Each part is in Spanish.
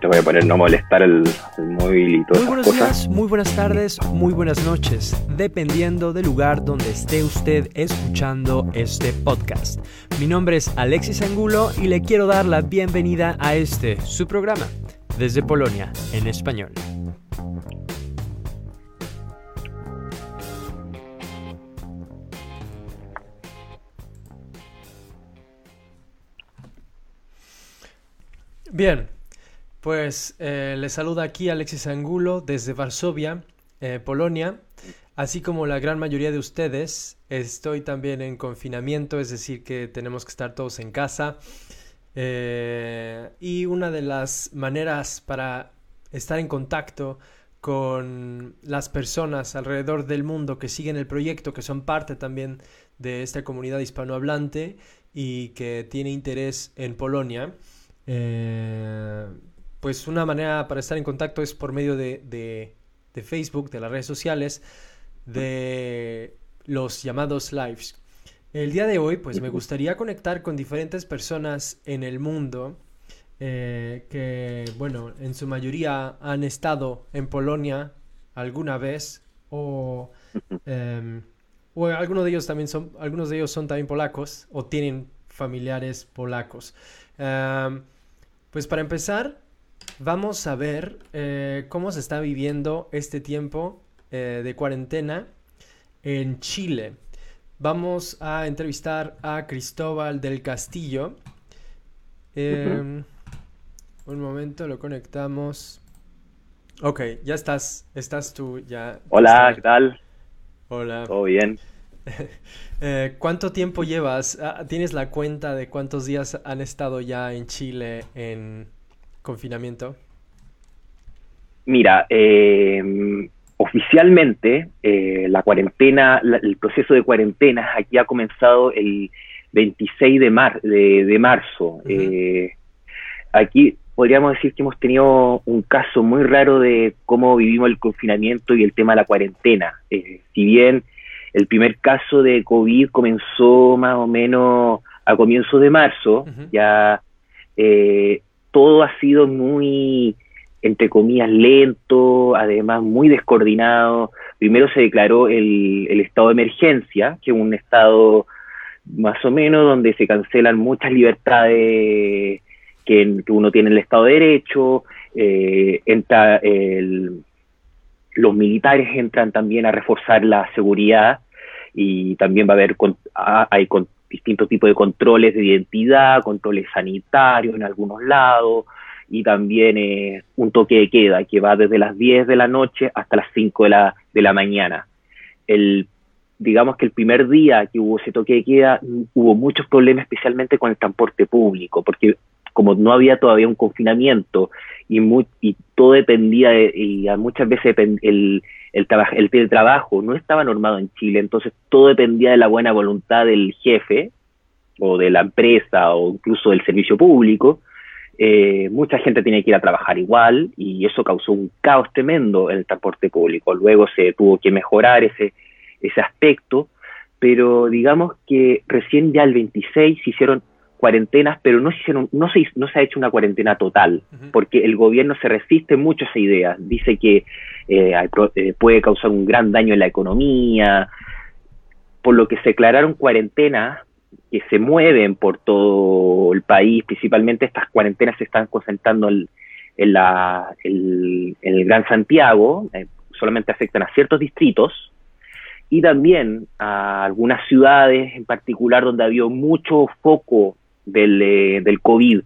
te voy a poner no molestar el, móvil y todo Muy buenos días, muy buenas tardes, muy buenas noches, dependiendo del lugar donde esté usted escuchando este podcast. Mi nombre es Alexis Angulo y le quiero dar la bienvenida a este, su programa, desde Polonia, en español. Bien, pues eh, les saluda aquí Alexis Angulo desde Varsovia, eh, Polonia. Así como la gran mayoría de ustedes, estoy también en confinamiento, es decir, que tenemos que estar todos en casa. Eh, y una de las maneras para estar en contacto con las personas alrededor del mundo que siguen el proyecto, que son parte también de esta comunidad hispanohablante y que tiene interés en Polonia, pues una manera para estar en contacto es por medio de, Facebook, de las redes sociales, de los llamados lives. El día de hoy, pues me gustaría conectar con diferentes personas en el mundo eh, que, bueno, en su mayoría han estado en Polonia alguna vez o, eh, o algunos de ellos también son, algunos de ellos son también polacos o tienen familiares polacos. Em, pues para empezar, vamos a ver eh, cómo se está viviendo este tiempo eh, de cuarentena en Chile. Vamos a entrevistar a Cristóbal del Castillo. Em, un momento, lo conectamos. Ok, ya estás, estás tú ya. Hola, ¿qué tal? Hola. ¿Todo bien? Eh, ¿Cuánto tiempo llevas? Ah, ¿Tienes la cuenta de cuántos días han estado ya en Chile en confinamiento? Mira, eh, oficialmente eh, la cuarentena, el proceso de cuarentena aquí ha comenzado el 26 de, mar, de, marzo. Eh, aquí podríamos decir que hemos tenido un caso muy raro de cómo vivimos el confinamiento y el tema de la cuarentena. si bien el primer caso de COVID comenzó más o menos a comienzos de marzo, ya eh, todo ha sido muy, entre comillas, lento, además muy descoordinado. Primero se declaró el, estado de emergencia, que es un estado más o menos donde se cancelan muchas libertades que, uno tiene en el Estado de Derecho, eh, entra los militares entran también a reforzar la seguridad y también va a haber hay distintos tipos de controles de identidad, controles sanitarios en algunos lados y también eh, un toque de queda que va desde las 10 de la noche hasta las 5 de la, de la mañana. El, digamos que el primer día que hubo ese toque de queda hubo muchos problemas especialmente con el transporte público, porque como no había todavía un confinamiento y, muy, y todo dependía, de, y muchas veces el, el, el teletrabajo no estaba normado en Chile, entonces todo dependía de la buena voluntad del jefe o de la empresa o incluso del servicio público. Eh, mucha gente tenía que ir a trabajar igual y eso causó un caos tremendo en el transporte público. Luego se tuvo que mejorar ese, ese aspecto, pero digamos que recién ya el 26 se hicieron cuarentenas, pero no se, hicieron, no se, no se ha hecho una cuarentena total, porque el gobierno se resiste mucho a esa idea. Dice que eh, eh, puede causar un gran daño en la economía, por lo que se declararon cuarentenas que se mueven por todo el país, principalmente estas cuarentenas se están concentrando en, la, el Gran Santiago, eh, solamente afectan a ciertos distritos, y también a algunas ciudades en particular donde había mucho foco del, del COVID.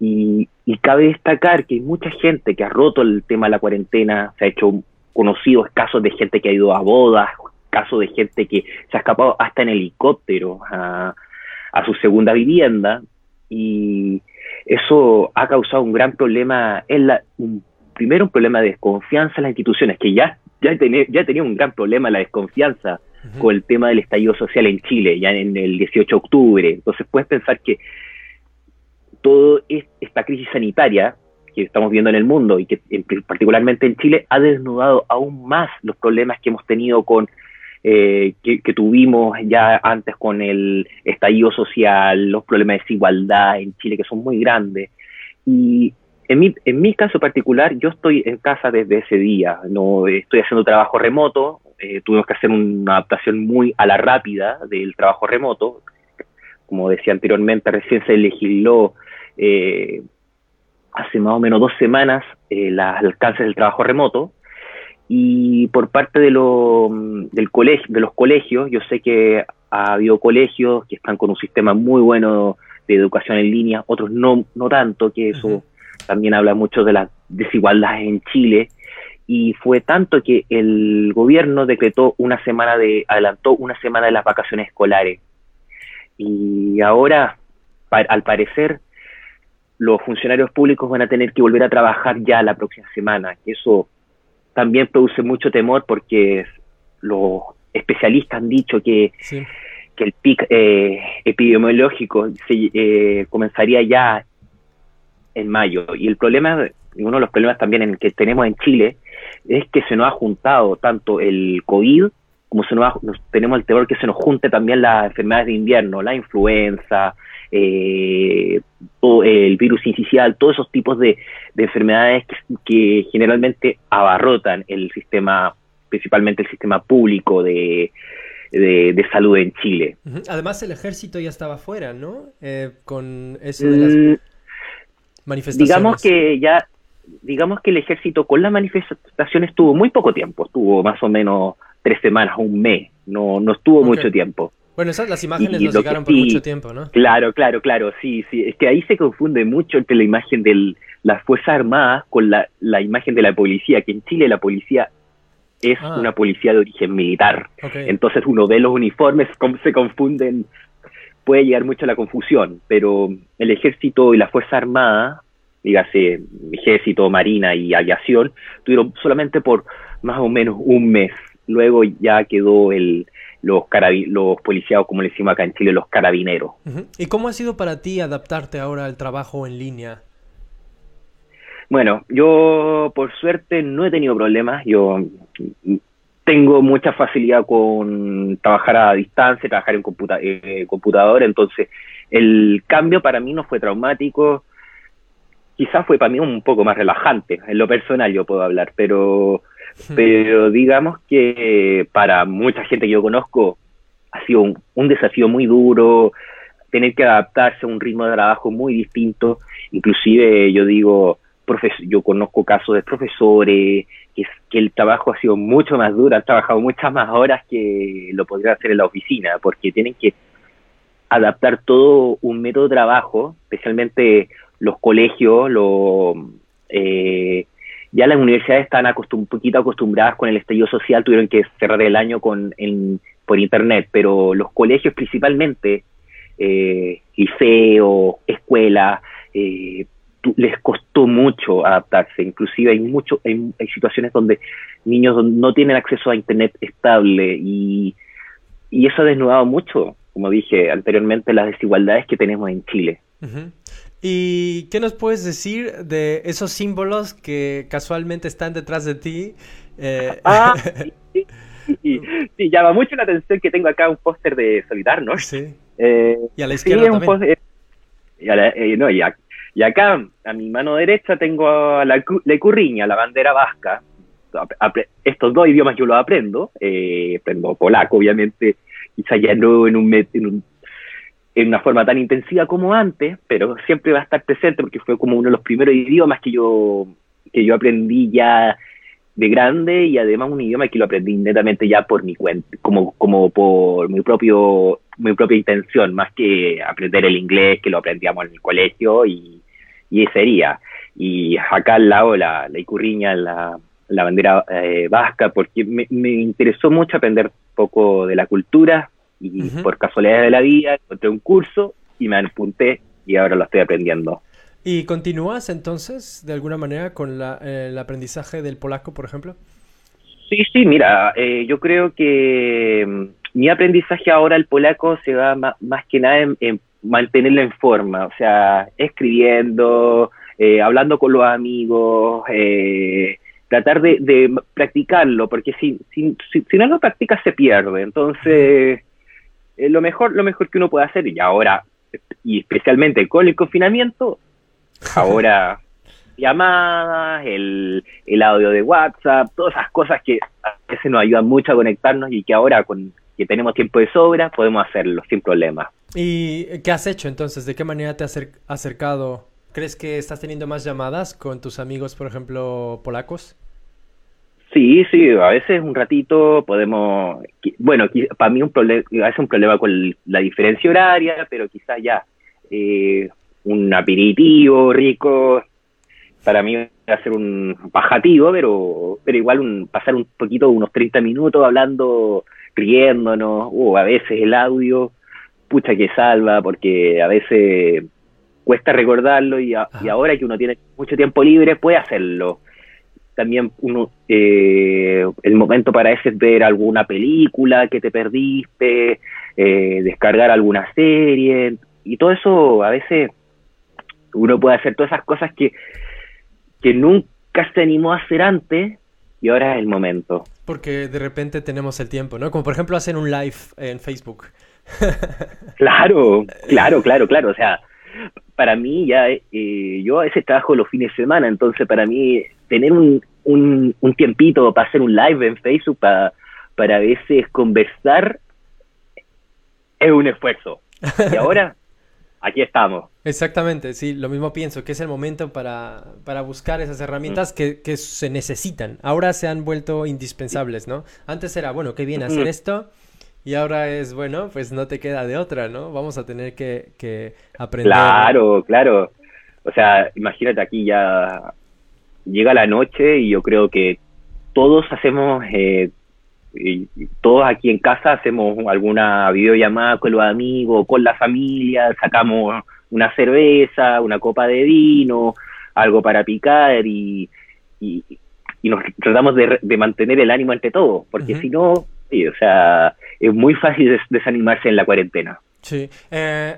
Y, cabe destacar que hay mucha gente que ha roto el tema de la cuarentena, se ha hecho conocidos casos de gente que ha ido a bodas, casos de gente que se ha escapado hasta en helicóptero a, su segunda vivienda y eso ha causado un gran problema en la primero un problema de desconfianza en las instituciones que ya ya tenía, ya tenía un gran problema la desconfianza con el tema del estallido social en Chile, ya en el 18 de octubre. Entonces puedes pensar que toda esta crisis sanitaria que estamos viendo en el mundo y que particularmente en Chile ha desnudado aún más los problemas que hemos tenido con eh, que, tuvimos ya antes con el estallido social, los problemas de desigualdad en Chile que son muy grandes y en mi, en mi caso particular, yo estoy en casa desde ese día, no estoy haciendo trabajo remoto, eh, tuvimos que hacer una adaptación muy a la rápida del trabajo remoto. Como decía anteriormente, recién se legisló eh, hace más o menos dos semanas eh, las alcances del trabajo remoto. Y por parte de, lo, del colegio, de los colegios, yo sé que ha habido colegios que están con un sistema muy bueno de educación en línea, otros no, no tanto, que eso también habla mucho de las desigualdades en Chile. Y fue tanto que el gobierno decretó una semana de, adelantó una semana de las vacaciones escolares. Y ahora, al parecer, los funcionarios públicos van a tener que volver a trabajar ya la próxima semana. Eso también produce mucho temor porque los especialistas han dicho que, que el pic eh, epidemiológico se, eh, comenzaría ya en mayo. Y el problema, uno de los problemas también en que tenemos en Chile, es que se nos ha juntado tanto el COVID como se nos, tenemos el temor que se nos junte también las enfermedades de invierno, la influenza, eh, el virus incisional, todos esos tipos de, enfermedades que, generalmente abarrotan el sistema, principalmente el sistema público de, de, salud en Chile. Además, el ejército ya estaba fuera, ¿no? Eh, con eso de las mm, manifestaciones. Digamos que ya, digamos que el ejército con las manifestaciones estuvo muy poco tiempo, estuvo más o menos tres semanas, un mes, no, no estuvo mucho tiempo. Bueno, esas las imágenes nos llegaron por mucho tiempo, ¿no? Claro, claro, claro, sí, sí. Es que ahí se confunde mucho entre la imagen de las Fuerzas Armadas con la, la, imagen de la policía, que en Chile la policía es ah. una policía de origen militar. Entonces uno ve los uniformes, se confunden, puede llegar mucho a la confusión, pero el ejército y la Fuerza Armada, dígase ejército, marina y aviación, tuvieron solamente por más o menos un mes. Luego ya quedó el, los, los policías, como le decimos acá en Chile, los carabineros. ¿Y cómo ha sido para ti adaptarte ahora al trabajo en línea? Bueno, yo por suerte no he tenido problemas. Yo tengo mucha facilidad con trabajar a distancia, trabajar en computa eh, computadora, entonces el cambio para mí no fue traumático. Quizás fue para mí un poco más relajante, en lo personal yo puedo hablar, pero pero digamos que para mucha gente que yo conozco ha sido un, desafío muy duro, tener que adaptarse a un ritmo de trabajo muy distinto, inclusive yo digo, yo conozco casos de profesores que, que el trabajo ha sido mucho más duro, han trabajado muchas más horas que lo podrían hacer en la oficina, porque tienen que adaptar todo un método de trabajo, especialmente los colegios, los, eh, ya las universidades están un poquito acostumbradas con el estallido social, tuvieron que cerrar el año con por internet, pero los colegios principalmente, eh, liceo, escuela, eh, les costó mucho adaptarse. Inclusive hay mucho, hay, situaciones donde niños no tienen acceso a internet estable y, y eso ha desnudado mucho, como dije anteriormente, las desigualdades que tenemos en Chile. ¿Y qué nos puedes decir de esos símbolos que casualmente están detrás de ti? Eh... Ah, sí, sí, llama mucho la atención que tengo acá un póster de Solidarnos. Sí. Eh, y a la izquierda sí, también. y, eh, no, y, acá, a mi mano derecha, tengo la, la curriña, la bandera vasca. Estos dos idiomas yo los aprendo. Eh, aprendo polaco, obviamente, quizá ya no en un, en un en una forma tan intensiva como antes, pero siempre va a estar presente porque fue como uno de los primeros idiomas que yo, que yo aprendí ya de grande y además un idioma que lo aprendí netamente ya por mi cuenta, como, como por mi propio, mi propia intención, más que aprender el inglés que lo aprendíamos en el colegio y, y ese sería. Y acá al lado la, la icurriña, la, la bandera eh, vasca, porque me, me interesó mucho aprender poco de la cultura, y por casualidad de la vida encontré un curso y me apunté y ahora lo estoy aprendiendo. ¿Y continúas entonces de alguna manera con la, el aprendizaje del polaco, por ejemplo? Sí, sí, mira, eh, yo creo que mm, mi aprendizaje ahora al polaco se va más, que nada en, mantenerlo en forma, o sea, escribiendo, eh, hablando con los amigos, eh, tratar de, de, practicarlo, porque si, si, si, si, no lo practicas se pierde. Entonces, eh, lo mejor lo mejor que uno puede hacer y ahora y especialmente con el confinamiento ahora llamadas, el, el audio de WhatsApp, todas esas cosas que a veces nos ayudan mucho a conectarnos y que ahora con que tenemos tiempo de sobra podemos hacerlo sin problema. ¿Y qué has hecho entonces? ¿De qué manera te has acercado? ¿Crees que estás teniendo más llamadas con tus amigos, por ejemplo, polacos? Sí, sí, a veces un ratito podemos, bueno, para mí un problema, veces un problema con la diferencia horaria, pero quizás ya eh, un aperitivo rico, para mí va a ser un bajativo, pero, pero igual un, pasar un poquito, unos 30 minutos hablando, riéndonos, o a veces el audio, pucha que salva, porque a veces cuesta recordarlo y, y ahora que uno tiene mucho tiempo libre puede hacerlo también uno, eh, el momento para ese es ver alguna película que te perdiste, eh, descargar alguna serie, y todo eso a veces uno puede hacer todas esas cosas que, que nunca se animó a hacer antes y ahora es el momento. Porque de repente tenemos el tiempo, ¿no? Como por ejemplo hacer un live en Facebook. claro, claro, claro, claro. O sea, para mí ya, eh, yo a veces trabajo los fines de semana, entonces para mí tener un, un, un tiempito para hacer un live en Facebook, para, para a veces conversar, es un esfuerzo. Y ahora, aquí estamos. Exactamente, sí, lo mismo pienso, que es el momento para, para buscar esas herramientas que, que, se necesitan. Ahora se han vuelto indispensables, ¿no? Antes era, bueno, qué bien hacer esto, y ahora es, bueno, pues no te queda de otra, ¿no? Vamos a tener que, que aprender. Claro, claro. O sea, imagínate aquí ya llega la noche y yo creo que todos hacemos, eh, todos aquí en casa hacemos alguna videollamada con los amigos, con la familia, sacamos una cerveza, una copa de vino, algo para picar y, y, nos tratamos de, de, mantener el ánimo entre todos, porque si no, sí, o sea, es muy fácil desanimarse en la cuarentena. Sí. Eh,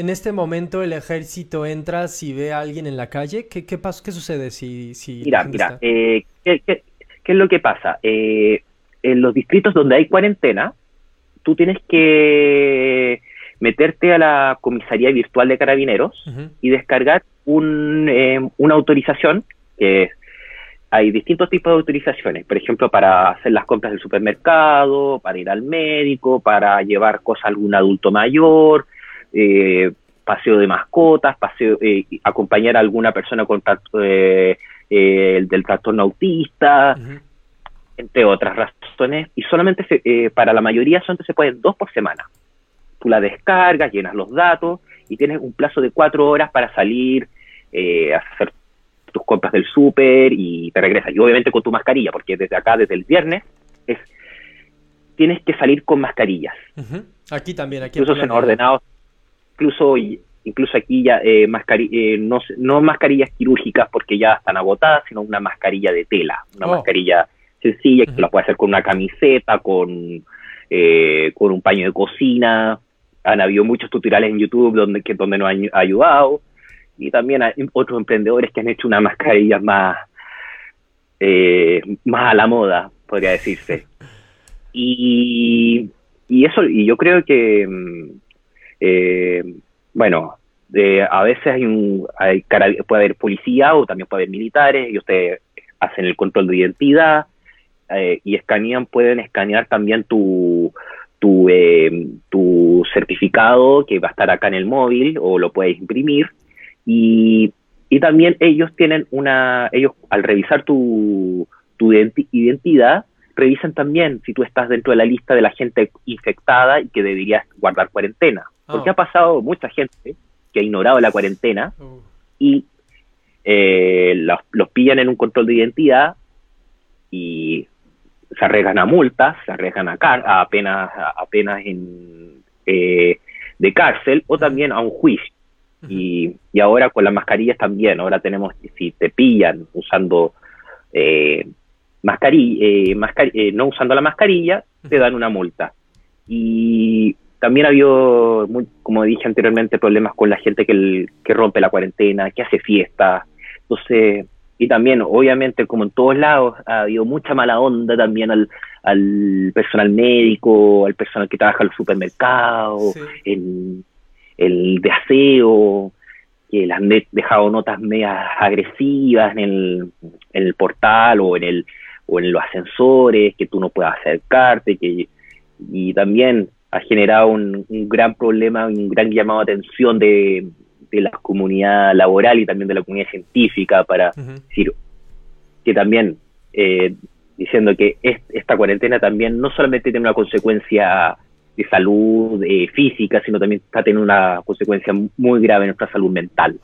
en este momento el ejército entra si ve a alguien en la calle. ¿Qué, qué, pasa, qué sucede si... si mira, mira, eh, ¿qué, qué, es lo que pasa? Eh, en los distritos donde hay cuarentena, tú tienes que meterte a la comisaría virtual de carabineros y descargar un, eh, una autorización que hay distintos tipos de autorizaciones, por ejemplo, para hacer las compras del supermercado, para ir al médico, para llevar cosas a algún adulto mayor, eh, paseo de mascotas, paseo, eh, acompañar a alguna persona con eh, eh, del trastorno autista, entre otras razones, y solamente se, para la mayoría solamente se pueden dos por semana. Tú la descargas, llenas los datos y tienes un plazo de cuatro horas para salir, a hacer tus compras del súper y te regresas. Y obviamente con tu mascarilla, porque desde acá, desde el viernes, es tienes que salir con mascarillas. Aquí también, aquí. Incluso se han ordenado incluso incluso aquí ya eh, eh, no, no mascarillas quirúrgicas porque ya están agotadas, sino una mascarilla de tela, una oh. mascarilla sencilla que la puede hacer con una camiseta, con, eh, con un paño de cocina. Han habido muchos tutoriales en YouTube donde, que, donde nos han ayudado y también hay otros emprendedores que han hecho una mascarilla más, eh, más a la moda, podría decirse. Y, y eso, y yo creo que mm, eh, bueno, a veces hay un, hay, puede haber policía o también puede haber militares y ustedes hacen el control de identidad eh, y escanean, pueden escanear también tu, tu, eh, tu certificado que va a estar acá en el móvil o lo puedes imprimir y, y también ellos tienen una, ellos al revisar tu, tu identidad revisan también si tú estás dentro de la lista de la gente infectada y que deberías guardar cuarentena. Porque oh. ha pasado mucha gente que ha ignorado la cuarentena oh. y eh, los, pillan en un control de identidad y se arriesgan a multas, se arriesgan a, a apenas, apenas en, eh, de cárcel o también a un juicio. y, y, ahora con las mascarillas también, ahora tenemos, si te pillan usando eh, mascarilla, eh, no usando la mascarilla, te dan una multa. Y también ha habido, como dije anteriormente, problemas con la gente que, que rompe la cuarentena, que hace fiestas. Entonces, y también, obviamente, como en todos lados, ha habido mucha mala onda también al, al personal médico, al personal que trabaja en los supermercados, en el de aseo. que le han dejado notas medias agresivas en el, portal o en el o en los ascensores, que tú no puedas acercarte, que y también ha generado un, gran problema, un gran llamado de atención de, la comunidad laboral y también de la comunidad científica para decir que también eh, diciendo que esta cuarentena también no solamente tiene una consecuencia de salud eh, física, sino también está teniendo una consecuencia muy grave en nuestra salud mental.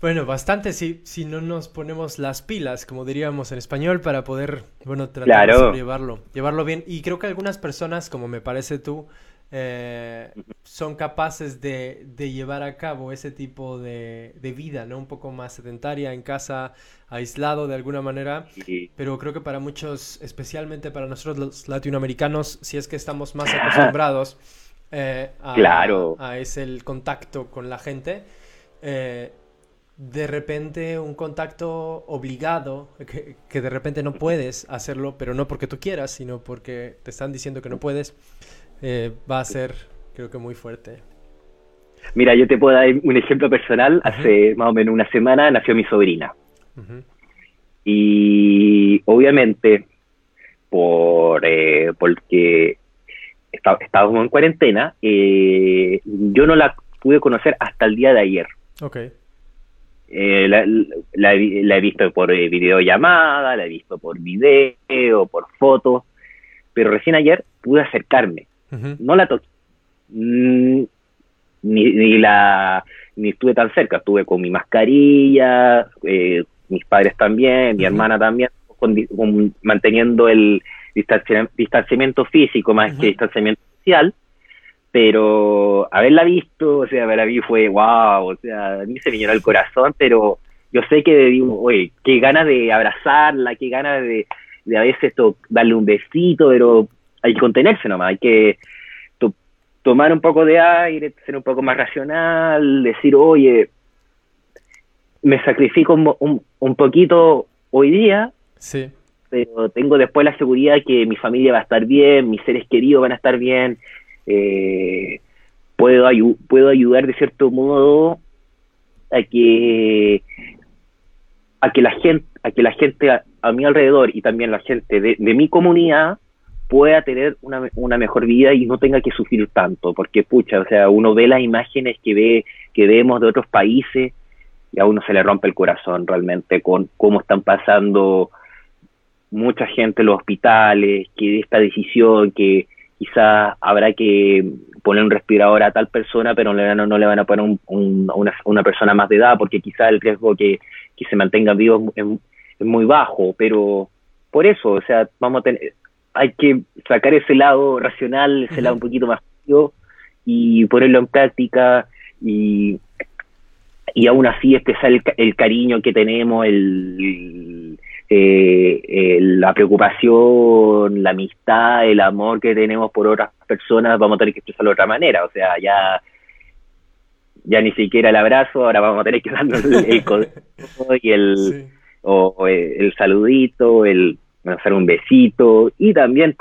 Bueno, bastante si, si no nos ponemos las pilas, como diríamos en español, para poder, bueno, tratar de llevarlo, llevarlo bien. Y creo que algunas personas, como me parece tú, eh, son capaces de, de, llevar a cabo ese tipo de, de, vida, ¿no? Un poco más sedentaria, en casa, aislado de alguna manera. Pero creo que para muchos, especialmente para nosotros los latinoamericanos, si es que estamos más acostumbrados eh, a, claro. a, ese el contacto con la gente, eh, de repente un contacto obligado, que, de repente no puedes hacerlo, pero no porque tú quieras, sino porque te están diciendo que no puedes, eh, va a ser creo que muy fuerte. Mira, yo te puedo dar un ejemplo personal. Hace más o menos una semana nació mi sobrina. Y obviamente, por eh, porque estábamos en cuarentena, eh, yo no la pude conocer hasta el día de ayer. Okay. Eh, la, he visto por eh, videollamada, la he visto por video, por fotos, pero recién ayer pude acercarme. No la toqué. Mm, ni, la ni estuve tan cerca, estuve con mi mascarilla, eh, mis padres también, mi hermana también, manteniendo el distanciamiento físico más que distanciamiento social pero haberla visto, o sea, haberla visto fue wow, o sea, a mí se me llenó el corazón, pero yo sé que digo, oye, qué ganas de abrazarla, qué ganas de, de a veces darle un besito, pero hay que contenerse nomás, hay que tomar un poco de aire, ser un poco más racional, decir, oye, me sacrifico un, un, poquito hoy día, sí. pero tengo después la seguridad que mi familia va a estar bien, mis seres queridos van a estar bien, eh, puedo, puedo ayudar de cierto modo a que a que la gente a que la gente a, mi alrededor y también la gente de, mi comunidad pueda tener una, una, mejor vida y no tenga que sufrir tanto porque pucha o sea uno ve las imágenes que ve que vemos de otros países y a uno se le rompe el corazón realmente con cómo están pasando mucha gente en los hospitales que esta decisión que quizás habrá que poner un respirador a tal persona, pero no, no le van a poner una, una, persona más de edad, porque quizás el riesgo que, que se mantenga vivo es, muy bajo, pero por eso, o sea, vamos a tener, hay que sacar ese lado racional, ese lado un poquito más frío y ponerlo en práctica. Y, y aún así expresar el, el cariño que tenemos, el eh, eh, la preocupación, la amistad, el amor que tenemos por otras personas, vamos a tener que expresarlo de otra manera. O sea, ya ya ni siquiera el abrazo, ahora vamos a tener que darnos el, el y el, o, el, saludito, el hacer un besito y también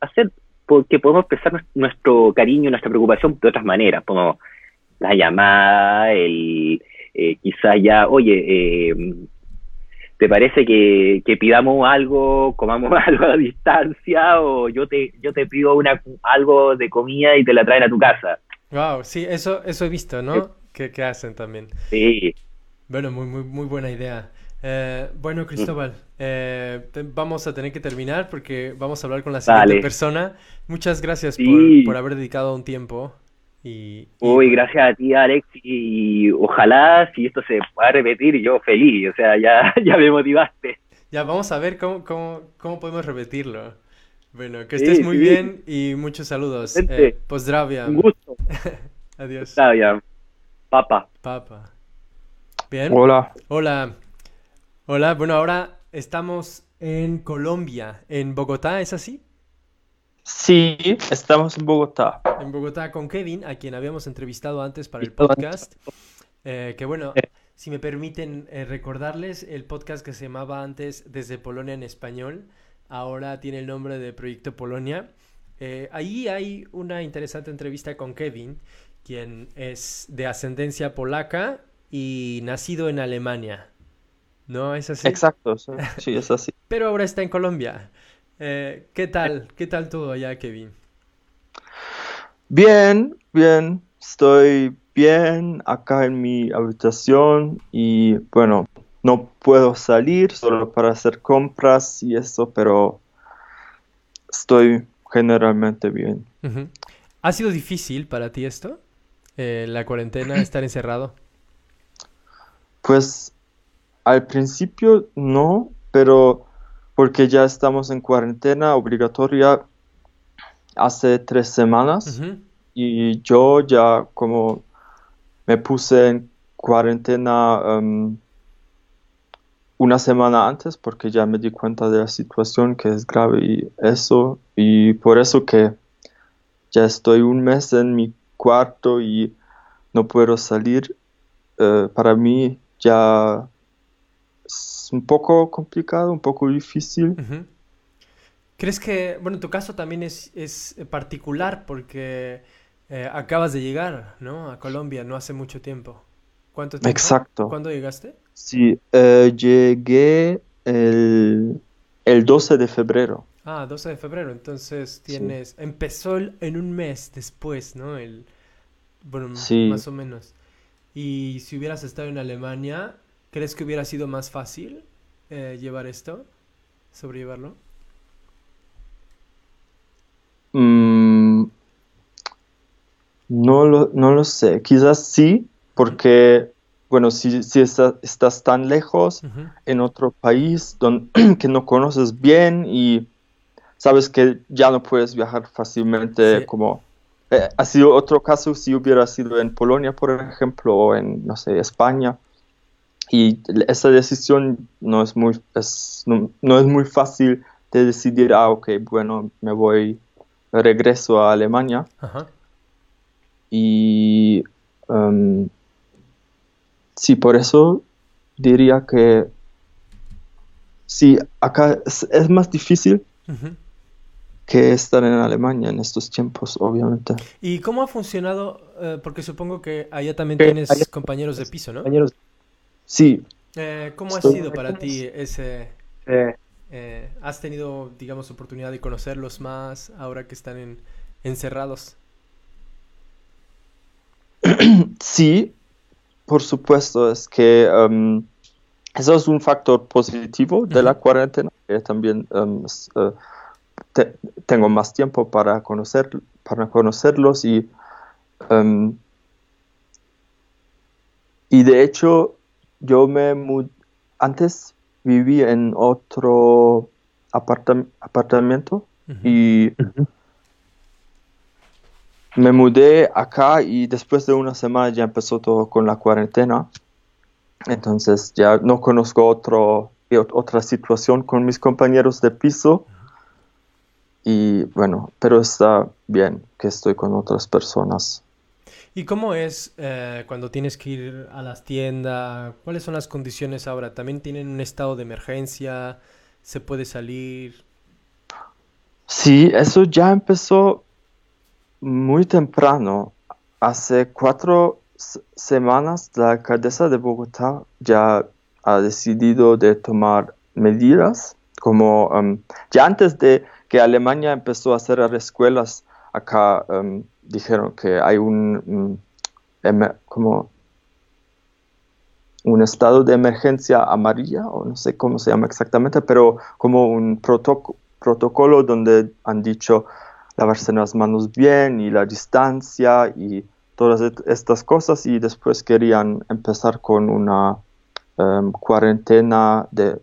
hacer porque podemos expresar nuestro cariño, nuestra preocupación de otras maneras, como la llamada, el eh, quizás ya, oye, eh, ¿te parece que, pidamos algo, comamos algo a distancia o yo te, yo te pido una, algo de comida y te la traen a tu casa? Wow, sí, eso, eso he visto, ¿no? Que, hacen también. Sí. Bueno, muy, muy, muy buena idea. Eh, bueno, Cristóbal, eh, vamos a tener que terminar porque vamos a hablar con la siguiente persona. Muchas gracias por, por haber dedicado un tiempo. Y, Uy, gracias a ti, Alex, y ojalá si esto se pueda repetir, yo feliz, o sea, ya, ya me motivaste. Ya, vamos a ver cómo, cómo, cómo podemos repetirlo. Bueno, que estés muy bien y muchos saludos. Eh, Un gusto. Adiós. Papa. Papa. Bien. Hola. Hola. Hola, bueno, ahora estamos en Colombia, en Bogotá, ¿es así? Sí, estamos en Bogotá. En Bogotá con Kevin, a quien habíamos entrevistado antes para el podcast. Eh, que bueno, si me permiten eh, recordarles, el podcast que se llamaba antes Desde Polonia en Español, ahora tiene el nombre de Proyecto Polonia. Eh, ahí hay una interesante entrevista con Kevin, quien es de ascendencia polaca y nacido en Alemania. ¿No es así? Exacto, sí, sí, es así. Pero ahora está en Colombia. Eh, ¿qué tal? ¿Qué tal todo allá, Kevin? Bien, bien. Estoy bien acá en mi habitación y bueno, no puedo salir solo para hacer compras y eso, pero estoy generalmente bien. ¿Ha sido difícil para ti esto? Eh, la cuarentena, estar encerrado. Pues al principio no, pero porque ya estamos en cuarentena obligatoria hace tres semanas y yo ya como me puse en cuarentena em, una semana antes porque ya me di cuenta de la situación que es grave y eso y por eso que ya estoy un mes en mi cuarto y no puedo salir. eh, para mí ya es un poco complicado, un poco difícil. ¿Crees que, bueno, tu caso también es, es particular porque eh, acabas de llegar, ¿no? A Colombia no hace mucho tiempo. ¿Cuánto tiempo? Exacto. ¿Cuándo llegaste? Sí, eh, llegué el, el 12 de febrero. Ah, 12 de febrero. Entonces Sí. tienes, empezó en un mes después, ¿no? El, bueno, Sí. más o menos. Y si hubieras estado en Alemania, ¿crees que hubiera sido más fácil eh, llevar esto? ¿Sobrellevarlo? Mm, no lo, no lo sé, quizás sí, porque, bueno, si, si está- estás tan lejos en otro país don- que no conoces bien y sabes que ya no puedes viajar fácilmente, Sí. como eh, ha sido otro caso si hubiera sido en Polonia, por ejemplo, o en, no sé, España. Y esa decisión no es muy, es, no, no es muy fácil de decidir, ah, ok, bueno, me voy, regreso a Alemania. Ajá. Y em, sí, por eso diría que sí, acá es, es más difícil que estar en Alemania en estos tiempos, obviamente. ¿Y cómo ha funcionado? Eh, porque supongo que allá también tienes allá- compañeros de piso, ¿no? Compañeros, Sí, Eh, ¿cómo ha sido para ti ese... eh, eh, ¿has tenido, digamos, oportunidad de conocerlos más ahora que están en- encerrados? sí, por supuesto, es que em, eso es un factor positivo de la cuarentena, que también em, es, eh, te- tengo más tiempo para conocer, para conocerlos y, em, y de hecho yo me mudé, antes viví en otro apartam- apartamento y me mudé acá y después de una semana ya empezó todo con la cuarentena. Entonces ya no conozco otro, otra situación con mis compañeros de piso. Y bueno, pero está bien que estoy con otras personas. ¿Y cómo es eh, cuando tienes que ir a las tiendas? ¿Cuáles son las condiciones ahora? ¿También tienen un estado de emergencia? ¿Se puede salir? Sí, eso ya empezó muy temprano. Hace cuatro semanas la alcaldesa de Bogotá ya ha decidido de tomar medidas, como em, ya antes de que Alemania empezó a cerrar escuelas, acá em, dijeron que hay un como un estado de emergencia amarilla, o no sé cómo se llama exactamente, pero como un protoc- protocolo donde han dicho lavarse las manos bien y la distancia y todas estas cosas y después querían empezar con una em, cuarentena de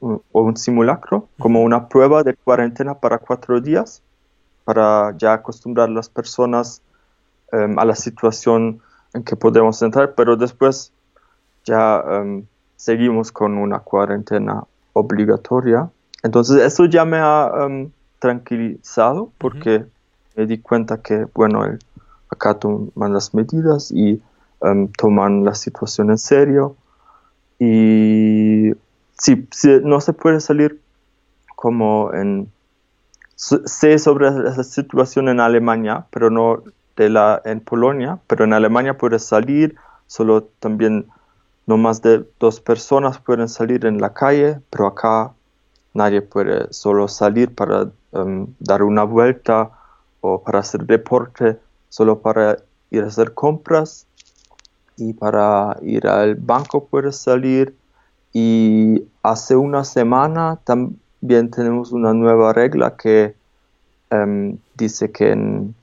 o un simulacro, como una prueba de cuarentena para cuatro días, para ya acostumbrar a las personas em, a la situación en que podemos entrar, pero después ya em, seguimos con una cuarentena obligatoria. Entonces eso ya me ha em, tranquilizado porque me di cuenta que, bueno, el- acá toman las medidas y toman la situación en serio. Y sí, sí, no se puede salir como en... Sé sobre la situación en Alemania, pero no de la en Polonia, pero en Alemania puedes salir solo también no más de dos personas pueden salir en la calle, pero acá nadie puede solo salir para em, dar una vuelta o para hacer deporte, solo para ir a hacer compras y para ir al banco puedes salir. Y hace una semana también tenemos una nueva regla que em, dice que en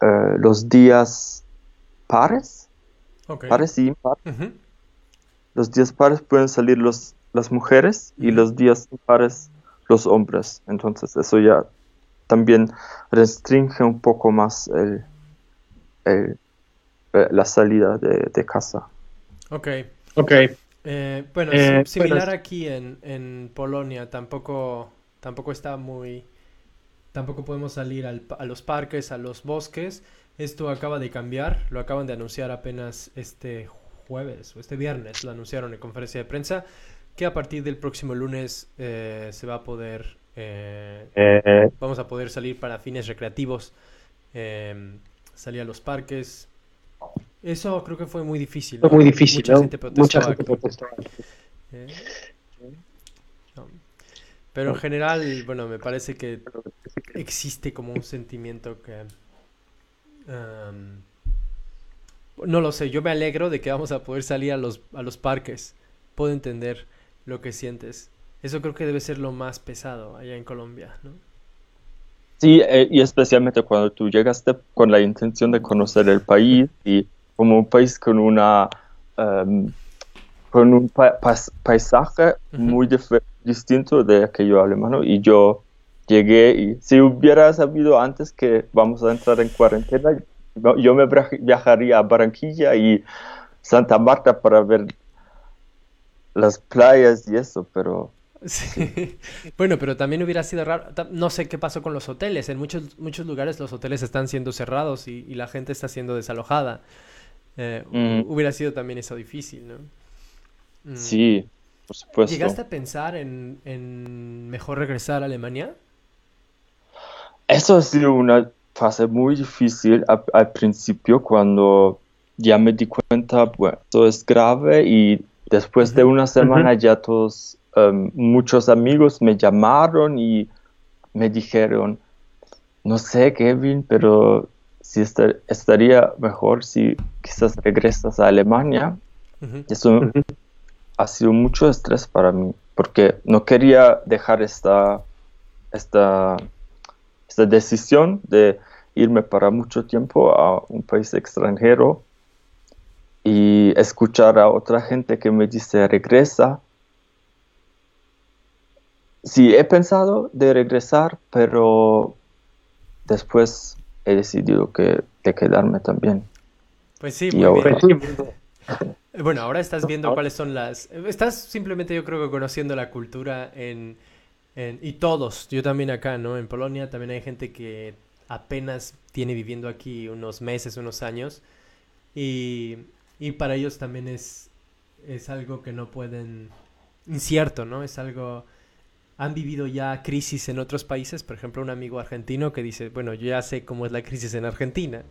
eh, los días pares, pares y impares, los días pares pueden salir los, las mujeres y los días impares los hombres. Entonces eso ya también restringe un poco más el, el, eh, la salida de, de, casa. Ok. Ok. Eh, bueno, eh, similar aquí en, en, Polonia, tampoco, tampoco está muy... Tampoco podemos salir al, a los parques, a los bosques. Esto acaba de cambiar, lo acaban de anunciar apenas este jueves o este viernes, lo anunciaron en conferencia de prensa, que a partir del próximo lunes se va a poder eh, vamos a poder salir para fines recreativos, eh, salir a los parques. Eso creo que fue muy difícil. Fue muy difícil, Mucha gente protestó. Eh, Pero en general, bueno, me parece que existe como un sentimiento que... Um, no lo sé, yo me alegro de que vamos a poder salir a los, a los parques. Puedo entender lo que sientes. Eso creo que debe ser lo más pesado allá en Colombia, ¿no? Sí, eh, y especialmente cuando tú llegaste con la intención de conocer el país y como un país con una em, con un paisaje muy distinto de aquello alemán y yo llegué y si hubiera sabido antes que vamos a entrar en cuarentena yo me viajaría a Barranquilla y Santa Marta para ver las playas y eso, pero Sí. Bueno, pero también hubiera sido raro. No sé qué pasó con los hoteles. En muchos, muchos lugares los hoteles están siendo cerrados y, la gente está siendo desalojada. Eh, mm. Hubiera sido también eso difícil, ¿no? Mm. Sí, por supuesto. ¿Llegaste a pensar en, mejor regresar a Alemania? Eso ha sido una fase muy difícil al principio cuando ya me di cuenta, bueno, esto es grave y después de una semana ya todos Em, muchos amigos me llamaron y me dijeron, no sé, Kevin, pero si estaría mejor si quizás regresas a Alemania. Eso ha sido mucho estrés para mí, porque no quería dejar esta, esta, esta decisión de irme para mucho tiempo a un país extranjero y escuchar a otra gente que me dice regresa sí, he pensado de regresar, pero después he decidido que de quedarme también. Pues sí, muy bien. Bueno, ahora estás viendo cuáles son las... Estás simplemente yo creo que conociendo la cultura en, Y todos, yo también acá, ¿no? En Polonia también hay gente que apenas tiene viviendo aquí unos meses, unos años. Y, y para ellos también es, es algo que no pueden... Incierto, ¿no? Es algo han vivido ya crisis en otros países, por ejemplo, un amigo argentino que dice, bueno, yo ya sé cómo es la crisis en Argentina,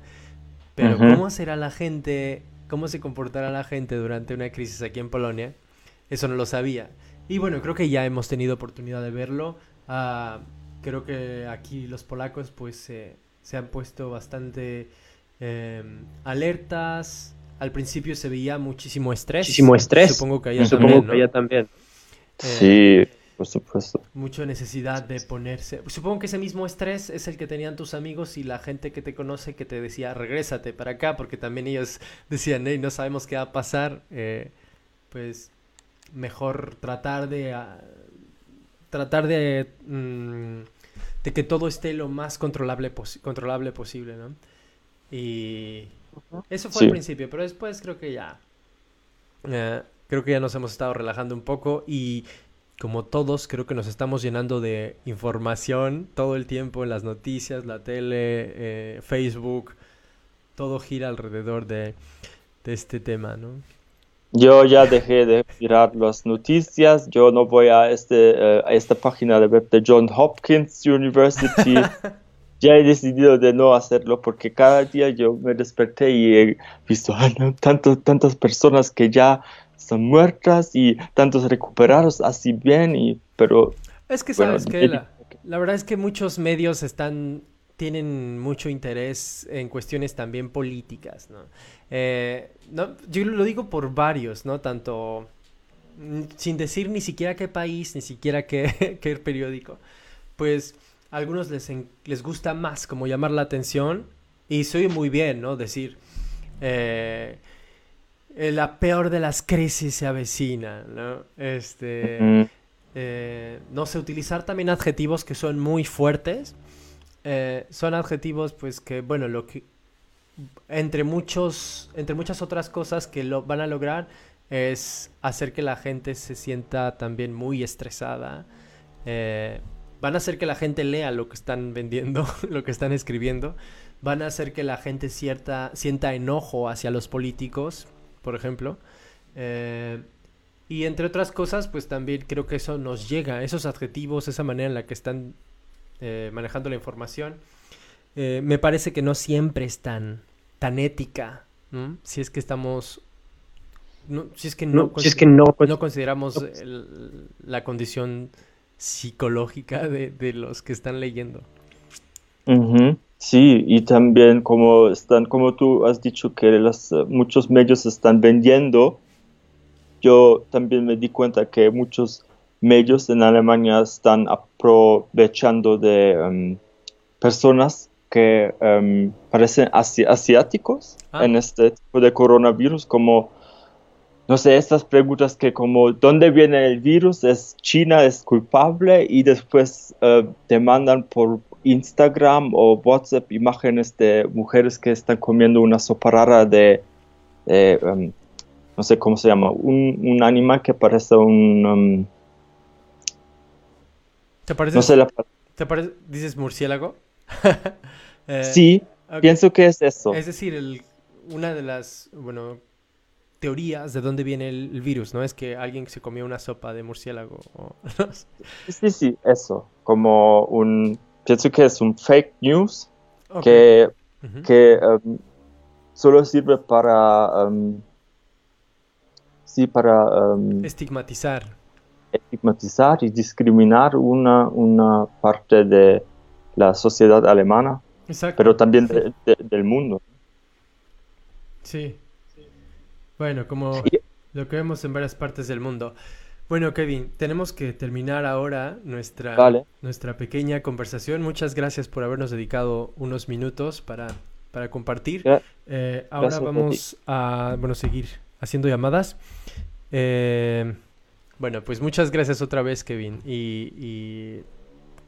pero ¿cómo será la gente, cómo se comportará la gente durante una crisis aquí en Polonia? Eso no lo sabía. Y bueno, creo que ya hemos tenido oportunidad de verlo. Ah, creo que aquí los polacos pues se han puesto bastante em, alertas. Al principio se veía muchísimo estrés. Muchísimo estrés. Supongo que allá también. Que también. sí por supuesto. Mucha necesidad de ponerse. Supongo que ese mismo estrés es el que tenían tus amigos y la gente que te conoce que te decía, regrésate para acá, porque también ellos decían, hey, no sabemos qué va a pasar. Eh, pues mejor tratar de. Ah, tratar de. Mm, de que todo esté lo más controlable, controlable posible, ¿no? Y. Eso fue al principio, pero después creo que ya. Eh, creo que ya nos hemos estado relajando un poco y como todos, creo que nos estamos llenando de información todo el tiempo en las noticias, la tele, eh, Facebook, todo gira alrededor de, este tema, ¿no? Yo ya dejé de mirar las noticias, yo no voy a, este, eh, a esta página de web de John Hopkins University. ya he decidido de no hacerlo porque cada día yo me desperté y he visto ah, tantas personas que ya están muertas y tantos recuperados así bien, y, pero... Es que sabes que la, la, verdad es que muchos medios están tienen mucho interés en cuestiones también políticas, ¿no? Eh, no yo lo digo por varios, ¿no? Tanto mm, sin decir ni siquiera qué país, ni siquiera qué, qué periódico, pues a algunos les, les gusta más como llamar la atención y soy muy bien, ¿no? Decir, eh, la peor de las crisis se avecina, ¿no? Este, eh, no sé, utilizar también adjetivos que son muy fuertes. Eh, son adjetivos, pues, que, bueno, lo que, entre muchos, entre muchas otras cosas que lo van a lograr es hacer que la gente se sienta también muy estresada, eh, van a hacer que la gente lea lo que están vendiendo, lo que están escribiendo, van a hacer que la gente cierta, sienta enojo hacia los políticos, por ejemplo. Eh, y entre otras cosas, pues también creo que eso nos llega, esos adjetivos, esa manera en la que están eh, manejando la información, eh, me parece que no siempre es tan, tan ética, si es que estamos si es que no, si es que no, no consideramos la condición psicológica de, de los que están leyendo. Sí, y también como están, como tú has dicho que las, muchos medios están vendiendo, yo también me di cuenta que muchos medios en Alemania están aprovechando de em, personas que em, parecen asiáticos ah. en este tipo de coronavirus, como no sé, estas preguntas que como, ¿dónde viene el virus? ¿Es China es culpable? Y después uh, te mandan por Instagram o WhatsApp imágenes de mujeres que están comiendo una sopa rara de, um, no sé cómo se llama, un, animal que parece un... Um, ¿Te parece? No sé la... ¿Te parece? ¿Dices murciélago? Eh, sí, pienso que es eso. Es decir, el, una de las, bueno, teorías de dónde viene el, virus, ¿no? Es que alguien se comió una sopa de murciélago. sí, sí, eso. Como un. Pienso que es un fake news que, que um, solo sirve para. Um, sí, para. Um, estigmatizar. Estigmatizar y discriminar una, una parte de la sociedad alemana. Exacto. Pero también del mundo. Sí. Bueno, como lo que vemos en varias partes del mundo. Bueno, Kevin, tenemos que terminar ahora nuestra, nuestra pequeña conversación. Muchas gracias por habernos dedicado unos minutos para, para compartir. Eh, ahora vamos a, bueno, seguir haciendo llamadas. Eh, bueno, pues muchas gracias otra vez, Kevin. Y, y,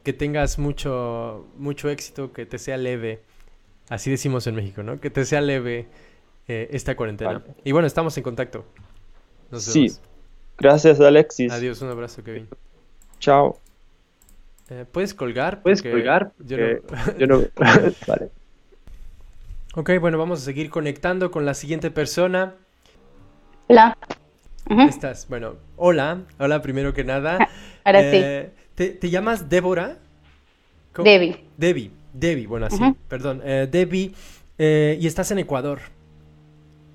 que tengas mucho, mucho éxito, que te sea leve. Así decimos en México, ¿no? Que te sea leve eh, esta cuarentena. Y bueno, estamos en contacto. sí. Gracias, Alexis. Adiós, un abrazo, Kevin. Chao. Eh, ¿Puedes colgar? ¿Puedes colgar? Yo no... vale. Ok, bueno, vamos a seguir conectando con la siguiente persona. Hola. estás? Bueno, hola. Hola, primero que nada. Ahora sí. Eh, ¿te, llamas Débora? Debbie. Debbie. Debbie, bueno, así. Perdón. Debbie. y estás en Ecuador.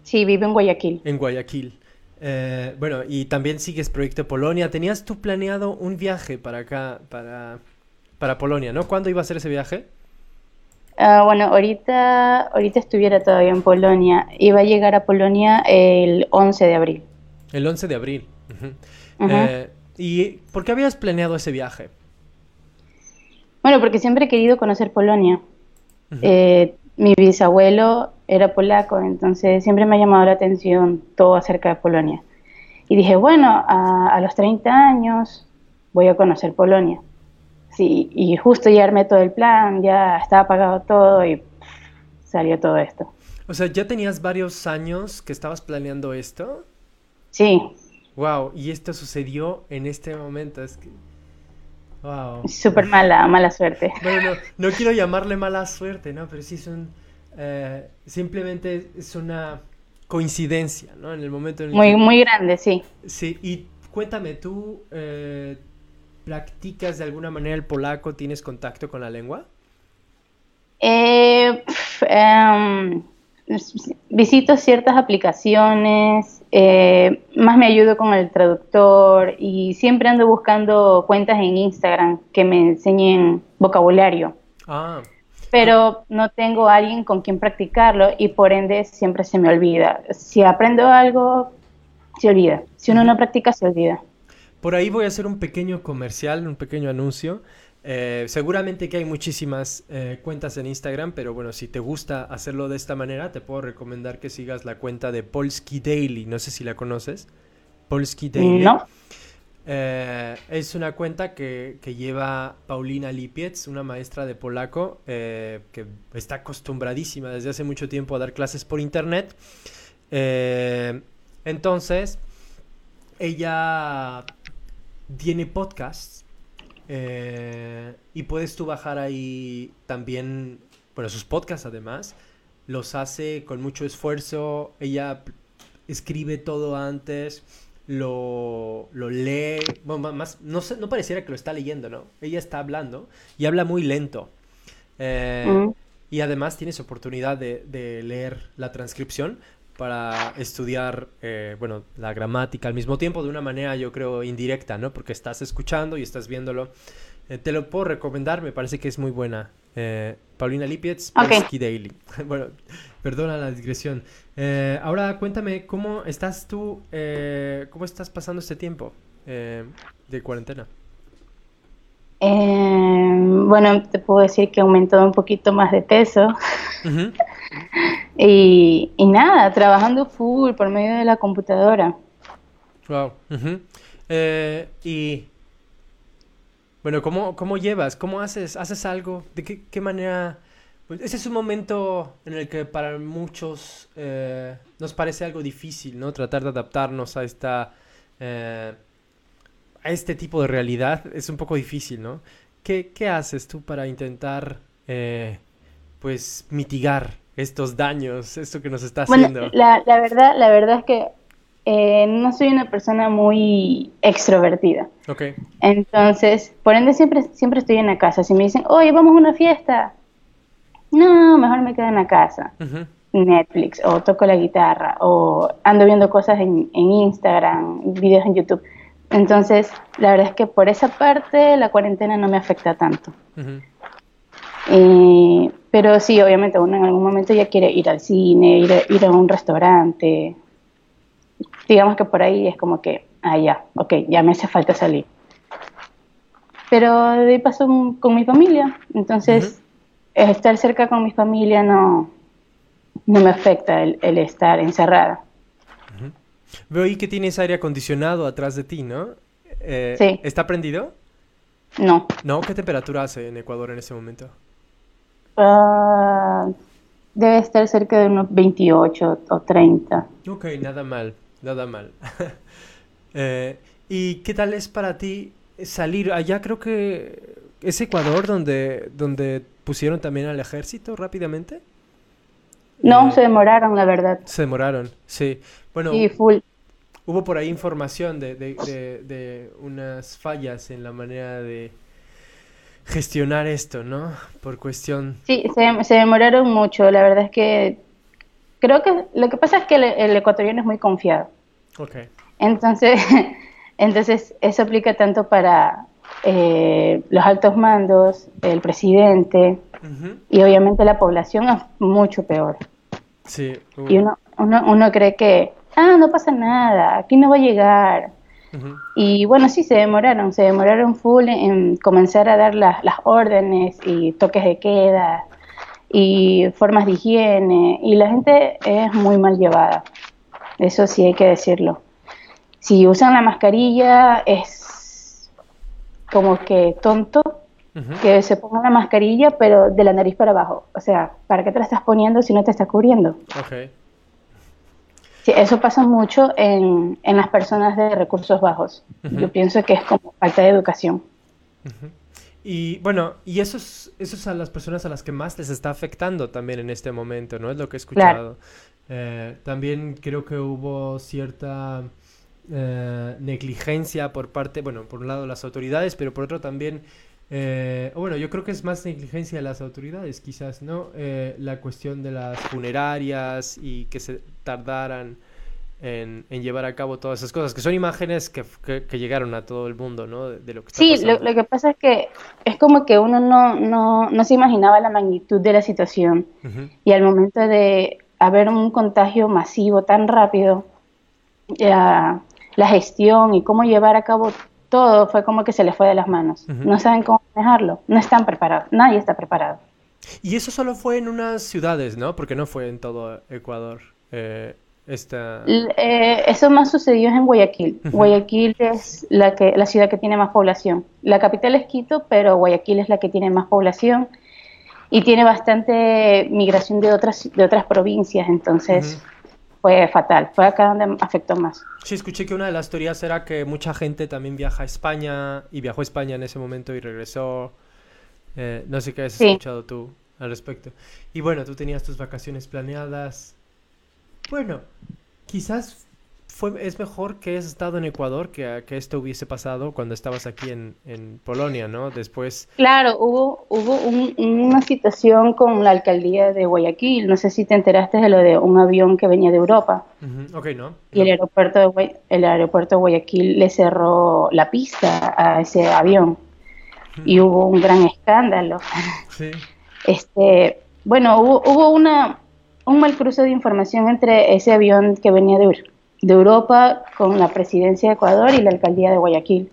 Sí, vivo en Guayaquil. En Guayaquil. Eh, bueno, y también sigues Proyecto Polonia. ¿Tenías tú planeado un viaje para acá, para, para Polonia, no? ¿Cuándo iba a ser ese viaje? Ah, bueno, ahorita, ahorita estuviera todavía en Polonia. Iba a llegar a Polonia el 11 de abril. El 11 de abril. Eh, ¿Y por qué habías planeado ese viaje? Bueno, porque siempre he querido conocer Polonia. Eh, mi bisabuelo era polaco, entonces siempre me ha llamado la atención todo acerca de Polonia. Y dije, bueno, a, los 30 años voy a conocer Polonia. Sí, y justo ya armé todo el plan, ya estaba pagado todo y salió todo esto. O sea, ¿ya tenías varios años que estabas planeando esto? Sí. Wow, y esto sucedió en este momento, es que... Wow. Súper mala, mala suerte. Bueno, no, no, quiero llamarle mala suerte, ¿no? Pero sí son eh, simplemente es una coincidencia, ¿no? En el momento en el muy, que... Muy grande, sí. Sí, y cuéntame, ¿tú eh, practicas de alguna manera el polaco? ¿Tienes contacto con la lengua? Eh, pf, em, visito ciertas aplicaciones, eh, más me ayudo con el traductor y siempre ando buscando cuentas en Instagram que me enseñen vocabulario. Ah, Pero no tengo alguien con quien practicarlo y por ende siempre se me olvida. Si aprendo algo, se olvida. Si uno no practica, se olvida. por ahí voy a hacer un pequeño comercial, un pequeño anuncio. Eh, seguramente que hay muchísimas eh, cuentas en Instagram, pero bueno, si te gusta hacerlo de esta manera, te puedo recomendar que sigas la cuenta de Polski Daily. No sé si la conoces. Polski Daily. ¿No? Eh, es una cuenta que, lleva Paulina Lipiec, una maestra de polaco eh, que está acostumbradísima desde hace mucho tiempo a dar clases por internet. Eh, entonces, ella tiene podcasts y puedes tú bajar ahí también, bueno, sus podcasts además, los hace con mucho esfuerzo, ella escribe todo antes, lo, lo lee, bueno, más, no, sé- no pareciera que lo está leyendo, ¿no? Ella está hablando y habla muy lento. Eh, Mm. y además tienes oportunidad de, de leer la transcripción para estudiar, eh, bueno, la gramática al mismo tiempo de una manera, yo creo, indirecta, ¿no? Porque estás escuchando y estás viéndolo. Eh, te lo puedo recomendar, me parece que es muy buena. Paulina Lipiec, Ok. Polski Daily. Bueno, perdona la digresión. Eh, ahora cuéntame, ¿cómo estás tú, eh, cómo estás pasando este tiempo eh, de cuarentena? Bueno, te puedo decir que he aumentado un poquito más de peso y, y nada, trabajando full por medio de la computadora. Wow. y bueno, ¿cómo, cómo llevas? ¿Cómo haces? ¿Haces algo? ¿De qué, qué manera? Pues ese es un momento en el que para muchos eh, nos parece algo difícil, ¿no? Tratar de adaptarnos a esta eh, a este tipo de realidad es un poco difícil, ¿no? ¿Qué, qué haces tú para intentar eh, pues mitigar estos daños, esto que nos está Bueno, haciendo? la, la verdad, la verdad es que eh, no soy una persona muy extrovertida. Ok. Entonces, por ende siempre, siempre estoy en la casa. Si me dicen, oye, vamos a una fiesta, no, mejor me quedo en la casa. Netflix, o toco la guitarra, o ando viendo cosas en, en Instagram, videos en YouTube. Entonces, la verdad es que por esa parte la cuarentena no me afecta tanto. Eh, pero sí, obviamente uno en algún momento ya quiere ir al cine, ir a, ir a un restaurante. Digamos que por ahí es como que, ah, ya, ok, ya me hace falta salir. Pero de ahí con mi familia, entonces estar cerca con mi familia no, no me afecta el, el estar encerrada. Veo ahí que tienes aire acondicionado atrás de ti, ¿no? Eh, Sí. ¿Está prendido? No. No, ¿qué temperatura hace en Ecuador en ese momento? Ah, debe estar cerca de unos 28 o 30. Ok, nada mal, nada mal. Eh, ¿y qué tal es para ti salir? Allá creo que es Ecuador donde, donde pusieron también al ejército rápidamente. No, Eh, se demoraron, la verdad. Se demoraron, sí. Bueno, Sí, full. hubo por ahí información de, de- de- de unas fallas en la manera de gestionar esto, ¿no? Por cuestión... Sí, se, se demoraron mucho. La verdad es que creo que lo que pasa es que el, el ecuatoriano es muy confiado. Ok. Entonces, entonces eso aplica tanto para eh, los altos mandos, el presidente y obviamente la población es mucho peor. Sí. uh, Y uno, uno, uno cree que, ah, no pasa nada, aquí no va a llegar. Y bueno, sí, se demoraron, se demoraron full en comenzar a dar las, las órdenes y toques de queda y formas de higiene. Y la gente es muy mal llevada, eso sí hay que decirlo. Si usan la mascarilla es como que tonto que se ponga la mascarilla, pero de la nariz para abajo. O sea, ¿para qué te la estás poniendo si no te está cubriendo? Ok. Sí, eso pasa mucho en, en las personas de recursos bajos. Yo pienso que es como falta de educación. Y bueno, y eso es, eso es a las personas a las que más les está afectando también en este momento, ¿no? Es lo que he escuchado. Eh, también creo que hubo cierta eh, negligencia por parte, bueno, por un lado las autoridades, pero por otro también Eh, bueno, yo creo que es más negligencia de las autoridades, quizás, ¿no? Eh, la cuestión de las funerarias y que se tardaran en, llevar a cabo todas esas cosas, que son imágenes que, que, llegaron a todo el mundo, ¿no? De, lo que sí, lo, que pasa es que es como que uno no, no, no se imaginaba la magnitud de la situación y al momento de haber un contagio masivo tan rápido, la gestión y cómo llevar a cabo todo fue como que se les fue de las manos. No saben cómo manejarlo, no están preparados, nadie está preparado. Y eso solo fue en unas ciudades, ¿no? Porque no fue en todo Ecuador. Eh, esta... Eh, eso más sucedió en Guayaquil. Guayaquil es la, que, la ciudad que tiene más población. La capital es Quito, pero Guayaquil es la que tiene más población y tiene bastante migración de otras, de otras provincias, entonces fue fatal, fue acá donde afectó más. Sí, escuché que una de las teorías era que mucha gente también viaja a España y viajó a España en ese momento y regresó. Eh, no sé qué has escuchado tú al respecto. Y bueno, tú tenías tus vacaciones planeadas. Bueno, quizás fue, es mejor que hayas estado en Ecuador que, que esto hubiese pasado cuando estabas aquí en, en Polonia, ¿no? Después... Claro, hubo, hubo una situación con la alcaldía de Guayaquil. No sé si te enteraste de lo de un avión que venía de Europa. Ok, ¿no? Y el aeropuerto, de, el aeropuerto de Guayaquil le cerró la pista a ese avión. Y hubo un gran escándalo. Sí. Este, bueno, hubo, hubo una, un mal cruce de información entre ese avión que venía de, de Europa con la presidencia de Ecuador y la alcaldía de Guayaquil.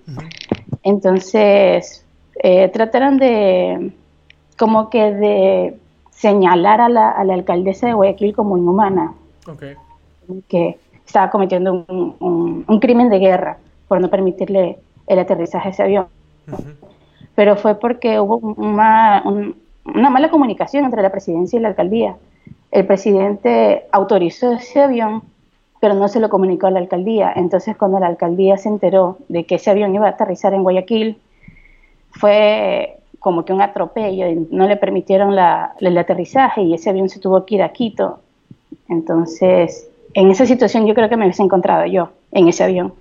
Entonces, eh, trataron de, como que de señalar a la, a la alcaldesa de Guayaquil como inhumana, que estaba cometiendo un, un, crimen de guerra por no permitirle el aterrizaje a ese avión. Pero fue porque hubo una, una mala comunicación entre la presidencia y la alcaldía. El presidente autorizó ese avión pero no se lo comunicó a la alcaldía. Entonces, cuando la alcaldía se enteró de que ese avión iba a aterrizar en Guayaquil, fue como que un atropello, y no le permitieron la, el aterrizaje y ese avión se tuvo que ir a Quito. Entonces, en esa situación yo creo que me hubiese encontrado yo, en ese avión.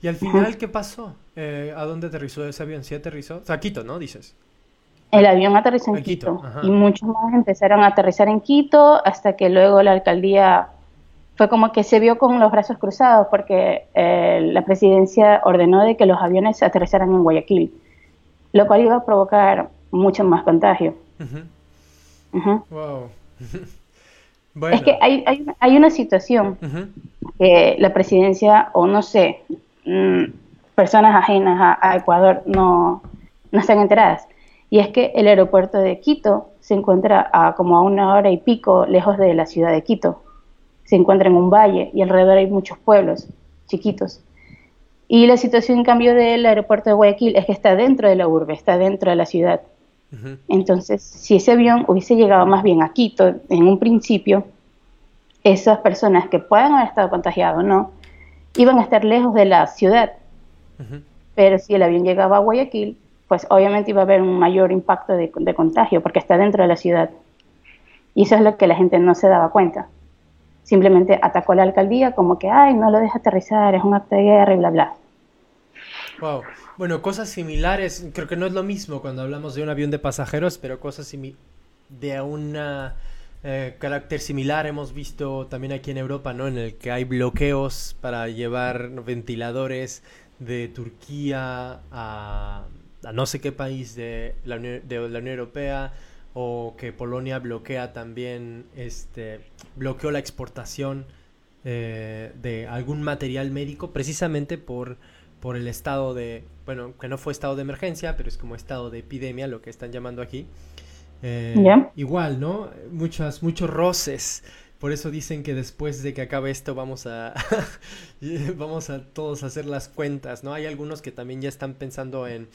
¿Y al final qué pasó? Eh, ¿A dónde aterrizó ese avión? ¿Sí aterrizó? O sea, Quito, ¿no? Dices. El avión aterrizó en, Quito, Quito y muchos más empezaron a aterrizar en Quito hasta que luego la alcaldía fue como que se vio con los brazos cruzados porque eh, la presidencia ordenó de que los aviones aterrizaran en Guayaquil, lo cual iba a provocar mucho más contagio. Wow. Es que hay, hay, una situación que la presidencia, o no sé, mm, personas ajenas a, Ecuador no, no están enteradas. Y es que el aeropuerto de Quito se encuentra a como a una hora y pico lejos de la ciudad de Quito se encuentra en un valle y alrededor hay muchos pueblos chiquitos. Y la situación, en cambio, del aeropuerto de Guayaquil es que está dentro de la urbe, está dentro de la ciudad. Entonces, si ese avión hubiese llegado más bien a Quito en un principio, esas personas que puedan haber estado contagiadas o no, iban a estar lejos de la ciudad. Pero si el avión llegaba a Guayaquil, pues obviamente iba a haber un mayor impacto de, de contagio porque está dentro de la ciudad. Y eso es lo que la gente no se daba cuenta simplemente atacó a la alcaldía como que, ay, no lo deja aterrizar, es un acto de guerra y bla, bla. Wow. Bueno, cosas similares, creo que no es lo mismo cuando hablamos de un avión de pasajeros, pero cosas de un eh, carácter similar hemos visto también aquí en Europa, ¿no? En el que hay bloqueos para llevar ventiladores de Turquía a, no sé qué país de la, de la Unión Europea o que Polonia bloquea también, este, bloqueó la exportación eh, de algún material médico precisamente por, por el estado de, bueno, que no fue estado de emergencia, pero es como estado de epidemia, lo que están llamando aquí. Eh, igual, ¿no? Muchas, muchos roces. Por eso dicen que después de que acabe esto vamos a vamos a todos hacer las cuentas, ¿no? Hay algunos que también ya están pensando en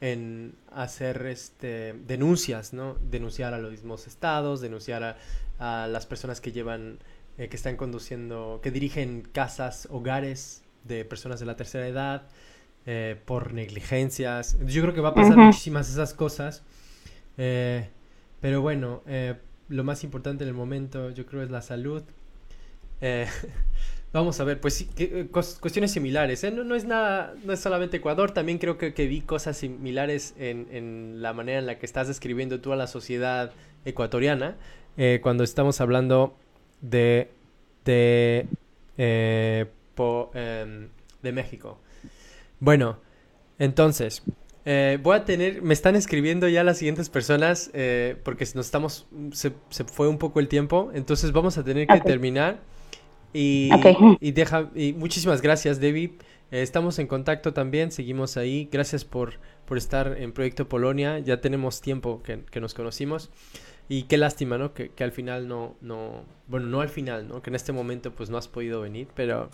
en hacer este, denuncias, ¿no? Denunciar a los mismos estados, denunciar a, las personas que llevan, eh, que están conduciendo, que dirigen casas, hogares de personas de la tercera edad eh, por negligencias. Yo creo que va a pasar muchísimas esas cosas. Eh, pero bueno, lo más importante en el momento yo creo es la salud. Vamos a ver, pues sí, eh, cuestiones similares. ¿eh? No, es nada, no es solamente Ecuador, también creo que, que vi cosas similares en, en, la manera en la que estás describiendo tú a la sociedad ecuatoriana, eh, cuando estamos hablando de, de, em, de México. Bueno, entonces, voy a tener, me están escribiendo ya las siguientes personas porque nos estamos, se, se, fue un poco el tiempo, entonces vamos a tener que terminar. Y, y, deja, y muchísimas gracias, David. Eh, estamos en contacto también, seguimos ahí. Gracias por, por estar en Proyecto Polonia. Ya tenemos tiempo que, que nos conocimos. Y qué lástima, ¿no? Que, que, al final no, no, bueno, no al final, ¿no? Que en este momento pues no has podido venir, pero...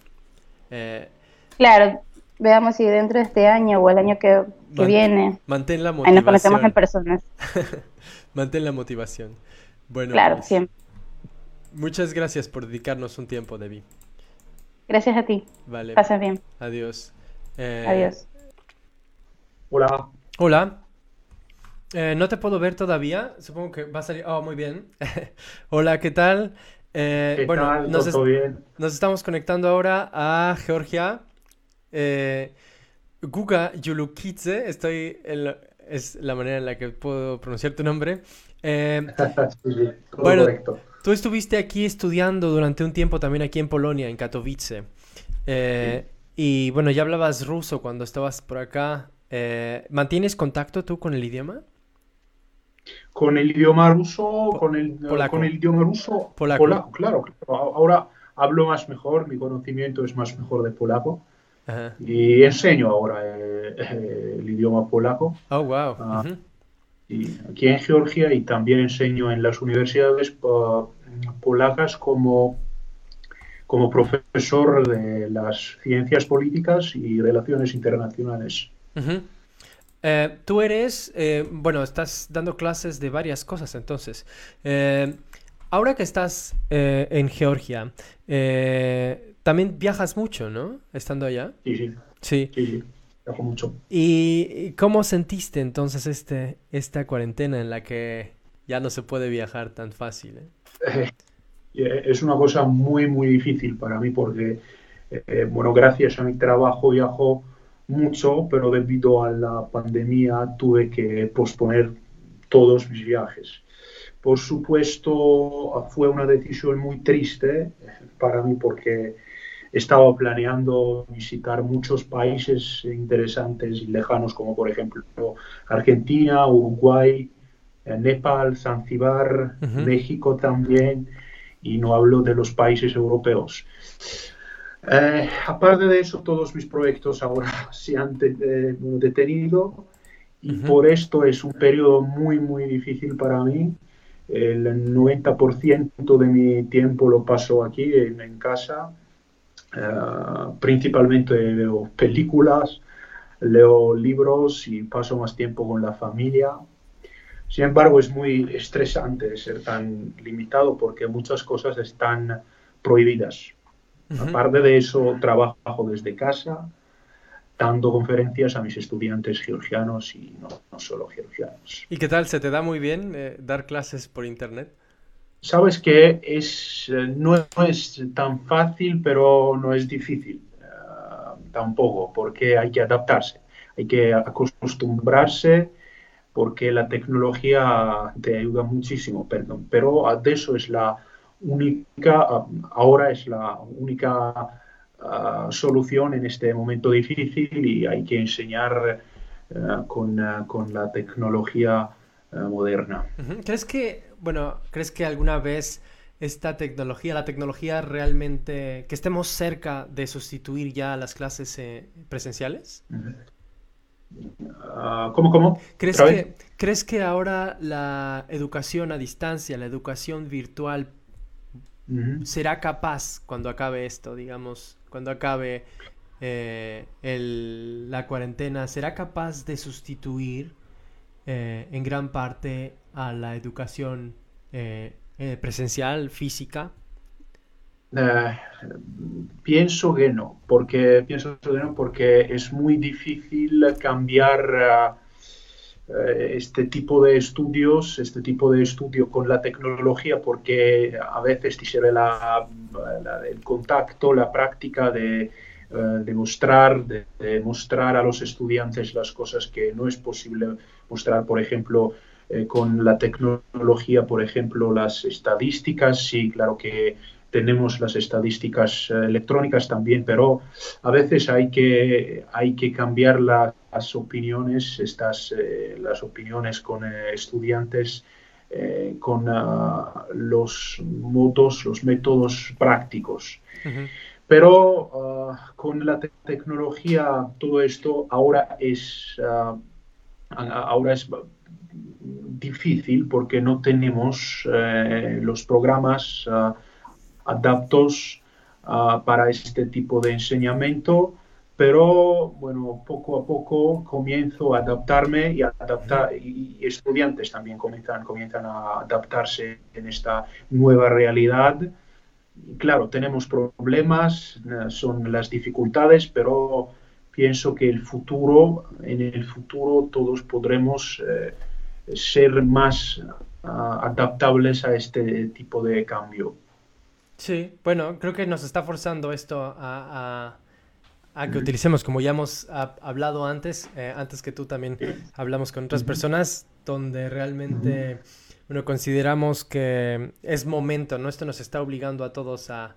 Eh, claro, veamos si dentro de este año o el año que, que viene... Mantén la motivación. Ahí nos conocemos en personas. mantén la motivación. Bueno, claro, pues, siempre. Muchas gracias por dedicarnos un tiempo, Debbie. Gracias a ti. Vale. Pasa bien. Adiós. Eh, Adiós. Hola. Hola. Eh, no te puedo ver todavía. Supongo que va a salir. Oh, muy bien. Hola, ¿qué tal? Eh, bueno, Nos, bien? nos, estamos conectando ahora a Georgia. Guga Yulukidze. Estoy. es la manera en la que puedo pronunciar tu nombre. sí, bueno, correcto. Tú estuviste aquí estudiando durante un tiempo también aquí en Polonia, en Katowice. Eh, y bueno, ya hablabas ruso cuando estabas por acá. Eh, ¿Mantienes contacto tú con el idioma? Con el idioma ruso, con, el, con el idioma ruso. Polaco. claro, Ahora hablo más mejor, mi conocimiento es más mejor de polaco. Y enseño ahora eh, el idioma polaco. Oh, wow. Ah, y aquí en Georgia y también enseño en las universidades polacas como, como profesor de las ciencias políticas y relaciones internacionales. Eh, tú eres, eh, bueno, estás dando clases de varias cosas entonces. Eh, ahora que estás en Georgia, también viajas mucho, ¿no? Estando allá. Sí, sí. Sí. sí, Viajo mucho. ¿Y cómo sentiste entonces este, esta cuarentena en la que ya no se puede viajar tan fácil? es una cosa muy, muy difícil para mí porque, eh, bueno, gracias a mi trabajo viajo mucho, pero debido a la pandemia tuve que posponer todos mis viajes. Por supuesto, fue una decisión muy triste para mí porque estaba planeando visitar muchos países interesantes y lejanos, como por ejemplo Argentina, Uruguay, eh, Nepal, Zanzibar, México también, y no hablo de los países europeos. Eh, aparte de eso, todos mis proyectos ahora se han detenido y por esto es un periodo muy, muy difícil para mí. El 90% de mi tiempo lo paso aquí en, casa. Eh, principalmente veo películas, leo libros y paso más tiempo con la familia. Sin embargo, es muy estresante ser tan limitado porque muchas cosas están prohibidas. Aparte de eso, trabajo desde casa, dando conferencias a mis estudiantes georgianos y no, solo georgianos. ¿Y qué tal? ¿Se te da muy bien eh, dar clases por Internet? Sabes que es, eh, no es tan fácil, pero no es difícil eh, tampoco, porque hay que adaptarse, hay que acostumbrarse porque la tecnología te ayuda muchísimo, perdón, pero de eso es la única, ahora es la única ah, solución en este momento difícil y hay que enseñar ah, con, ah, con, la tecnología moderna. ¿Crees que, bueno, crees que alguna vez esta tecnología, la tecnología realmente, que estemos cerca de sustituir ya las clases eh, presenciales? Ah, ¿Cómo, cómo? ¿Crees que, ¿Crees que ahora la educación a distancia, la educación virtual, será capaz cuando acabe esto, digamos, cuando acabe eh, la cuarentena, será capaz de sustituir eh, en gran parte a la educación eh, presencial, física? Eh, pienso que no, porque pienso que no porque es muy difícil cambiar eh, este tipo de estudios, este tipo de estudio con la tecnología, porque a veces se la, el contacto, la práctica de, eh, mostrar, de, mostrar a los estudiantes las cosas que no es posible mostrar, por ejemplo, eh, con la tecnología, por ejemplo, las estadísticas, sí, claro que tenemos las estadísticas electrónicas también, pero a veces hay que, hay que cambiar la, las opiniones, estas, eh, las opiniones con eh, estudiantes, eh, con ah, los modos, los métodos prácticos. Pero ah, con la tecnología todo esto ahora es, ah, ahora es difícil porque no tenemos los programas adaptos para este tipo de enseñamiento pero bueno, poco a poco comienzo a adaptarme y, adaptar, y, estudiantes también comienzan, comienzan a adaptarse en esta nueva realidad. Claro, tenemos problemas, son las dificultades, pero pienso que el futuro, en el futuro todos podremos eh, ser más ah, adaptables a este tipo de cambio. Sí, bueno, creo que nos está forzando esto a a que utilicemos, como ya hemos hablado antes, eh, antes que tú también hablamos con otras personas, donde realmente, bueno, consideramos que es momento, ¿no? Esto nos está obligando a todos a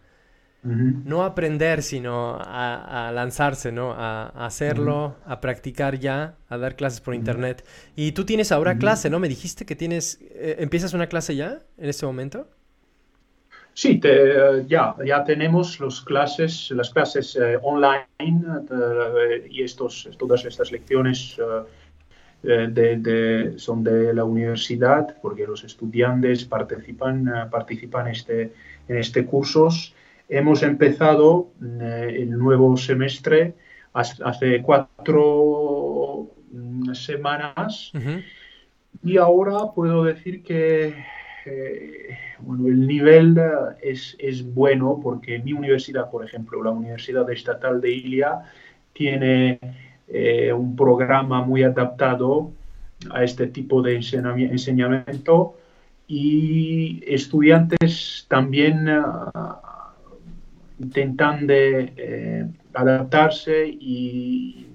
no aprender, sino a, lanzarse, ¿no? A, hacerlo, a practicar ya, a dar clases por internet. Y tú tienes ahora clase, ¿no? Me dijiste que tienes, eh, ¿empiezas una clase ya en este momento? Sí, ya, ya tenemos los clases, las clases eh, online eh, y estos, todas estas lecciones eh, son de la universidad porque los estudiantes participan, participan este, en este cursos. Hemos empezado el nuevo semestre hace cuatro mm, semanas y ahora puedo decir que bueno, el nivel eh, es, bueno porque mi universidad, por ejemplo, la Universidad Estatal de Ilia, tiene eh, un programa muy adaptado a este tipo de enseñamiento y estudiantes también eh, intentan de adaptarse y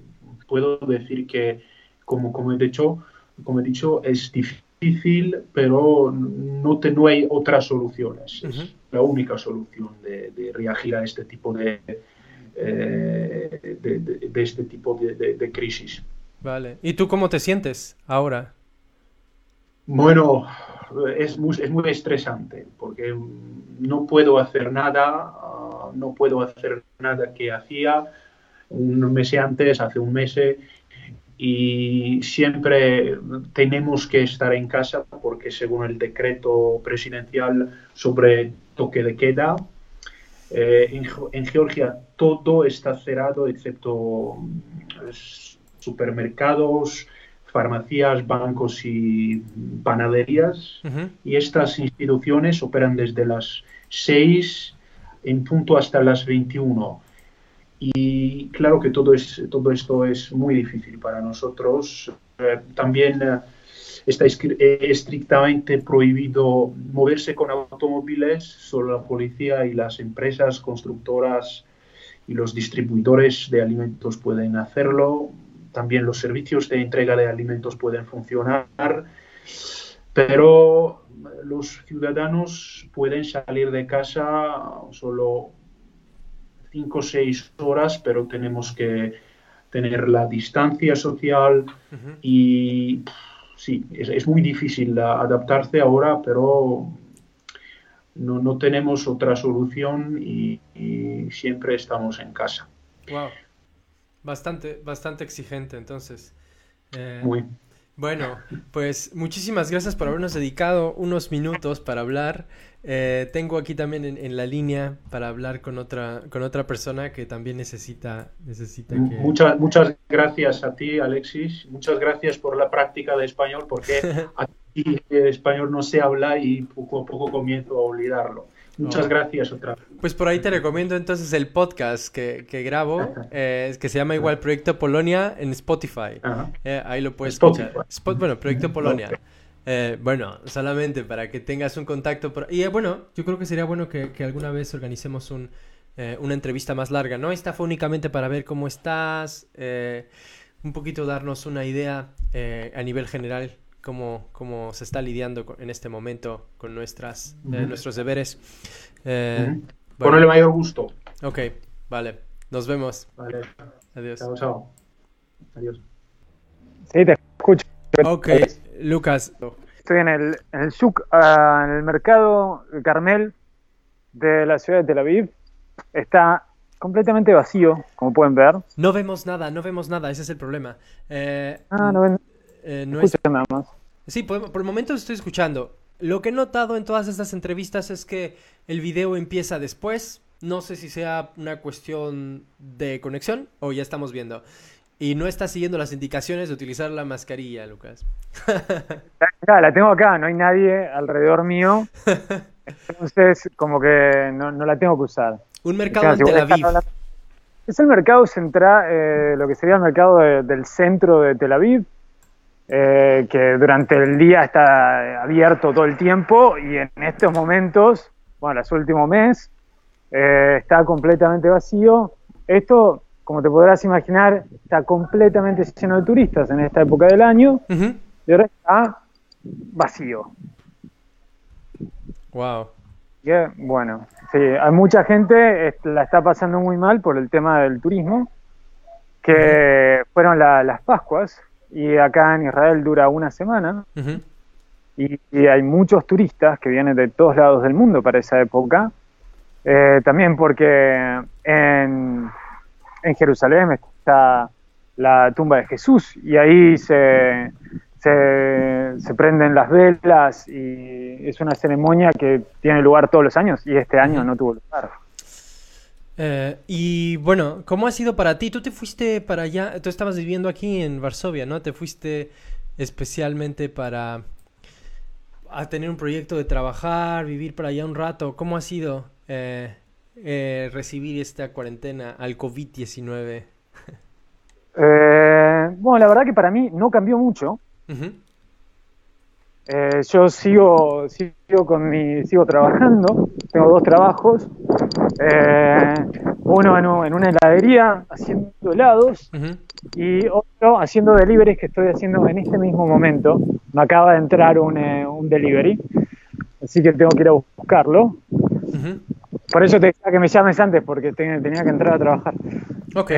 puedo decir que, como, como, he dicho, como he dicho, es difícil difícil, pero no, te, no hay otras soluciones. Es la única solución de, reagir a este tipo de, eh, de, este tipo de, crisis. Vale. ¿Y tú cómo te sientes ahora? Bueno, es muy, es muy estresante porque no puedo hacer nada, ah, no puedo hacer nada que hacía un mes antes, hace un mes y siempre tenemos que estar en casa porque según el decreto presidencial sobre toque de queda, eh, en, Georgia todo está cerrado excepto supermercados, farmacias, bancos y panaderías. Y estas instituciones operan desde las 6 en punto hasta las 21. Y claro que todo, es, todo esto es muy difícil para nosotros. Eh, también eh, está eh, estrictamente prohibido moverse con automóviles, solo la policía y las empresas constructoras y los distribuidores de alimentos pueden hacerlo. También los servicios de entrega de alimentos pueden funcionar, pero los ciudadanos pueden salir de casa solo cinco o seis horas, pero tenemos que tener la distancia social y sí, es, muy difícil adaptarse ahora, pero no, no tenemos otra solución y, siempre estamos en casa. Wow. Bastante, bastante exigente, entonces. Eh, muy. Bueno, pues muchísimas gracias por habernos dedicado unos minutos para hablar. Eh, tengo aquí también en, la línea para hablar con otra, con otra persona que también necesita, necesita que... Muchas, muchas gracias a ti, Alexis. Muchas gracias por la práctica de español, porque aquí el español no se habla y poco a poco comienzo a olvidarlo. Muchas gracias otra vez. Pues por ahí te recomiendo entonces el podcast que, que grabo, eh, que se llama igual Proyecto Polonia en Spotify. Eh, ahí lo puedes escuchar. bueno, Proyecto Polonia. Eh, bueno, solamente para que tengas un contacto. Y bueno, yo creo que sería bueno que, que alguna vez organicemos un, una entrevista más larga, ¿no? Esta fue únicamente para ver cómo estás, un poquito darnos una idea a nivel general cómo, cómo se está lidiando en este momento con nuestras, eh, nuestros deberes. Eh, Con el mayor gusto. Ok, vale. Nos vemos. Vale. Adiós. Chao, chao. Adiós. Sí, te escucho. Ok, Lucas. Estoy en el, en el ah, en el mercado Carmel de la ciudad de Tel Aviv. Está completamente vacío, como pueden ver. No vemos nada, no vemos nada, ese es el problema. Eh, ah, no ven. Eh, no es... nada más. Sí, por, el momento estoy escuchando. Lo que he notado en todas estas entrevistas es que el video empieza después. No sé si sea una cuestión de conexión o ya estamos viendo. Y no está siguiendo las indicaciones de utilizar la mascarilla, Lucas. la tengo acá, no hay nadie alrededor mío. Entonces, como que no, la tengo que usar. Un mercado en Tel Aviv. Es el mercado central, eh, lo que sería el mercado del centro de Tel Aviv. Eh, que durante el día está abierto todo el tiempo y en estos momentos, bueno, los últimos meses, eh, está completamente vacío. Esto, como te podrás imaginar, está completamente lleno de turistas en esta época del año y ahora está vacío. Wow. bueno, sí, hay mucha gente la está pasando muy mal por el tema del turismo, que fueron las Pascuas, y acá en Israel dura una semana. y, hay muchos turistas que vienen de todos lados del mundo para esa época. Eh, también porque en, en, Jerusalén está la tumba de Jesús y ahí se, se, se, prenden las velas y es una ceremonia que tiene lugar todos los años y este año no tuvo lugar. Eh, y bueno, ¿cómo ha sido para ti? Tú te fuiste para allá, tú estabas viviendo aquí en Varsovia, ¿no? Te fuiste especialmente para a tener un proyecto de trabajar, vivir para allá un rato. ¿Cómo ha sido eh, eh, recibir esta cuarentena al COVID-19? bueno, la verdad que para mí no cambió mucho. Eh, yo sigo, sigo, con mi, sigo trabajando, tengo dos trabajos, eh, uno en, una heladería haciendo helados y otro haciendo deliveries que estoy haciendo en este mismo momento. Me acaba de entrar un, eh, un delivery, así que tengo que ir a buscarlo. Por eso te decía que me llames antes, porque tenía que entrar a trabajar. Okay.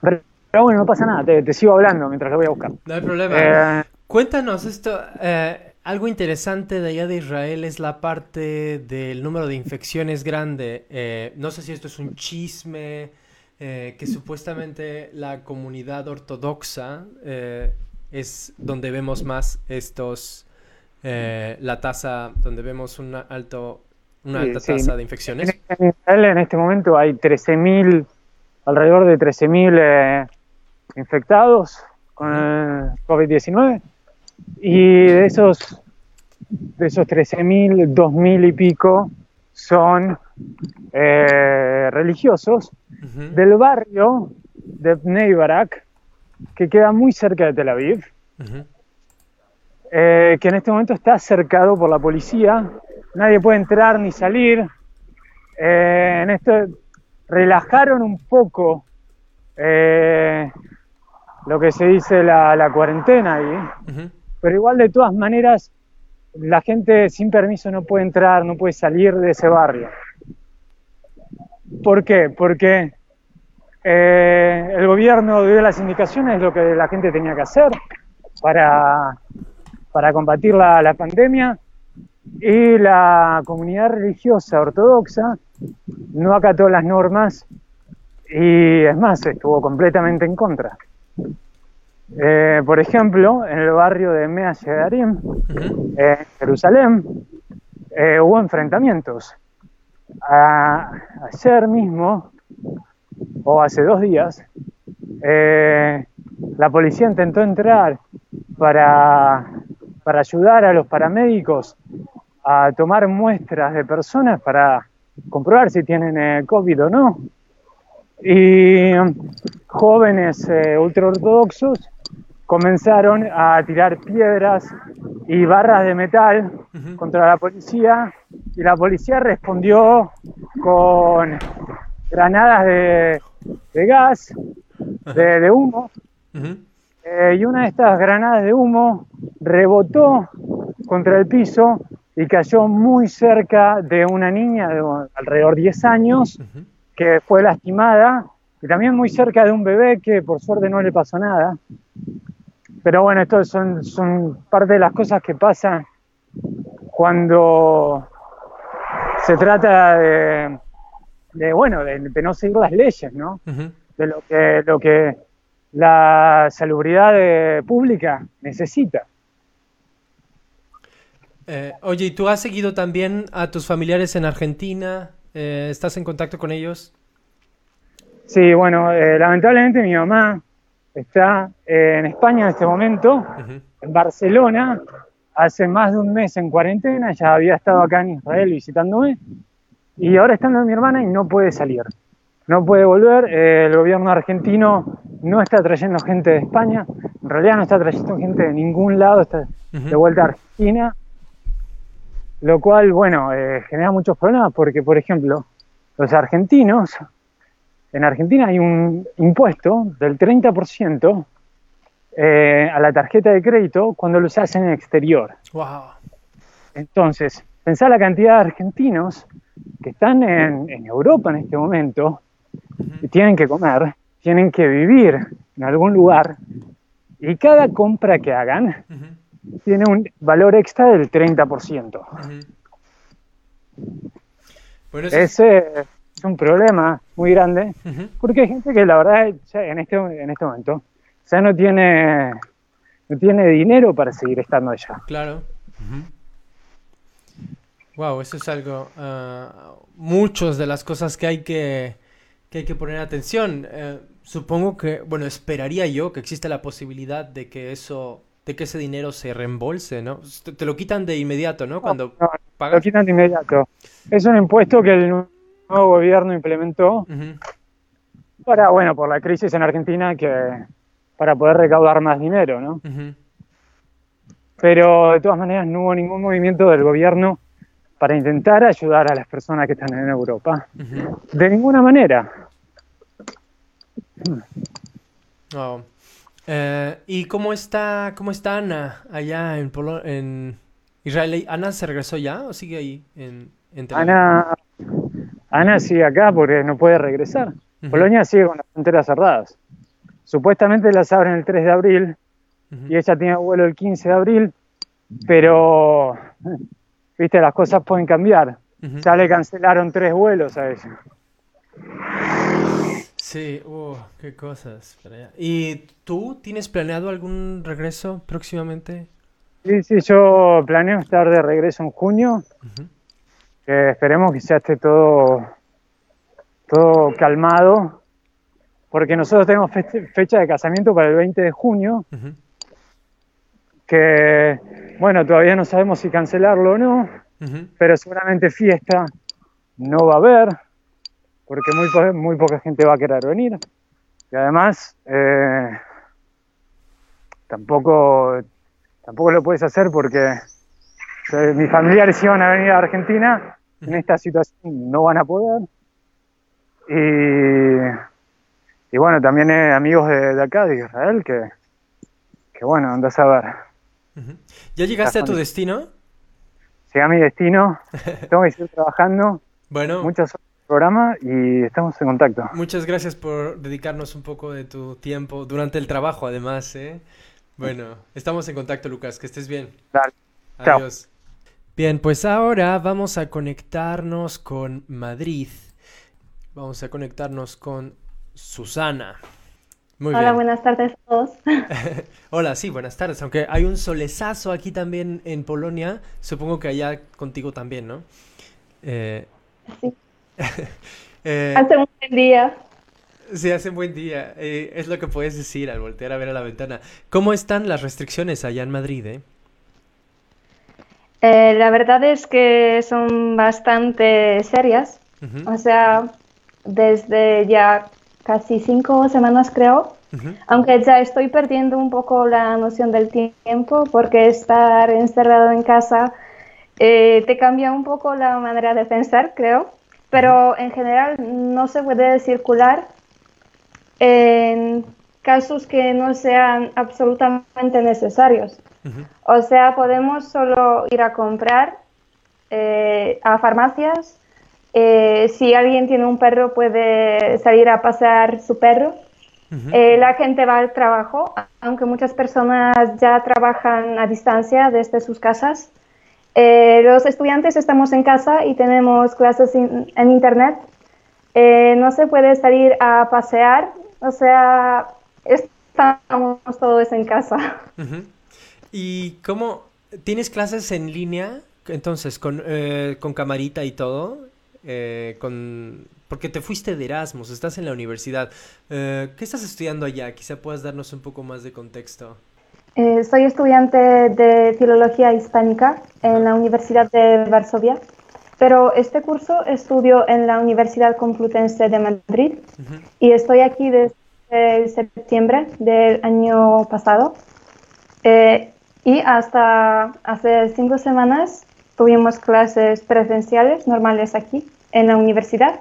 Pero, bueno, no pasa nada, te, te, sigo hablando mientras lo voy a buscar. No hay problema. Cuéntanos esto, eh, algo interesante de allá de Israel es la parte del número de infecciones grande. Eh, no sé si esto es un chisme, eh, que supuestamente la comunidad ortodoxa es donde vemos más estos, la tasa, donde vemos una, alto, una alta tasa de infecciones. En Israel en este momento hay 13.000, alrededor de 13.000 infectados con COVID-19 y de esos, de esos 13.000, 2.000 y pico son eh, religiosos del barrio de Bnei Barak, que queda muy cerca de Tel Aviv, eh, que en este momento está cercado por la policía, nadie puede entrar ni salir. Eh, en esto relajaron un poco lo que se dice la, la cuarentena ahí pero igual de todas maneras la gente sin permiso no puede entrar, no puede salir de ese barrio. ¿Por qué? Porque eh, el gobierno dio las indicaciones lo que la gente tenía que hacer para, para combatir la, la pandemia y la comunidad religiosa ortodoxa no acató las normas y es más, estuvo completamente en contra. Eh, por ejemplo, en el barrio de Mea Shedarim, en Jerusalén, eh, hubo enfrentamientos. ayer mismo, o hace dos días, eh, la policía intentó entrar para, para ayudar a los paramédicos a tomar muestras de personas para comprobar si tienen eh, COVID o no. Y jóvenes eh, ultraortodoxos comenzaron a tirar piedras y barras de metal contra la policía y la policía respondió con granadas de, gas, de, humo, eh, y una de estas granadas de humo rebotó contra el piso y cayó muy cerca de una niña de alrededor de 10 años que fue lastimada y también muy cerca de un bebé que por suerte no le pasó nada. Pero bueno, esto son, son parte de las cosas que pasan cuando se trata de, bueno, de, no seguir las leyes, ¿no? De lo que, lo que la salubridad pública necesita. Eh, oye, ¿y tú has seguido también a tus familiares en Argentina? Eh, ¿Estás en contacto con ellos? Sí, bueno, eh, lamentablemente mi mamá está en España en este momento, en Barcelona, hace más de un mes en cuarentena, ya había estado acá en Israel visitándome, y ahora está mi hermana y no puede salir, no puede volver, el gobierno argentino no está trayendo gente de España, en realidad no está trayendo gente de ningún lado, está de vuelta a Argentina, lo cual, bueno, eh, genera muchos problemas porque, por ejemplo, los argentinos, en Argentina hay un impuesto del 30% eh, a la tarjeta de crédito cuando lo se hace en el exterior. Wow. Entonces, pensá la cantidad de argentinos que están en, Europa en este momento y tienen que comer, tienen que vivir en algún lugar y cada compra que hagan tiene un valor extra del 30%. bueno, Ese es un problema muy grande, porque hay gente que la verdad en, este, en este momento ya no tiene, no tiene dinero para seguir estando allá. Claro. Wow, eso es algo. Uh, muchas de las cosas que hay que, que hay que poner atención. Eh, supongo que, bueno, esperaría yo que existe la posibilidad de que eso de que ese dinero se reembolse, ¿no? Te, lo quitan de inmediato, ¿no? Cuando pagas. Lo quitan de inmediato. Es un impuesto que el nuevo gobierno implementó para, bueno, por la crisis en Argentina, que para poder recaudar más dinero, ¿no? Pero de todas maneras no hubo ningún movimiento del gobierno para intentar ayudar a las personas que están en Europa. De ninguna manera. Oh. Eh, ¿Y cómo está, cómo está Ana allá en, en Israel? ¿Ana se regresó ya o sigue ahí en, Ana, Ana sigue acá porque no puede regresar. Polonia sigue con las fronteras cerradas. Supuestamente las abren el 3 de abril y ella tiene vuelo el 15 de abril, pero, viste, las cosas pueden cambiar. Ya le cancelaron tres vuelos a ella. Sí, uh, qué cosas. ¿Y tú tienes planeado algún regreso próximamente? Sí, sí, yo planeo estar de regreso en junio. Esperemos que ya esté todo, todo calmado, porque nosotros tenemos fecha de casamiento para el 20 de junio, que, bueno, todavía no sabemos si cancelarlo o no, pero seguramente fiesta no va a haber porque muy, muy poca gente va a querer venir. Y además, eh, tampoco, tampoco lo puedes hacer porque eh, mis familiares iban a venir a Argentina, en esta situación no van a poder. Y, y bueno, también hay amigos de, acá, de Israel, que, que bueno, andas a ver. ¿Ya llegaste a tu destino? Llegué a mi destino, tengo que seguir trabajando. Bueno. Muchas programa y estamos en contacto. Muchas gracias por dedicarnos un poco de tu tiempo durante el trabajo, además. ¿eh? Bueno, estamos en contacto, Lucas. Que estés bien. Dale. Adiós. Bien, pues ahora vamos a conectarnos con Madrid. Vamos a conectarnos con Susana. Muy Hola, buenas tardes a todos. Hola, sí, buenas tardes. Aunque hay un solezazo aquí también en Polonia, supongo que allá contigo también, ¿no? Eh, sí. Eh, hace un buen día. Sí, hace un buen día. Eh, es lo que puedes decir al voltear a ver a la ventana. ¿Cómo están las restricciones allá en Madrid? Eh? Eh, la verdad es que son bastante serias. O sea, desde ya casi cinco semanas creo, aunque ya estoy perdiendo un poco la noción del tiempo porque estar encerrado en casa eh, te cambia un poco la manera de pensar, creo. Pero en general no se puede circular en casos que no sean absolutamente necesarios. O sea, podemos solo ir a comprar eh, a farmacias. Eh, si alguien tiene un perro, puede salir a pasear su perro. Eh, la gente va al trabajo, aunque muchas personas ya trabajan a distancia desde sus casas. los estudiantes estamos en casa y tenemos clases en Internet. no se puede salir a pasear, o sea, estamos todos en casa. ¿Y cómo? ¿Tienes clases en línea? Entonces, con, eh, con camarita y todo. Eh, con... Porque te fuiste de Erasmus, estás en la universidad. Eh, ¿Qué estás estudiando allá? Quizá puedas darnos un poco más de contexto. soy estudiante de Filología Hispánica en la Universidad de Varsovia, pero este curso estudio en la Universidad Complutense de Madrid y estoy aquí desde septiembre del año pasado. Y hasta hace cinco semanas tuvimos clases presenciales normales aquí en la universidad.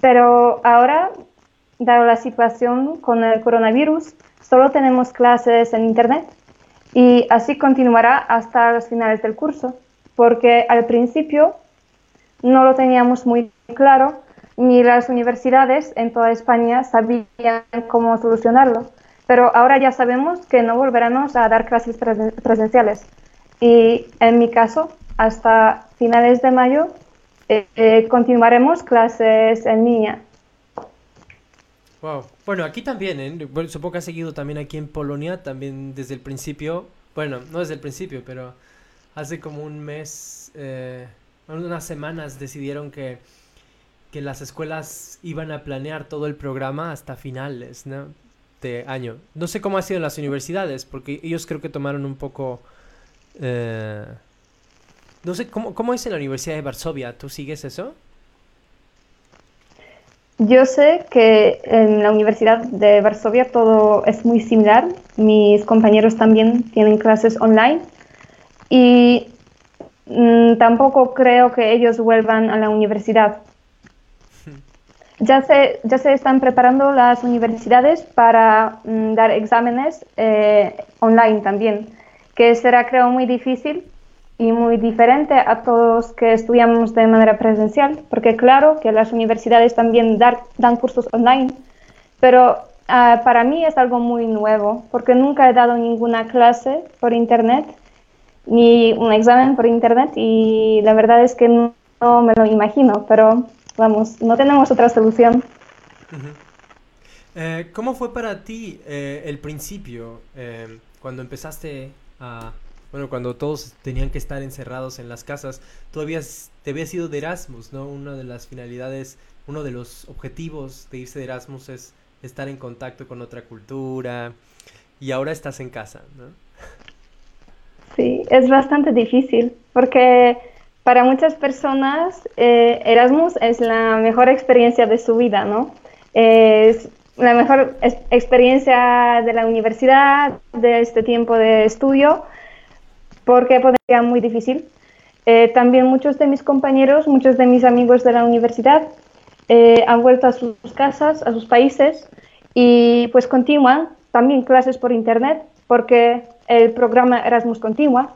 Pero ahora, dado la situación con el coronavirus, solo tenemos clases en Internet y así continuará hasta los finales del curso, porque al principio no lo teníamos muy claro ni las universidades en toda España sabían cómo solucionarlo pero ahora ya sabemos que no volveremos a dar clases presenciales. Y en mi caso, hasta finales de mayo, eh, eh, continuaremos clases en línea. Wow. Bueno, aquí también, ¿eh? supongo que ha seguido también aquí en Polonia, también desde el principio, bueno, no desde el principio, pero hace como un mes, eh, unas semanas decidieron que, que las escuelas iban a planear todo el programa hasta finales, ¿no? Este año. No sé cómo ha sido en las universidades, porque ellos creo que tomaron un poco... Eh, no sé, ¿cómo, ¿cómo es en la Universidad de Varsovia? ¿Tú sigues eso? Yo sé que en la Universidad de Varsovia todo es muy similar. Mis compañeros también tienen clases online y mm, tampoco creo que ellos vuelvan a la universidad ya se, ya se están preparando las universidades para mm, dar exámenes eh, online también, que será creo muy difícil y muy diferente a todos que estudiamos de manera presencial, porque claro que las universidades también dar, dan cursos online, pero ah, para mí es algo muy nuevo, porque nunca he dado ninguna clase por internet, ni un examen por internet, y la verdad es que no me lo imagino, pero vamos, no tenemos otra solución. Eh, ¿Cómo fue para ti eh, el principio, eh, cuando empezaste a, bueno, cuando todos tenían que estar encerrados en las casas, tú habías, te habías ido de Erasmus, ¿no? Una de las finalidades, uno de los objetivos de irse de Erasmus es estar en contacto con otra cultura y ahora estás en casa, ¿no? Sí, es bastante difícil porque para muchas personas eh, Erasmus es la mejor experiencia de su vida, ¿no? Es la mejor experiencia de la universidad, de este tiempo de estudio, porque podría muy difícil. Eh, también muchos de mis compañeros, muchos de mis amigos de la universidad eh, han vuelto a sus casas, a sus países y pues continúan también clases por internet porque el programa Erasmus continúa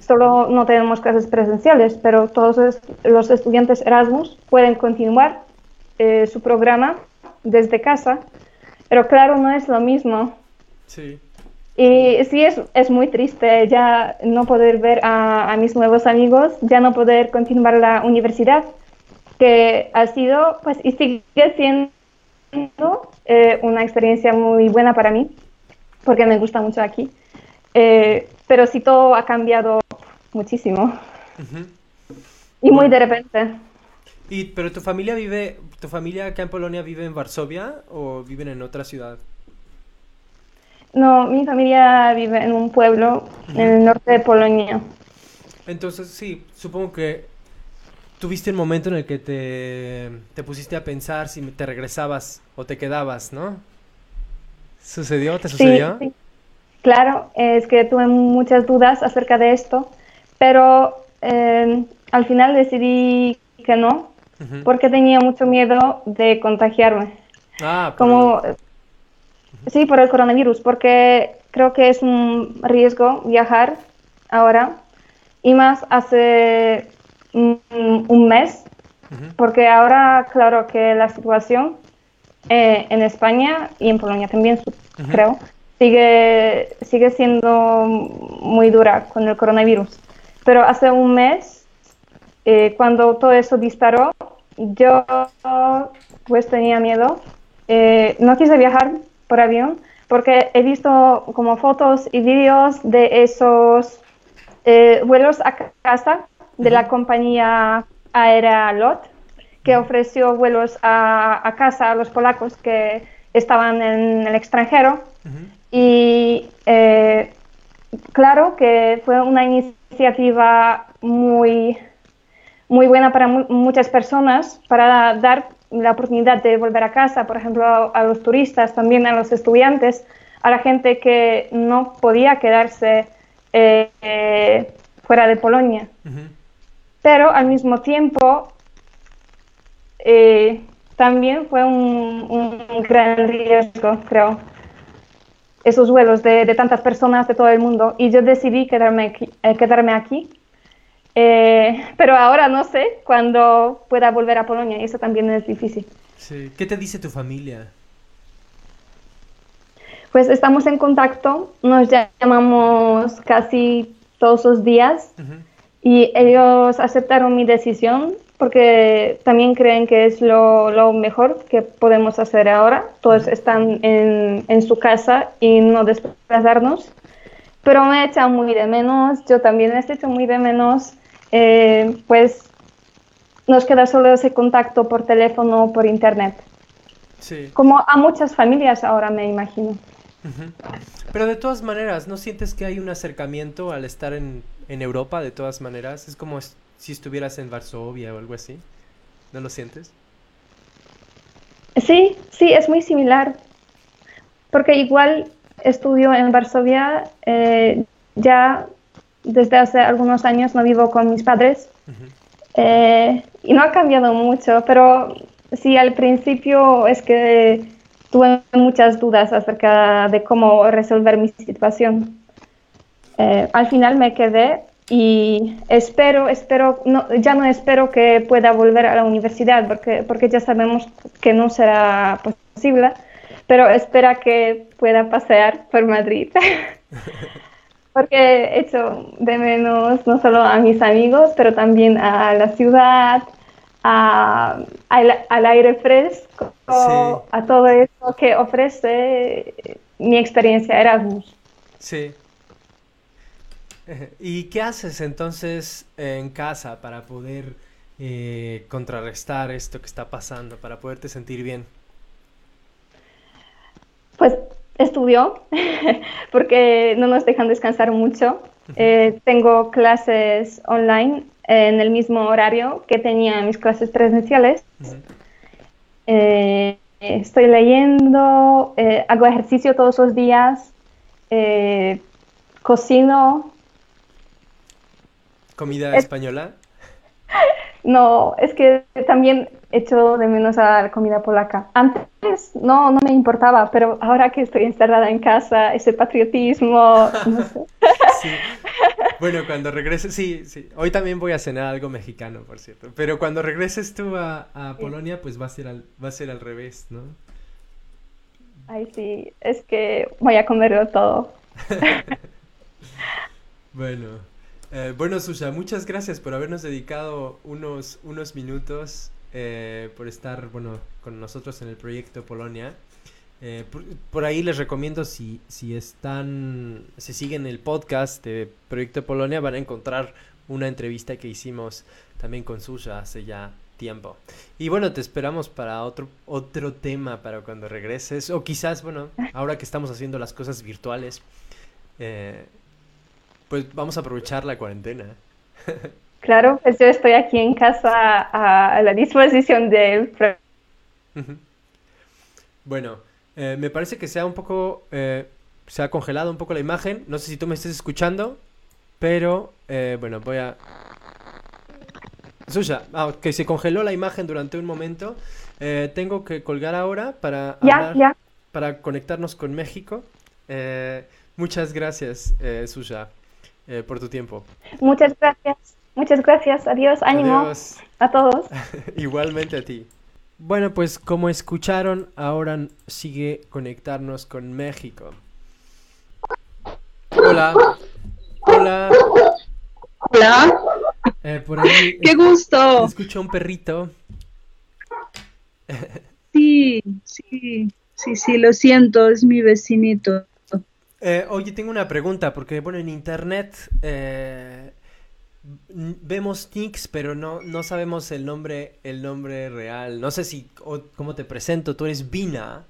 Solo no tenemos clases presenciales, pero todos los estudiantes Erasmus pueden continuar eh, su programa desde casa, pero claro, no es lo mismo. Sí. Y sí, es, es muy triste ya no poder ver a, mis nuevos amigos, ya no poder continuar la universidad, que ha sido, pues, y sigue siendo eh, una experiencia muy buena para mí, porque me gusta mucho aquí. Eh, pero sí todo ha cambiado muchísimo. Y muy de repente. ¿Y, ¿Pero tu familia vive, tu familia acá en Polonia vive en Varsovia o viven en otra ciudad? No, mi familia vive en un pueblo en el norte de Polonia. Entonces, sí, supongo que tuviste un momento en el que te, te pusiste a pensar si te regresabas o te quedabas, ¿no? ¿Sucedió? ¿Te sucedió? Sí, Claro, es que tuve muchas dudas acerca de esto, pero eh, al final decidí que no, porque tenía mucho miedo de contagiarme. Ah, Como, sí, por el coronavirus, porque creo que es un riesgo viajar ahora y más hace un, mes, porque ahora, claro que la situación eh, en España y en Polonia también, creo, sigue, sigue siendo muy dura con el coronavirus. Pero hace un mes, eh, cuando todo eso disparó, yo pues tenía miedo. Eh, no quise viajar por avión porque he visto como fotos y vídeos de esos eh, vuelos a casa de la compañía aérea LOT que ofreció vuelos a, casa a los polacos que estaban en el extranjero. Y eh, claro que fue una iniciativa muy, muy buena para muchas personas para dar la oportunidad de volver a casa, por ejemplo, a, los turistas, también a los estudiantes, a la gente que no podía quedarse eh, fuera de Polonia. Pero al mismo tiempo, eh, también fue un, un, gran riesgo, creo, esos vuelos de, de, tantas personas de todo el mundo. Y yo decidí quedarme aquí, eh, quedarme aquí eh, pero ahora no sé cuándo pueda volver a Polonia y eso también es difícil. Sí. ¿Qué te dice tu familia? Pues estamos en contacto, nos llamamos casi todos los días y ellos aceptaron mi decisión porque también creen que es lo, lo mejor que podemos hacer ahora. Todos están en, en, su casa y no desplazarnos. Pero me echan muy de menos, yo también les echo muy de menos eh, pues nos queda solo ese contacto por teléfono o por internet. Sí. Como a muchas familias ahora me imagino. Pero de todas maneras, ¿no sientes que hay un acercamiento al estar en, en Europa de todas maneras? Es como si estuvieras en Varsovia o algo así. ¿No lo sientes? Sí, sí, es muy similar. Porque igual estudio en Varsovia, eh, ya desde hace algunos años no vivo con mis padres eh, y no ha cambiado mucho, pero sí al principio es que tuve muchas dudas acerca de cómo resolver mi situación. Eh, al final me quedé y espero, espero, no, ya no espero que pueda volver a la universidad porque, porque ya sabemos que no será posible, pero espera que pueda pasear por Madrid. porque he hecho de menos no solo a mis amigos, pero también a la ciudad, a, al aire fresco, a todo eso que ofrece mi experiencia Erasmus. Sí. ¿Y qué haces entonces en casa para poder eh, contrarrestar esto que está pasando, para poderte sentir bien? Pues estudio porque no nos dejan descansar mucho. Eh, tengo clases online en el mismo horario que tenía mis clases presenciales. Eh, estoy leyendo, eh, hago ejercicio todos los días, cocino. ¿Comida española? No, es que también echo de menos a la comida polaca. Antes no, no me importaba, pero ahora que estoy encerrada en casa, ese patriotismo, no sé. Sí. Bueno, cuando regreses, sí, sí. Hoy también voy a cenar algo mexicano, por cierto. Pero cuando regreses tú a, a Polonia, pues va a ser al, va a ser al revés, ¿no? Ay, sí, es que voy a comerlo todo. bueno. Eh, bueno, Susha, muchas gracias por habernos dedicado unos, unos minutos, eh, por estar bueno, con nosotros en el proyecto Polonia. Eh, por, ahí les recomiendo si, si están, si siguen el podcast de Proyecto Polonia, van a encontrar una entrevista que hicimos también con Susha hace ya tiempo. Y bueno, te esperamos para otro, otro tema para cuando regreses. O quizás, bueno, ahora que estamos haciendo las cosas virtuales, pues vamos a aprovechar la cuarentena. Claro, pues yo estoy aquí en casa a, la disposición de él. Bueno, eh, me parece que se ha un poco, eh, se ha congelado un poco la imagen. No sé si tú me estés escuchando, pero eh, bueno, voy a... Susha, ah, que se congeló la imagen durante un momento. tengo que colgar ahora para, para conectarnos con México. muchas gracias, Susha, por tu tiempo. Muchas gracias. Muchas gracias. Adiós. Ánimo a todos. Igualmente a ti. Bueno, pues como escucharon, ahora sigue conectarnos con México. Hola. Hola. Hola. Eh, por ahí ¡Qué gusto! Escucho un perrito. Sí, sí, sí, sí, lo siento, es mi vecinito. Eh, oye, tengo una pregunta, porque bueno, en internet eh, vemos nicks, pero no, no sabemos el nombre, el nombre real. No sé si, cómo te presento, tú eres Vina.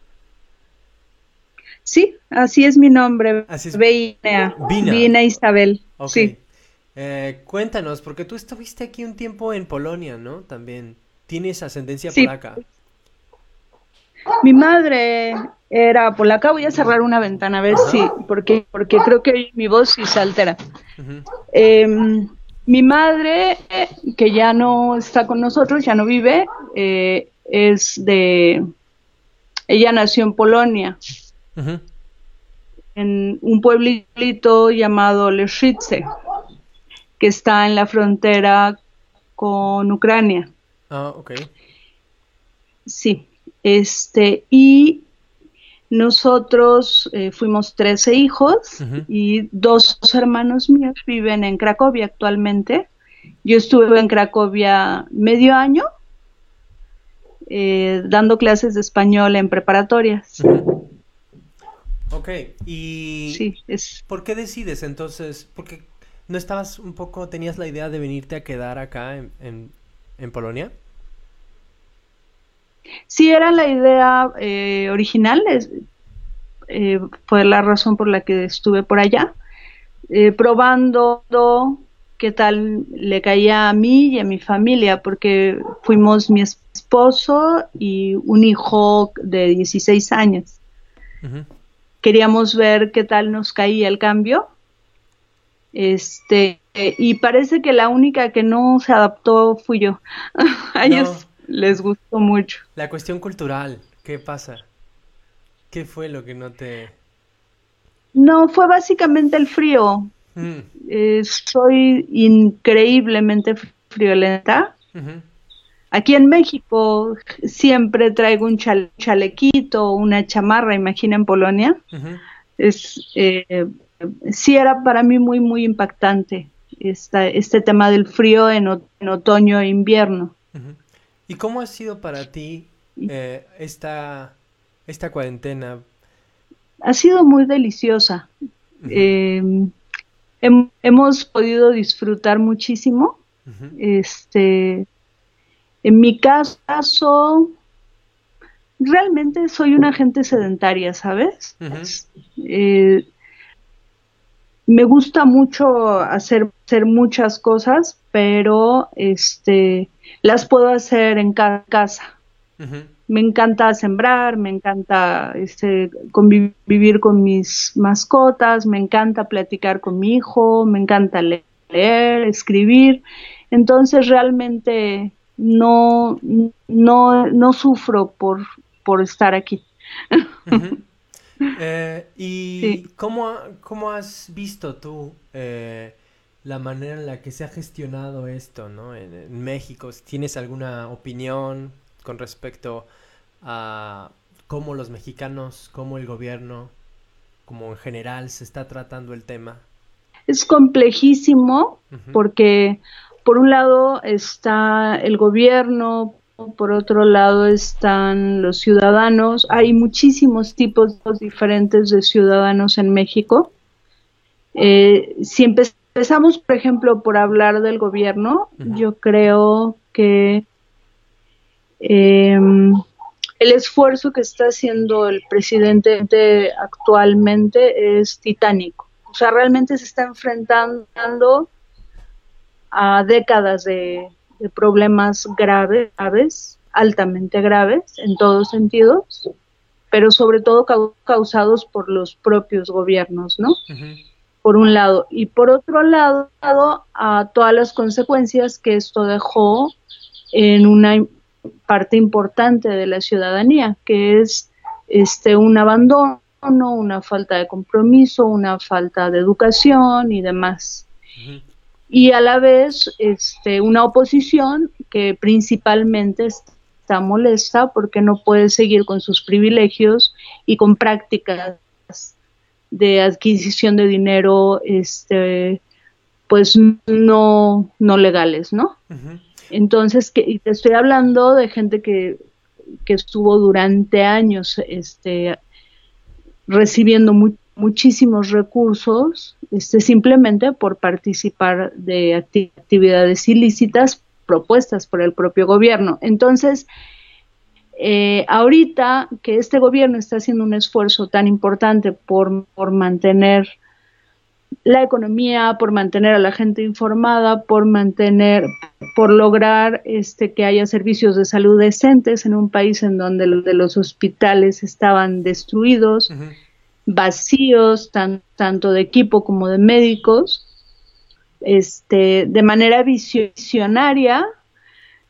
Sí, así es mi nombre. Así es. Vina. Vina. Isabel. Sí. Eh, cuéntanos, porque tú estuviste aquí un tiempo en Polonia, ¿no? También. ¿Tienes ascendencia polaca? Mi madre era polaca. Voy a cerrar una ventana a ver si, porque, porque creo que mi voz sí se altera. Mi madre, que ya no está con nosotros, ya no vive, eh, es de... Ella nació en Polonia, en un pueblito llamado Leshice, que está en la frontera con Ucrania. Ah, ok. Sí, este, y nosotros eh, fuimos 13 hijos y dos hermanos míos viven en Cracovia actualmente. Yo estuve en Cracovia medio año eh, dando clases de español en preparatorias. Ok, y sí, es... ¿por qué decides entonces? Porque no estabas un poco, tenías la idea de venirte a quedar acá en, en Polonia. Sí, era la idea eh, original, eh, fue la razón por la que estuve por allá, eh, probando qué tal le caía a mí y a mi familia, porque fuimos mi esposo y un hijo de 16 años. Queríamos ver qué tal nos caía el cambio. Este, y parece que la única que no se adaptó fui yo. a ellos les gustó mucho. La cuestión cultural, ¿qué pasa? ¿Qué fue lo que no te...? No, fue básicamente el frío. Mm. Eh, soy increíblemente friolenta. Aquí en México siempre traigo un chalequito, una chamarra, imagina en Polonia. Es, eh, sí era para mí muy, muy impactante esta, este tema del frío en, otoño e invierno. ¿Y cómo ha sido para ti eh, esta, esta cuarentena? Ha sido muy deliciosa. Em, hemos podido disfrutar muchísimo. Este, en mi caso, realmente soy una gente sedentaria, ¿sabes? Eh, me gusta mucho hacer, hacer muchas cosas, pero este las puedo hacer en casa. Me encanta sembrar, me encanta este, convivir con mis mascotas, me encanta platicar con mi hijo, me encanta leer, escribir. Entonces realmente no, no, no sufro por, por estar aquí. Eh, ¿Y cómo, cómo, has visto tú eh, la manera en la que se ha gestionado esto, ¿no? En, México, ¿tienes alguna opinión con respecto a cómo los mexicanos, cómo el gobierno, como en general se está tratando el tema? Es complejísimo porque por un lado está el gobierno, por otro lado están los ciudadanos. Hay muchísimos tipos diferentes de ciudadanos en México. Eh, siempre empezamos, por ejemplo, por hablar del gobierno, yo creo que em, el esfuerzo que está haciendo el presidente actualmente es titánico. O sea, realmente se está enfrentando a décadas de, problemas graves, graves, altamente graves en todos sentidos, pero sobre todo causados por los propios gobiernos, ¿no? Por un lado. Y por otro lado, a todas las consecuencias que esto dejó en una parte importante de la ciudadanía, que es este un abandono, una falta de compromiso, una falta de educación y demás. Y a la vez este, una oposición que principalmente está molesta porque no puede seguir con sus privilegios y con prácticas de adquisición de dinero este pues no no legales no entonces que, te estoy hablando de gente que, que estuvo durante años este recibiendo muchísimos recursos este simplemente por participar de actividades ilícitas propuestas por el propio gobierno. Entonces eh, ahorita que este gobierno está haciendo un esfuerzo tan importante por, por mantener la economía, por mantener a la gente informada, por mantener, por lograr este, que haya servicios de salud decentes en un país en donde los, de los hospitales estaban destruidos, vacíos, tanto de equipo como de médicos, este, de manera visionaria,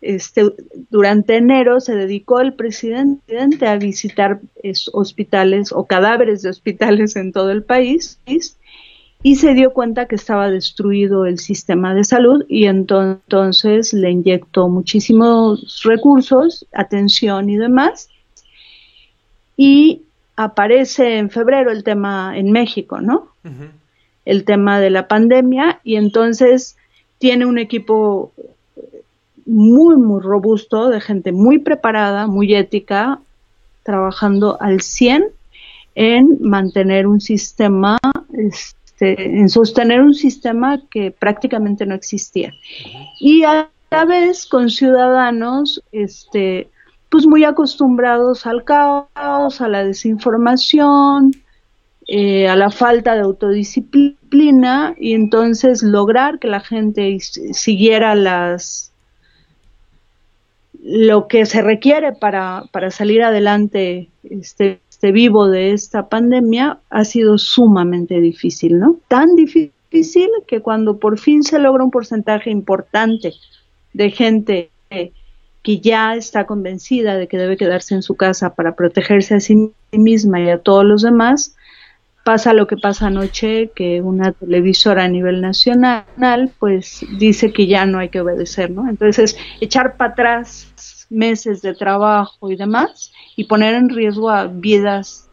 este, durante enero se dedicó el presidente a visitar hospitales o cadáveres de hospitales en todo el país y se dio cuenta que estaba destruido el sistema de salud y entonces le inyectó muchísimos recursos, atención y demás. Y aparece en febrero el tema en México, ¿no? El tema de la pandemia y entonces tiene un equipo muy, muy robusto, de gente muy preparada, muy ética, trabajando al 100 en mantener un sistema, este, en sostener un sistema que prácticamente no existía. Y a la vez con ciudadanos, este, pues muy acostumbrados al caos, a la desinformación, eh, a la falta de autodisciplina y entonces lograr que la gente siguiera las lo que se requiere para, para salir adelante este, este, vivo de esta pandemia ha sido sumamente difícil, ¿no? Tan difícil que cuando por fin se logra un porcentaje importante de gente que ya está convencida de que debe quedarse en su casa para protegerse a sí misma y a todos los demás, pasa lo que pasa anoche, que una televisora a nivel nacional pues dice que ya no hay que obedecer, ¿no? Entonces, echar para atrás meses de trabajo y demás y poner en riesgo a vidas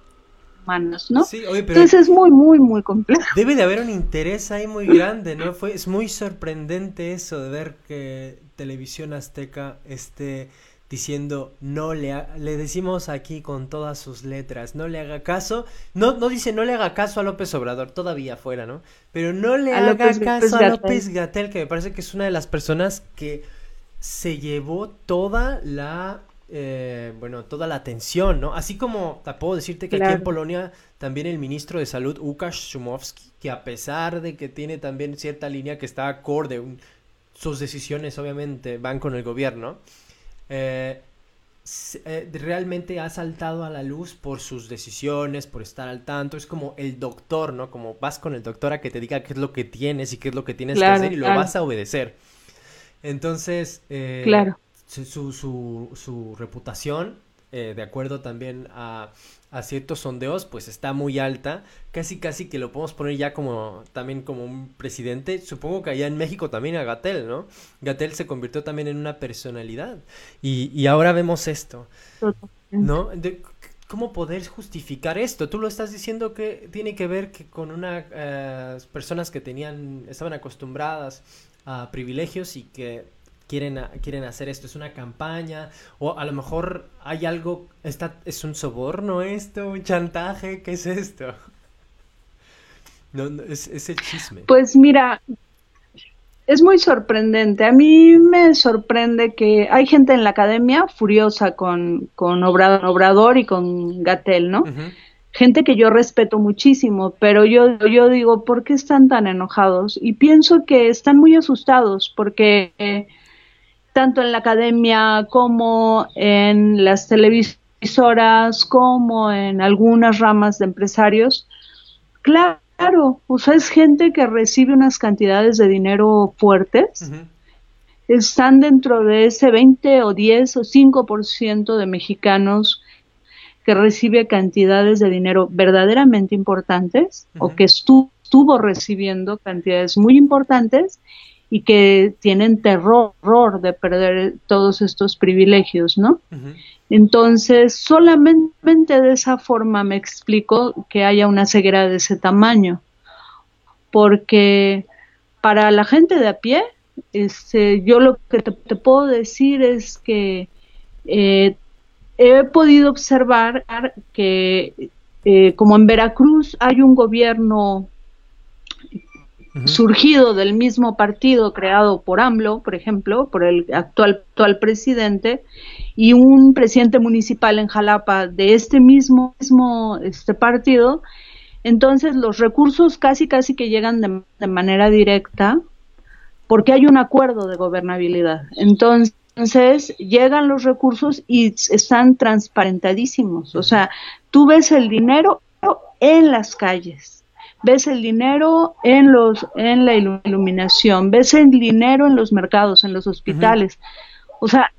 humanas, ¿no? Sí, oye, pero Entonces es muy, muy, muy complejo. Debe de haber un interés ahí muy grande, ¿no? Fue, es muy sorprendente eso de ver que Televisión Azteca esté diciendo no le le decimos aquí con todas sus letras no le haga caso no no dice no le haga caso a López Obrador todavía fuera no pero no le haga caso a López Gatel que me parece que es una de las personas que se llevó toda la eh, bueno, toda la atención, ¿no? Así como puedo decirte que aquí en Polonia también el ministro de Salud, Łukasz Szumowski, que a pesar de que tiene también cierta línea que está acorde, sus decisiones obviamente van con el gobierno, eh, eh, realmente ha saltado a la luz por sus decisiones, por estar al tanto. Es como el doctor, ¿no? Como vas con el doctor a que te diga qué es lo que tienes y qué es lo que tienes que hacer y lo vas a obedecer. Entonces, eh, claro. Su, su, su, reputación, eh, de acuerdo también a, a, ciertos sondeos, pues está muy alta. Casi, casi que lo podemos poner ya como también como un presidente. Supongo que allá en México también a Gatel, ¿no? Gatel se convirtió también en una personalidad. Y, y ahora vemos esto, ¿no? ¿Cómo poder justificar esto? Tú lo estás diciendo que tiene que ver que con unas eh, personas que tenían, estaban acostumbradas privilegios y que quieren, quieren hacer esto. Es una campaña o a lo mejor hay algo, está, es un soborno esto, un chantaje, ¿qué es esto? No, es, es, el chisme. Pues mira, es muy sorprendente. A mí me sorprende que hay gente en la academia furiosa con, con Obrador, y con Gatel, ¿no? gente que yo respeto muchísimo, pero yo, yo digo, ¿por qué están tan enojados? Y pienso que están muy asustados porque eh, tanto en la academia como en las televisoras, como en algunas ramas de empresarios, claro, o sea, es gente que recibe unas cantidades de dinero fuertes. Están dentro de ese 20 o 10 o 5% de mexicanos que recibe cantidades de dinero verdaderamente importantes o que estuvo recibiendo cantidades muy importantes y que tienen terror de perder todos estos privilegios, ¿no? Entonces, solamente de esa forma me explico que haya una ceguera de ese tamaño, porque para la gente de a pie, este, yo lo que te, puedo decir es que eh, he podido observar que eh, como en Veracruz hay un gobierno surgido del mismo partido creado por AMLO, por ejemplo, por el actual, actual presidente, y un presidente municipal en Jalapa de este mismo, mismo este partido, entonces los recursos casi casi que llegan de, manera directa porque hay un acuerdo de gobernabilidad. Entonces, entonces llegan los recursos y están transparentadísimos. O sea, tú ves el dinero en las calles, ves el dinero en los en la iluminación, ves el dinero en los mercados, en los hospitales. O sea,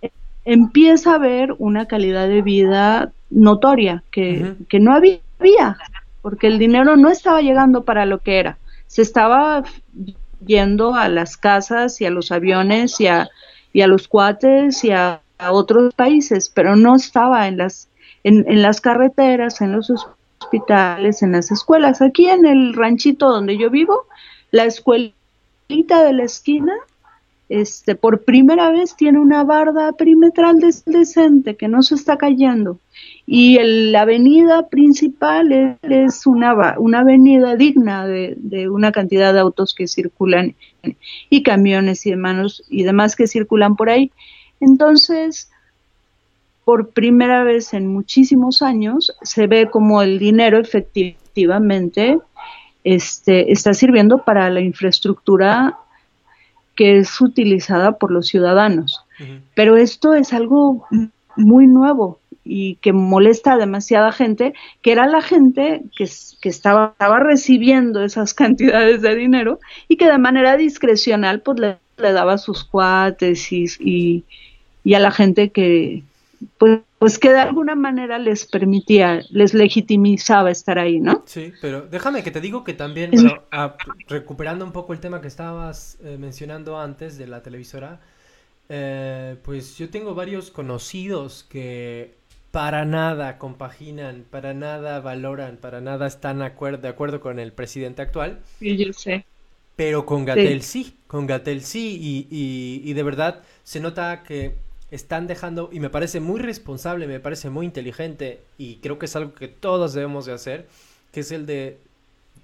empieza a haber una calidad de vida notoria que, que no había, porque el dinero no estaba llegando para lo que era. Se estaba yendo a las casas y a los aviones y a y a los cuates y a, otros países, pero no estaba en las, en, en las carreteras, en los hospitales, en las escuelas. Aquí en el ranchito donde yo vivo, la escuelita de la esquina este, por primera vez tiene una barda perimetral decente que no se está cayendo. Y la avenida principal es, una, una, avenida digna de, de, una cantidad de autos que circulan y camiones y demás, y demás que circulan por ahí. Entonces, por primera vez en muchísimos años, se ve como el dinero efectivamente este, está sirviendo para la infraestructura que es utilizada por los ciudadanos. Pero esto es algo muy nuevo y que molesta a demasiada gente, que era la gente que, que estaba, estaba, recibiendo esas cantidades de dinero y que de manera discrecional pues le, le daba sus cuates y, y a la gente que, pues, pues que de alguna manera les permitía, les legitimizaba estar ahí, ¿no? Sí, pero déjame que te digo que también, recuperando un poco el tema que estabas eh, mencionando antes de la televisora, eh, pues yo tengo varios conocidos que para nada compaginan, para nada valoran, para nada están de acuerdo con el presidente actual. Sí, yo sé. Pero con Gatel sí, con Gatel sí, y, y de verdad se nota que están dejando, y me parece muy responsable, me parece muy inteligente, y creo que es algo que todos debemos de hacer, que es el de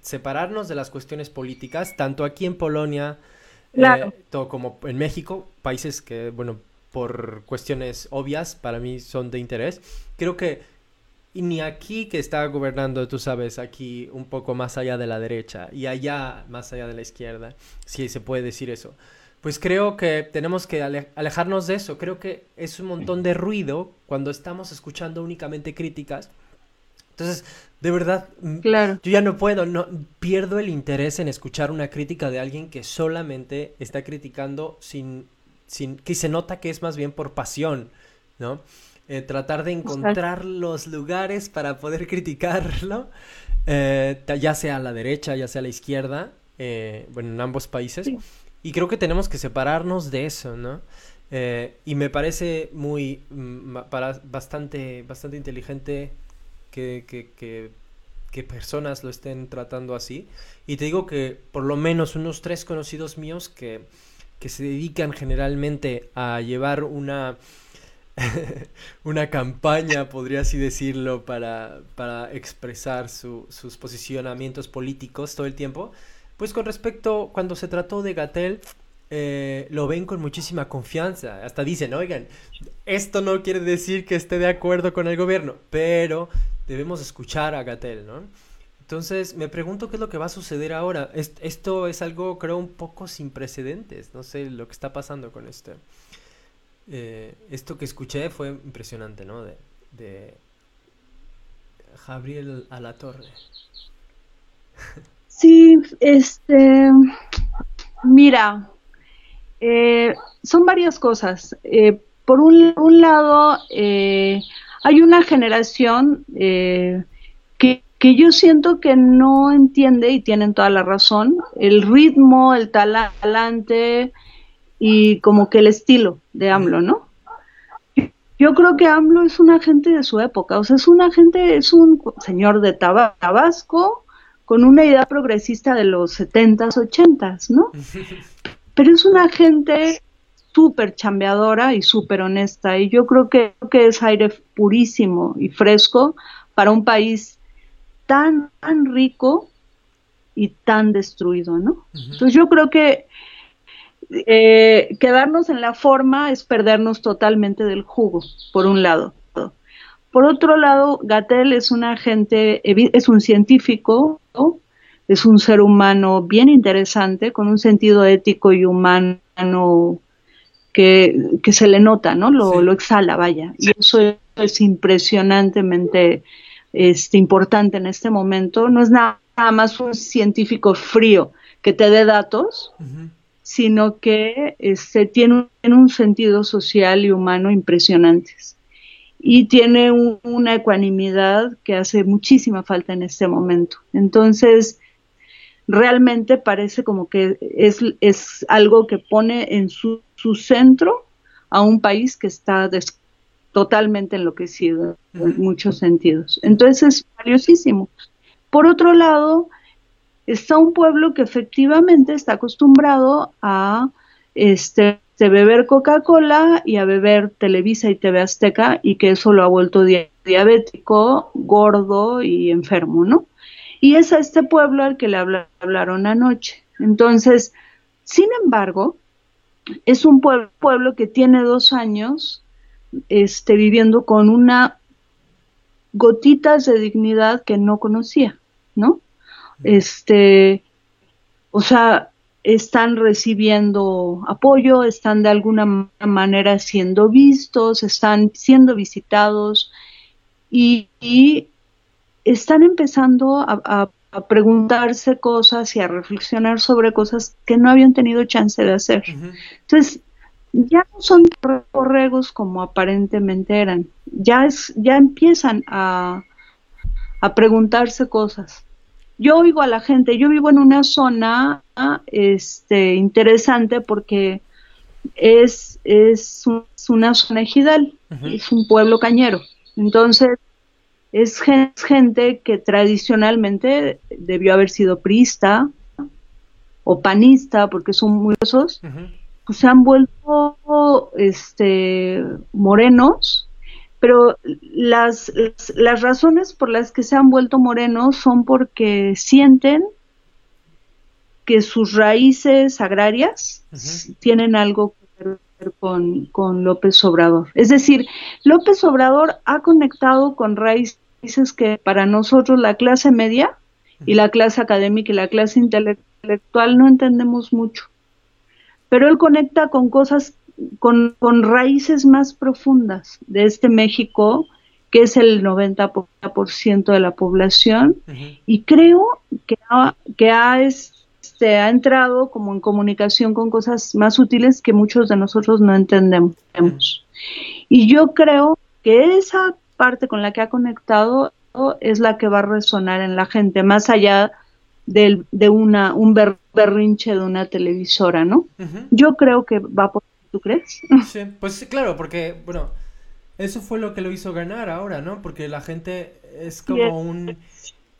separarnos de las cuestiones políticas, tanto aquí en Polonia eh, como en México, países que, bueno, por cuestiones obvias para mí son de interés. Creo que ni aquí que está gobernando, tú sabes, aquí un poco más allá de la derecha y allá más allá de la izquierda, si se puede decir eso pues creo que tenemos que alejarnos de eso. Creo que es un montón de ruido cuando estamos escuchando únicamente críticas. Entonces, de verdad, mm, claro. yo ya no puedo, no pierdo el interés en escuchar una crítica de alguien que solamente está criticando sin, sin que se nota que es más bien por pasión, ¿no? Eh, tratar de encontrar los lugares para poder criticarlo, eh, ya sea a la derecha, ya sea a la izquierda, eh, bueno, en ambos países. Y creo que tenemos que separarnos de eso, ¿no? Eh, y me parece muy, mm, para, bastante, bastante inteligente que, que, que, personas lo estén tratando así. Y te digo que por lo menos unos tres conocidos míos que, que se dedican generalmente a llevar una, una campaña, podría así decirlo, para, para expresar su, sus posicionamientos políticos todo el tiempo, pues con respecto, cuando se trató de Gatel, eh, lo ven con muchísima confianza. Hasta dicen, oigan, esto no quiere decir que esté de acuerdo con el gobierno, pero debemos escuchar a Gatel, ¿no? Entonces, me pregunto qué es lo que va a suceder ahora. esto es algo, creo, un poco sin precedentes. No sé lo que está pasando con este. Eh, esto que escuché fue impresionante, ¿no? De, de Gabriel Alatorre. Sí, este. Mira, eh, son varias cosas. Eh, por un, lado, hay una generación que que yo siento que no entiende, y tienen toda la razón, el ritmo, el talante y como que el estilo de AMLO, ¿no? Yo creo que AMLO es un agente de su época, o sea, es un agente, es un señor de Tabasco con una idea progresista de los 70s, 80s, ¿no? Pero es una gente súper chambeadora y súper honesta, y yo creo que, que es aire purísimo y fresco para un país tan, tan rico y tan destruido, ¿no? Entonces yo creo que eh, quedarnos en la forma es perdernos totalmente del jugo, por un lado. Por otro lado, Gatel es un agente, es un científico, es un ser humano bien interesante, con un sentido ético y humano que, se le nota, ¿no? Lo, lo exhala, vaya. Y eso es impresionantemente este, importante en este momento. No es nada, más un científico frío que te dé datos, sino que este, tiene un, sentido social y humano impresionantes. Y tiene una ecuanimidad que hace muchísima falta en este momento. Entonces, realmente parece como que es, es algo que pone en su, su centro a un país que está des totalmente enloquecido en muchos sentidos. Entonces es valiosísimo. Por otro lado, está un pueblo que efectivamente está acostumbrado a este, beber Coca-Cola y a beber Televisa y TV Azteca y que eso lo ha vuelto diabético, gordo y enfermo, ¿no? Y es a este pueblo al que le hablaron anoche. Entonces, sin embargo, es un pueblo que tiene dos años este, viviendo con una gotitas de dignidad que no conocía, ¿no? Este, o sea, están recibiendo apoyo, están de alguna manera siendo vistos, están siendo visitados y, están empezando a, preguntarse cosas y a reflexionar sobre cosas que no habían tenido chance de hacer. Entonces, ya no son borregos como aparentemente eran, ya, es, ya empiezan a, a preguntarse cosas. Yo oigo a la gente, yo vivo en una zona este, interesante porque es, es, una zona ejidal, es un pueblo cañero. Entonces, es gente que tradicionalmente debió haber sido priista o panista, porque son muy esos, pues se han vuelto este, morenos, pero las, las, razones por las que se han vuelto morenos son porque sienten que sus raíces agrarias tienen algo que ver con, con López Obrador. Es decir, López Obrador ha conectado con raíces que para nosotros la clase media y la clase académica y la clase intelectual no entendemos mucho. Pero él conecta con cosas, con, raíces más profundas de este México, que es el 90% de la población, y creo que ha, que ha, este, ha entrado como en comunicación con cosas más útiles que muchos de nosotros no entendemos. Y yo creo que esa parte con la que ha conectado es la que va a resonar en la gente, más allá de una, un berrinche de una televisora, ¿no? Yo creo que va por... ¿Tú crees? Sí, pues claro, porque, bueno, eso fue lo que lo hizo ganar ahora, ¿no? Porque la gente es como un...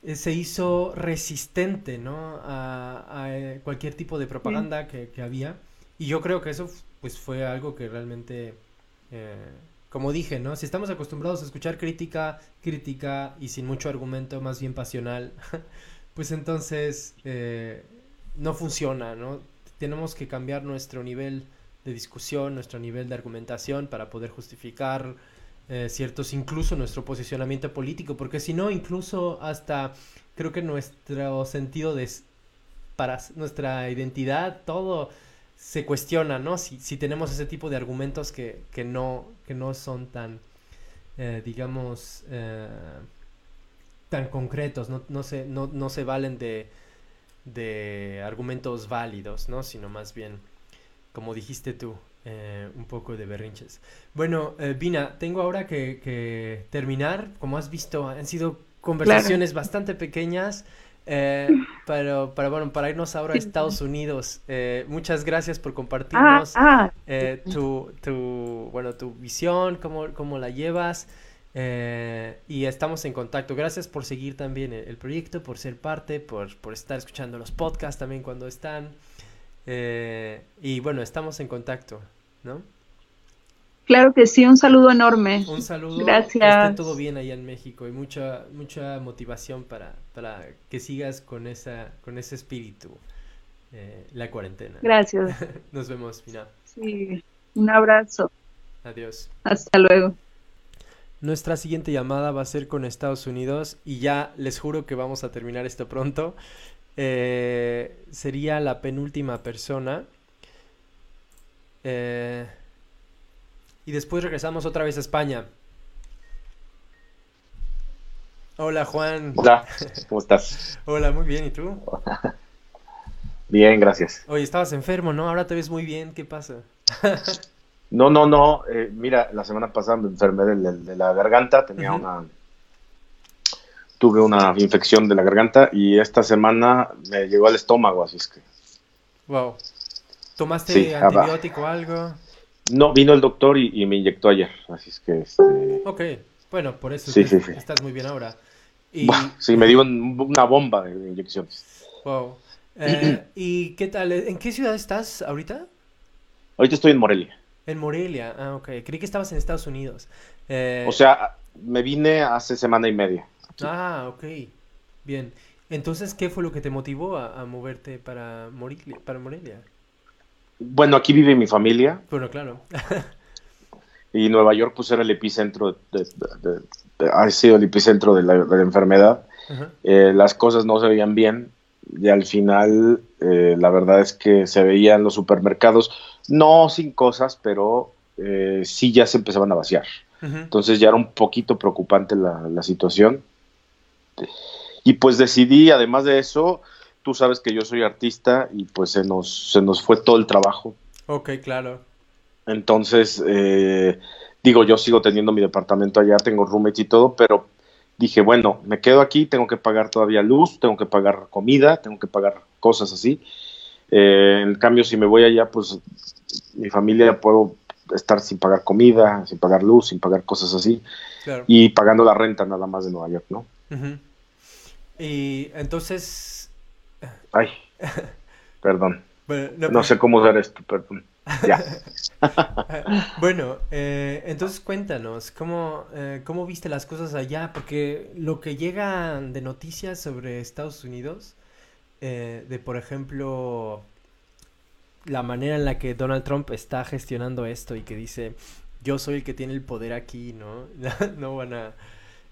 Eh, se hizo resistente, ¿no? A, eh, cualquier tipo de propaganda que, había. Y yo creo que eso, pues, fue algo que realmente... Eh, como dije, ¿no? Si estamos acostumbrados a escuchar crítica, crítica y sin mucho argumento, más bien pasional, pues entonces eh, no funciona, ¿no? Tenemos que cambiar nuestro nivel de discusión, nuestro nivel de argumentación para poder justificar eh, ciertos, incluso nuestro posicionamiento político, porque si no, incluso hasta creo que nuestro sentido de, para nuestra identidad, todo se cuestiona, ¿no? Si, si tenemos ese tipo de argumentos que, que, no, que no son tan, eh, digamos, eh, tan concretos, no, no, se, no, no se valen de, de argumentos válidos, ¿no? Sino más bien, como dijiste tú, eh, un poco de berrinches. Bueno, Vina, tengo ahora que, que, terminar. Como has visto, han sido conversaciones bastante pequeñas. Eh, pero, para, bueno, para irnos ahora a Estados Unidos, eh, muchas gracias por compartirnos ah, ah. Eh, tu, tu, bueno, tu visión, cómo, cómo la llevas. y estamos en contacto. Gracias por seguir también el, proyecto, por ser parte, por, por, estar escuchando los podcasts también cuando están. Y bueno, estamos en contacto, ¿no? Claro que sí, un saludo enorme. Un saludo. Gracias. Que esté todo bien allá en México y mucha mucha motivación para, para que sigas con esa con ese espíritu eh, la cuarentena. Gracias. Nos vemos, mira. Sí, un abrazo. Adiós. Hasta luego. Nuestra siguiente llamada va a ser con Estados Unidos y ya les juro que vamos a terminar esto pronto. Eh, sería la penúltima persona. Eh, y después regresamos otra vez a España. Hola Juan. Hola, ¿cómo estás? Hola, muy bien, ¿y tú? bien, gracias. Oye, estabas enfermo, ¿no? Ahora te ves muy bien, ¿qué pasa? no, no, no, eh, mira, la semana pasada me enfermé de, la garganta, tenía una... Tuve una infección de la garganta y esta semana me llegó al estómago, así es que... Wow. ¿Tomaste antibiótico o algo? No, vino el doctor y, me inyectó ayer, así es que... Este... Ok, bueno, por eso estás muy bien ahora. Y... sí, me dio una bomba de inyecciones. Wow. Eh, ¿Y qué tal? ¿En qué ciudad estás ahorita? Ahorita estoy en Morelia. En Morelia, ah, ok. Creí que estabas en Estados Unidos. Eh, o sea, me vine hace semana y media. Ah, ok. Bien. Entonces, ¿qué fue lo que te motivó a, a moverte para Morelia? Para Morelia? Bueno, aquí vive mi familia. Bueno, claro. y Nueva York pues era el epicentro, de, ha sido el epicentro de la, enfermedad. Eh, las cosas no se veían bien y al final eh, la verdad es que se veían los supermercados, no sin cosas, pero eh, sí ya se empezaban a vaciar. Entonces ya era un poquito preocupante la, la situación. Y pues decidí, además de eso, tú sabes que yo soy artista y pues se nos, se nos fue todo el trabajo. Ok, claro. Entonces, eh, digo, yo sigo teniendo mi departamento allá, tengo roommates y todo, pero dije, bueno, me quedo aquí, tengo que pagar todavía luz, tengo que pagar comida, tengo que pagar cosas así. Eh, en cambio, si me voy allá, pues mi familia puedo estar sin pagar comida, sin pagar luz, sin pagar cosas así, y pagando la renta nada más de Nueva York, ¿no? Y entonces, Ay, perdón. no, sé cómo usar esto, perdón. Ya. bueno, eh, entonces cuéntanos, ¿cómo, eh, ¿cómo viste las cosas allá? Porque lo que llega de noticias sobre Estados Unidos, eh, de por ejemplo, la manera en la que Donald Trump está gestionando esto y que dice, yo soy el que tiene el poder aquí, ¿no? no van a...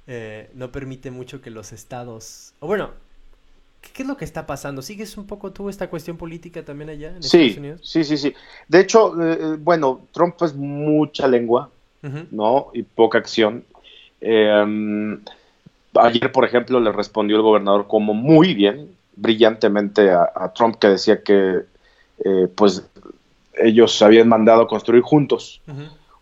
no permite mucho que los estados... O bueno, ¿Qué es lo que está pasando? ¿Sigues un poco tú esta cuestión política también allá en Estados Unidos? Sí, sí, sí. De hecho, eh, eh, bueno, Trump es mucha lengua, ¿no? Y poca acción. Em, ayer, por ejemplo, le respondió el gobernador como muy bien, brillantemente a, Trump, que decía que, eh, pues, ellos habían mandado construir juntos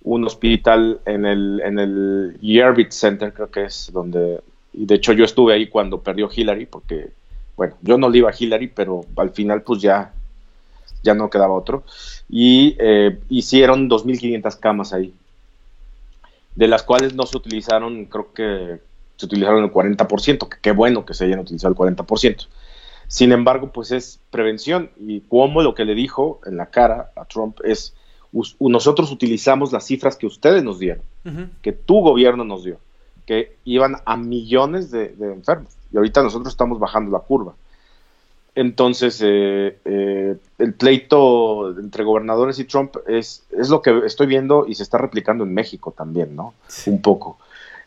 un hospital en el, en el Yerbit Center, creo que es donde, y de hecho yo estuve ahí cuando perdió Hillary, porque bueno, yo no le iba a Hillary, pero al final pues ya, ya no quedaba otro. Y eh, hicieron 2.500 camas ahí, de las cuales no se utilizaron, creo que se utilizaron el 40%, que qué bueno que se hayan utilizado el 40%. Sin embargo, pues es prevención y como lo que le dijo en la cara a Trump es, nosotros utilizamos las cifras que ustedes nos dieron, que tu gobierno nos dio, que iban a millones de enfermos y ahorita nosotros estamos bajando la curva. Entonces, eh, eh, el pleito entre gobernadores y Trump es, es lo que estoy viendo y se está replicando en México también, ¿no? Un poco.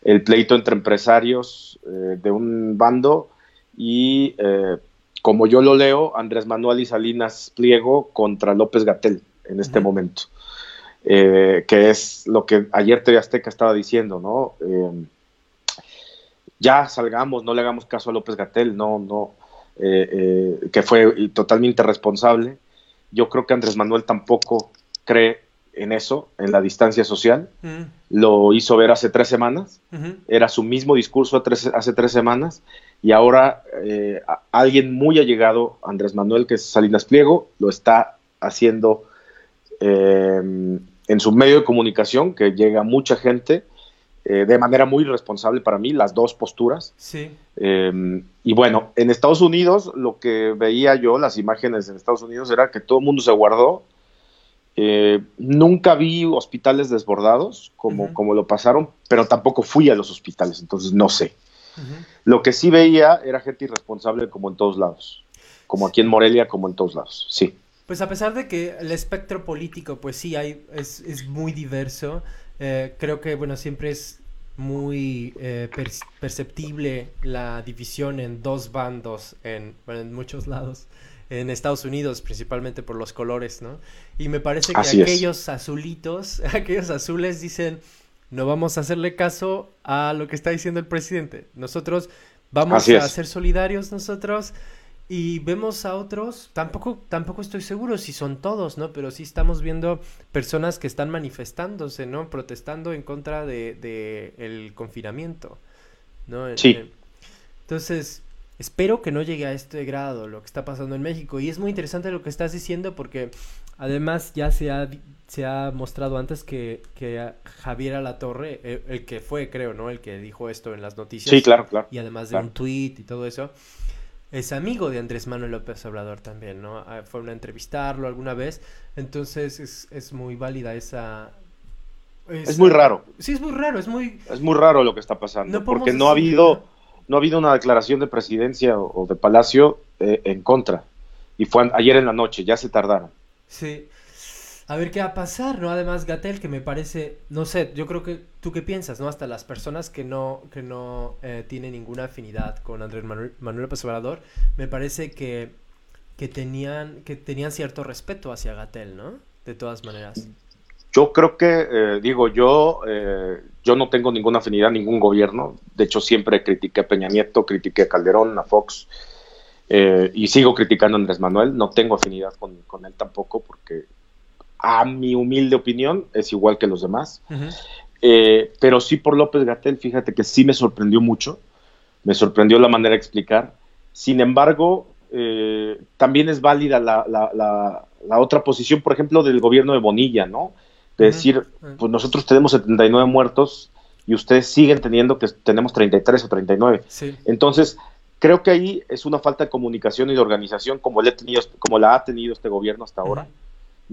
El pleito entre empresarios eh, de un bando y, como yo lo leo, Andrés Manuel y Salinas Pliego contra López Gatel en este momento. Que es lo que ayer TV Azteca estaba diciendo, ¿no? ya salgamos, no le hagamos caso a López Gatel, no, no, eh, eh, que fue totalmente responsable. Yo creo que Andrés Manuel tampoco cree en eso, en la distancia social. Mm. Lo hizo ver hace tres semanas, era su mismo discurso hace tres semanas, y ahora eh, alguien muy allegado, Andrés Manuel, que es Salinas Pliego, lo está haciendo en su medio de comunicación, que llega mucha gente, eh, de manera muy responsable para mí, las dos posturas. Sí. Em, y bueno, en Estados Unidos, lo que veía yo, las imágenes en Estados Unidos, era que todo el mundo se guardó. Eh, nunca vi hospitales desbordados como, como lo pasaron, pero tampoco fui a los hospitales, entonces no sé. Lo que sí veía era gente irresponsable como en todos lados, como aquí en Morelia, como en todos lados, sí. Pues a pesar de que el espectro político, pues sí, hay, es, es muy diverso, eh, creo que, bueno, siempre es muy eh, perceptible la división en dos bandos en, en muchos lados en Estados Unidos, principalmente por los colores, ¿no? Y me parece que aquellos azulitos, aquellos azules dicen, no vamos a hacerle caso a lo que está diciendo el presidente. Nosotros vamos a ser solidarios nosotros y vemos a otros, tampoco, tampoco estoy seguro si son todos, ¿no? Pero sí estamos viendo personas que están manifestándose, ¿no? Protestando en contra de, el confinamiento, ¿no? Sí. Eh, entonces, espero que no llegue a este grado lo que está pasando en México. Y es muy interesante lo que estás diciendo porque además ya se ha, se ha mostrado antes que, que Javier Alatorre, el, el que fue, creo, ¿no? El que dijo esto en las noticias. Sí, claro, claro. Y además de un tweet y todo eso es amigo de Andrés Manuel López Obrador también, ¿no? Ah, Fueron a entrevistarlo alguna vez, entonces es, es muy válida esa... Es, muy raro. Sí, es muy raro, es muy... Es muy raro lo que está pasando, porque no ha habido... No ha habido una declaración de presidencia o, de Palacio eh, en contra. Y fue ayer en la noche, ya se tardaron. Sí a ver qué va a pasar, ¿no? Además, Gatel, que me parece, no sé, yo creo que tú qué piensas, ¿no? Hasta las personas que no, que no eh, tienen ninguna afinidad con Andrés Manuel, Manuel López Obrador, me parece que, que, tenían, que tenían cierto respeto hacia Gatel, ¿no? De todas maneras. Yo creo que, eh, digo, yo, eh, yo no tengo ninguna afinidad a ningún gobierno. De hecho, siempre critiqué a Peña Nieto, critiqué a Calderón, a Fox, y sigo criticando a Andrés Manuel. No tengo afinidad con, con él tampoco, porque a mi humilde opinión, es igual que los demás. Eh, pero sí por López Gatel, fíjate que sí me sorprendió mucho, me sorprendió la manera de explicar. Sin embargo, eh, también es válida la, la, otra posición, por ejemplo, del gobierno de Bonilla, ¿no? De decir, pues nosotros tenemos 79 muertos y ustedes siguen teniendo que tenemos 33 o 39. Entonces, creo que ahí es una falta de comunicación y de organización como, he tenido, como la ha tenido este gobierno hasta ahora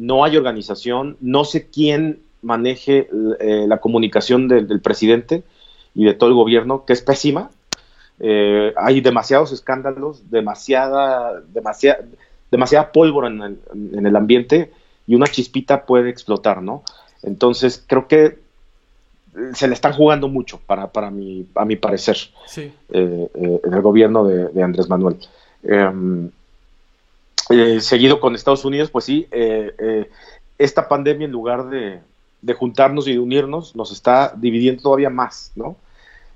no hay organización, no sé quién maneje eh, la comunicación del, presidente y de todo el gobierno, que es pésima. Eh, hay demasiados escándalos, demasiada, demasiada, demasiada pólvora en el, ambiente y una chispita puede explotar, ¿no? Entonces creo que se le están jugando mucho para, para mi, a mi parecer sí. Eh, en el gobierno de, de Andrés Manuel. Em, eh, seguido con Estados Unidos, pues sí, eh, eh, esta pandemia en lugar de, juntarnos y de unirnos, nos está dividiendo todavía más, ¿no?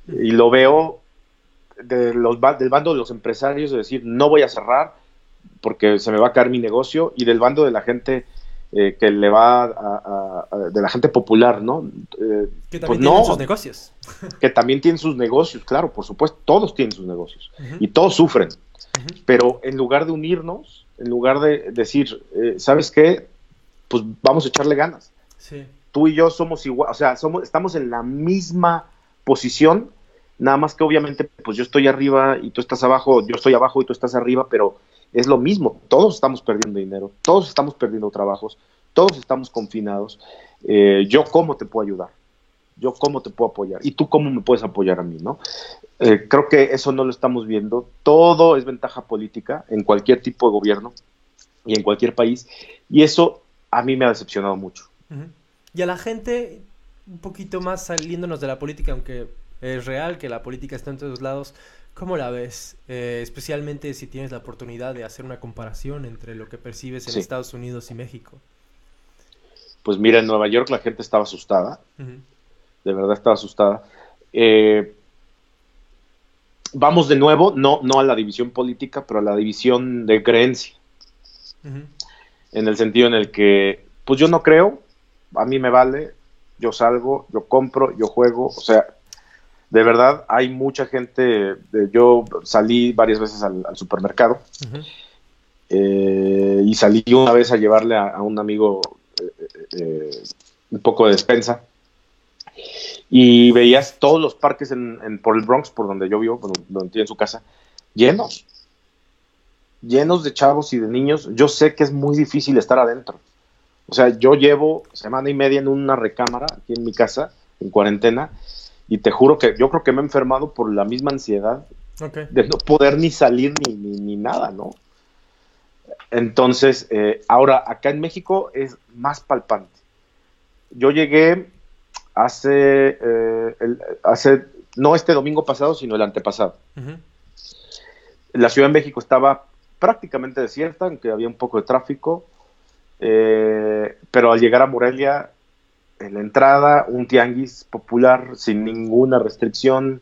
Y lo veo de los, del bando de los empresarios de decir, no voy a cerrar porque se me va a caer mi negocio, y del bando de la gente que le va a, de la gente popular, ¿no? que también pues tienen sus negocios. que también tienen sus negocios, claro, por supuesto, todos tienen sus negocios y todos sufren. Pero en lugar de unirnos, en lugar de decir, eh, ¿sabes qué? Pues vamos a echarle ganas. Tú y yo somos igual, o sea, somos, estamos en la misma posición, nada más que obviamente, pues yo estoy arriba y tú estás abajo, yo estoy abajo y tú estás arriba, pero es lo mismo, todos estamos perdiendo dinero, todos estamos perdiendo trabajos, todos estamos confinados. Eh, yo cómo te puedo ayudar, yo cómo te puedo apoyar y tú cómo me puedes apoyar a mí, ¿no? Eh, creo que eso no lo estamos viendo. Todo es ventaja política en cualquier tipo de gobierno y en cualquier país. Y eso a mí me ha decepcionado mucho. Y a la gente, un poquito más saliéndonos de la política, aunque es real que la política está en todos lados, ¿cómo la ves? Eh, especialmente si tienes la oportunidad de hacer una comparación entre lo que percibes en Estados Unidos y México. Pues mira, en Nueva York la gente estaba asustada. De verdad estaba asustada. Eh, vamos de nuevo, no, no a la división política, pero a la división de creencia. En el sentido en el que, pues yo no creo, a mí me vale, yo salgo, yo compro, yo juego, o sea, de verdad hay mucha gente, yo salí varias veces al, supermercado eh, y salí una vez a llevarle a, un amigo eh, eh, un poco de despensa y veías todos los parques en, por el Bronx, por donde yo vivo, donde tiene su casa, llenos, llenos de chavos y de niños. Yo sé que es muy difícil estar adentro. O sea, yo llevo semana y media en una recámara aquí en mi casa, en cuarentena, y te juro que yo creo que me he enfermado por la misma ansiedad de no poder ni salir ni, ni, nada, ¿no? Entonces, eh, ahora acá en México es más palpante. Yo llegué hace, eh, hace, no este domingo pasado, sino el antepasado. La Ciudad de México estaba prácticamente desierta, aunque había un poco de tráfico, eh, pero al llegar a Morelia, en la entrada, un tianguis popular sin ninguna restricción,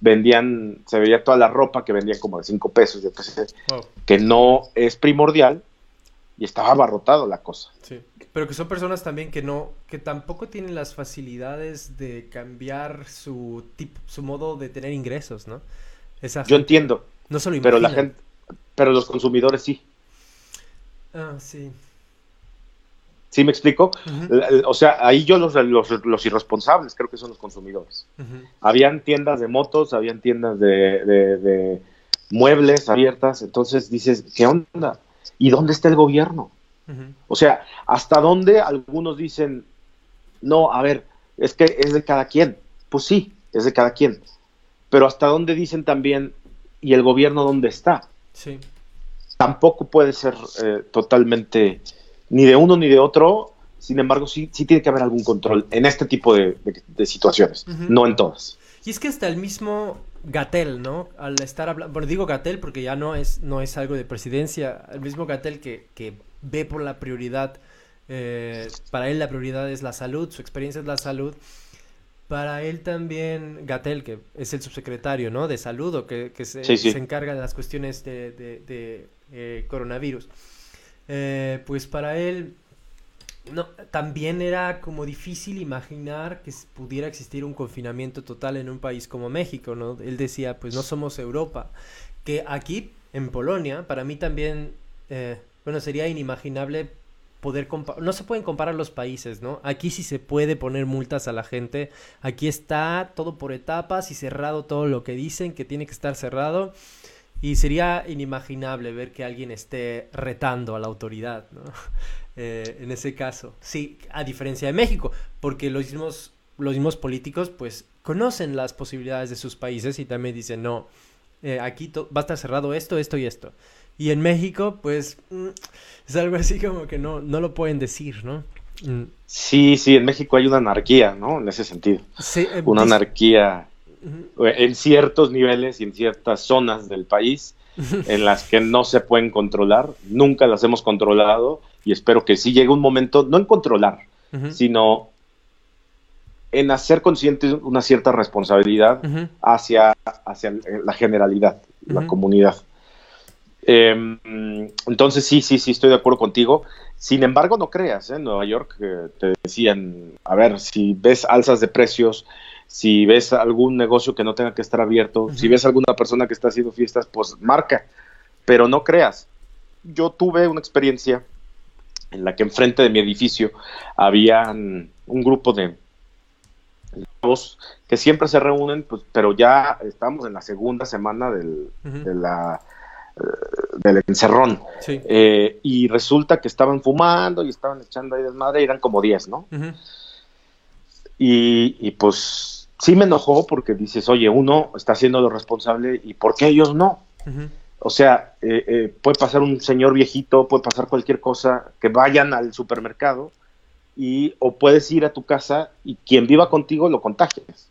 vendían, se veía toda la ropa que vendían como de 5 pesos, yo pensé, que no es primordial, y estaba abarrotado la cosa. Sí. Pero que son personas también que no, que tampoco tienen las facilidades de cambiar su tipo, su modo de tener ingresos, ¿no? Yo entiendo. No solo Pero la gente, pero los consumidores sí. Ah, sí. ¿Sí me explico? O sea, ahí yo los, los, irresponsables creo que son los consumidores. Habían tiendas de motos, habían tiendas de, de, muebles abiertas, entonces dices, ¿qué onda? ¿Y dónde está el gobierno? O sea, hasta dónde algunos dicen, no, a ver, es que es de cada quien. Pues sí, es de cada quien. Pero hasta dónde dicen también, ¿y el gobierno dónde está? Sí. Tampoco puede ser eh, totalmente ni de uno ni de otro. Sin embargo, sí, sí tiene que haber algún control en este tipo de, situaciones, no en todas. Y es que hasta el mismo Gatel, ¿no? Al estar hablando, bueno, digo Gatel porque ya no es, no es algo de presidencia, el mismo Gatel que, que ve por la prioridad, eh, para él la prioridad es la salud, su experiencia es la salud. Para él también, Gatel, que es el subsecretario ¿no? de salud o que, se, se, encarga de las cuestiones de, de, eh, coronavirus, eh, pues para él no, también era como difícil imaginar que pudiera existir un confinamiento total en un país como México, ¿no? Él decía, pues no somos Europa, que aquí, en Polonia, para mí también bueno, sería inimaginable poder no se pueden comparar los países, ¿no? Aquí sí se puede poner multas a la gente, aquí está todo por etapas y cerrado todo lo que dicen que tiene que estar cerrado y sería inimaginable ver que alguien esté retando a la autoridad, ¿no? Eh, en ese caso, sí, a diferencia de México, porque los mismos, los mismos políticos pues conocen las posibilidades de sus países y también dicen, no, eh, aquí va a estar cerrado esto, esto y esto. Y en México, pues, mm, es algo así como que no, no lo pueden decir, ¿no? Mm. Sí, sí, en México hay una anarquía, ¿no? En ese sentido. Sí, eh, una anarquía en ciertos niveles y en ciertas zonas del país en las que no se pueden controlar. Nunca las hemos controlado y espero que sí llegue un momento, no en controlar, sino en hacer consciente una cierta responsabilidad hacia, hacia la generalidad, la comunidad. Em, entonces sí, sí, sí, estoy de acuerdo contigo. Sin embargo, no creas, ¿eh? en Nueva York te decían, a ver, si ves alzas de precios, si ves algún negocio que no tenga que estar abierto, si ves alguna persona que está haciendo fiestas, pues marca, pero no creas. Yo tuve una experiencia en la que enfrente de mi edificio había un grupo de que siempre se reúnen, pues, pero ya estamos en la segunda semana del, de la del encerrón. Eh, y resulta que estaban fumando y estaban echando ahí desmadre y eran como 10, ¿no? y, pues sí me enojó porque dices, oye, uno está siendo lo responsable y ¿por qué ellos no? O sea, eh, eh, puede pasar un señor viejito, puede pasar cualquier cosa, que vayan al supermercado y o puedes ir a tu casa y quien viva contigo lo contagies.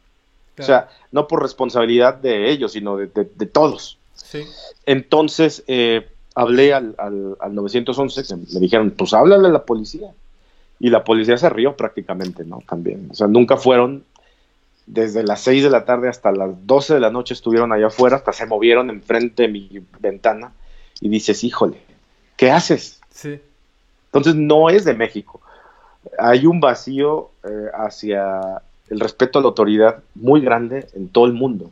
O sea, no por responsabilidad de ellos, sino de, todos. Entonces, eh, hablé al, al, 911, me dijeron, pues háblale a la policía. Y la policía se rió prácticamente, ¿no? También. O sea, nunca fueron, desde las 6 de la tarde hasta las 12 de la noche estuvieron allá afuera, hasta se movieron enfrente de mi ventana. Y dices, híjole, ¿qué haces? Sí. Entonces, no es de México. Hay un vacío eh, hacia el respeto a la autoridad muy grande en todo el mundo.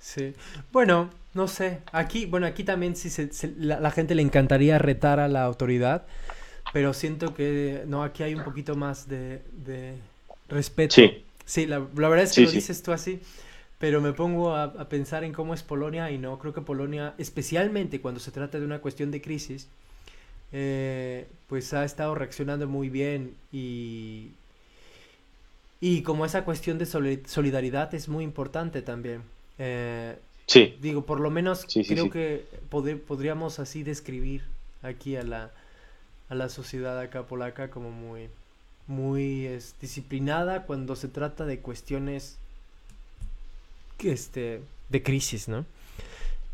Sí. Bueno, no sé. Aquí, bueno, aquí también sí se, la, gente le encantaría retar a la autoridad, pero siento que no, aquí hay un poquito más de, respeto. Sí. Sí, la, verdad es que lo dices tú así, pero me pongo a, pensar en cómo es Polonia y no creo que Polonia, especialmente cuando se trata de una cuestión de crisis, eh, pues ha estado reaccionando muy bien y, y como esa cuestión de solidaridad es muy importante también. Eh, sí. Digo, por lo menos creo que podríamos así describir aquí a la, a la sociedad acá polaca como muy, muy disciplinada cuando se trata de cuestiones este, de crisis, ¿no?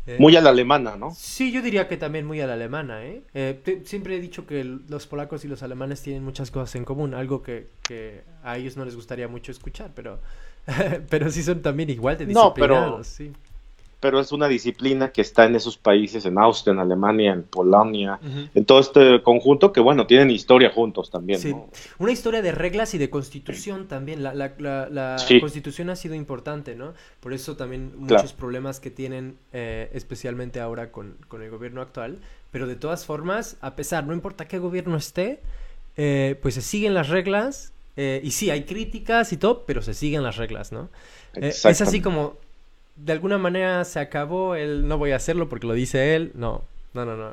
Eh, muy a la alemana, ¿no? Sí, yo diría que también muy a la alemana, ¿eh? eh siempre he dicho que los polacos y los alemanes tienen muchas cosas en común, algo que, que a ellos no les gustaría mucho escuchar, pero, pero sí son también igual de disciplinados, no, pero, sí pero es una disciplina que está en esos países, en Austria, en Alemania, en Polonia, en todo este conjunto que, bueno, tienen historia juntos también. Sí. Una historia de reglas y de constitución también. La, la, la, constitución ha sido importante, ¿no? Por eso también muchos problemas que tienen, eh, especialmente ahora con, con, el gobierno actual. Pero de todas formas, a pesar, no importa qué gobierno esté, eh, pues se siguen las reglas. Eh, y sí, hay críticas y todo, pero se siguen las reglas, ¿no? es así como de alguna manera se acabó el no voy a hacerlo porque lo dice él. No, no, no, no.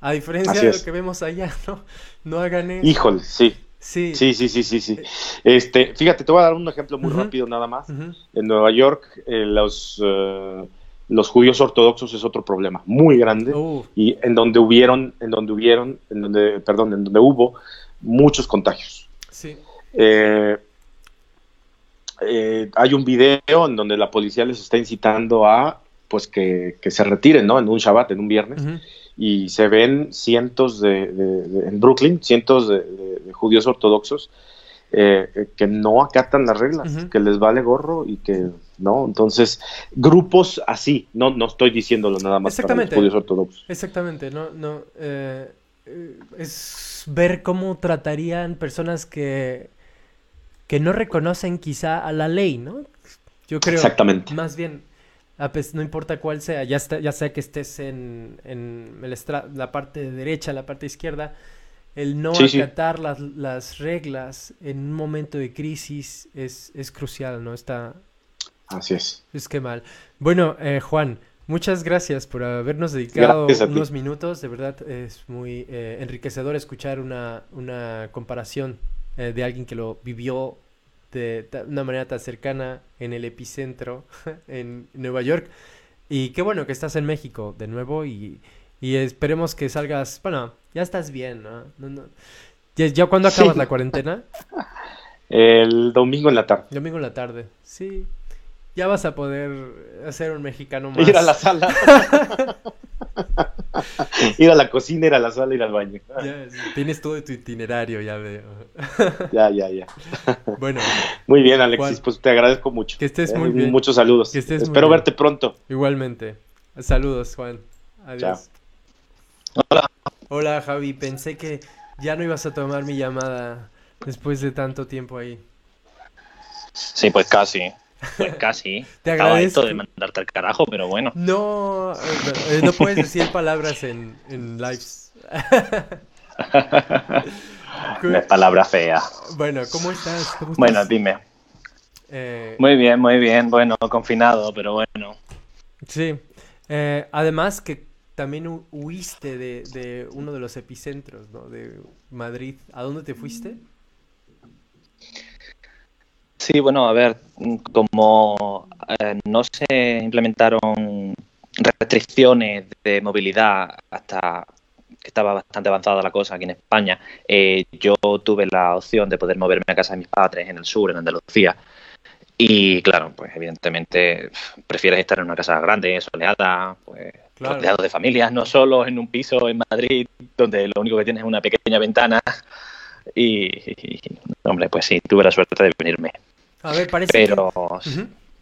A diferencia de lo que vemos allá, ¿no? No hagan eso. Híjole, sí. Sí. Sí, sí, sí, sí, sí. Este, fíjate, te voy a dar un ejemplo muy rápido nada más. En Nueva York, eh, los, eh, los judíos ortodoxos es otro problema muy grande uh. y en donde hubieron, en donde hubieron, en donde, perdón, en donde hubo muchos contagios. Sí. Eh, eh, hay un video en donde la policía les está incitando a pues que, se retiren, ¿no? En un Shabbat, en un viernes, y se ven cientos de, en Brooklyn, cientos de, judíos ortodoxos eh, que no acatan las reglas, que les vale gorro y que no, entonces grupos así, no, no estoy diciéndolo nada más para los judíos ortodoxos. Exactamente, no, no, eh, es ver cómo tratarían personas que que no reconocen quizá a la ley, ¿no? Yo creo. Exactamente. Más bien, no importa cuál sea, ya, ya sea que estés en, en la parte derecha, la parte izquierda, el no acatar Las, las, reglas en un momento de crisis es, es crucial, ¿no? Está... Así es. Es que mal. Bueno, eh, Juan, muchas gracias por habernos dedicado unos minutos. De verdad es muy eh, enriquecedor escuchar una, una comparación eh, de alguien que lo vivió de, una manera tan cercana en el epicentro en Nueva York. Y qué bueno que estás en México de nuevo y, esperemos que salgas, bueno, ya estás bien, ¿no? ¿Ya, cuándo acabas la cuarentena? El domingo en la tarde. Domingo en la tarde, sí. Ya vas a poder hacer un mexicano más. Ir a la sala. ir a la cocina, ir a la sala, ir al baño. tienes todo tu itinerario, ya veo. ya, ya, ya. Bueno. Muy bien, Alexis, pues te agradezco mucho. Que estés muy eh, bien. Muchos saludos. Espero verte pronto. Igualmente. Saludos, Juan. Adiós. Hola. Hola, Javi. Pensé que ya no ibas a tomar mi llamada después de tanto tiempo ahí. Sí, pues casi. Pues casi. Te agradezco. de mandarte al carajo, pero bueno. No, eh, no puedes decir palabras en, en lives. Una palabra fea. Bueno, ¿cómo estás? Bueno, dime. Eh, muy bien, muy bien. Bueno, confinado, pero bueno. Sí. Eh, además que también huiste de, de, uno de los epicentros, ¿no? De Madrid. ¿A dónde te fuiste? Sí, bueno, a ver, como eh, no se implementaron restricciones de movilidad hasta que estaba bastante avanzada la cosa aquí en España, eh, yo tuve la opción de poder moverme a casa de mis padres en el sur, en Andalucía. Y claro, pues evidentemente prefieres estar en una casa grande, soleada, pues rodeado de familias, no solo en un piso en Madrid, donde lo único que tienes es una pequeña ventana. Y, hombre, pues sí, tuve la suerte de venirme. A ver, parece Pero,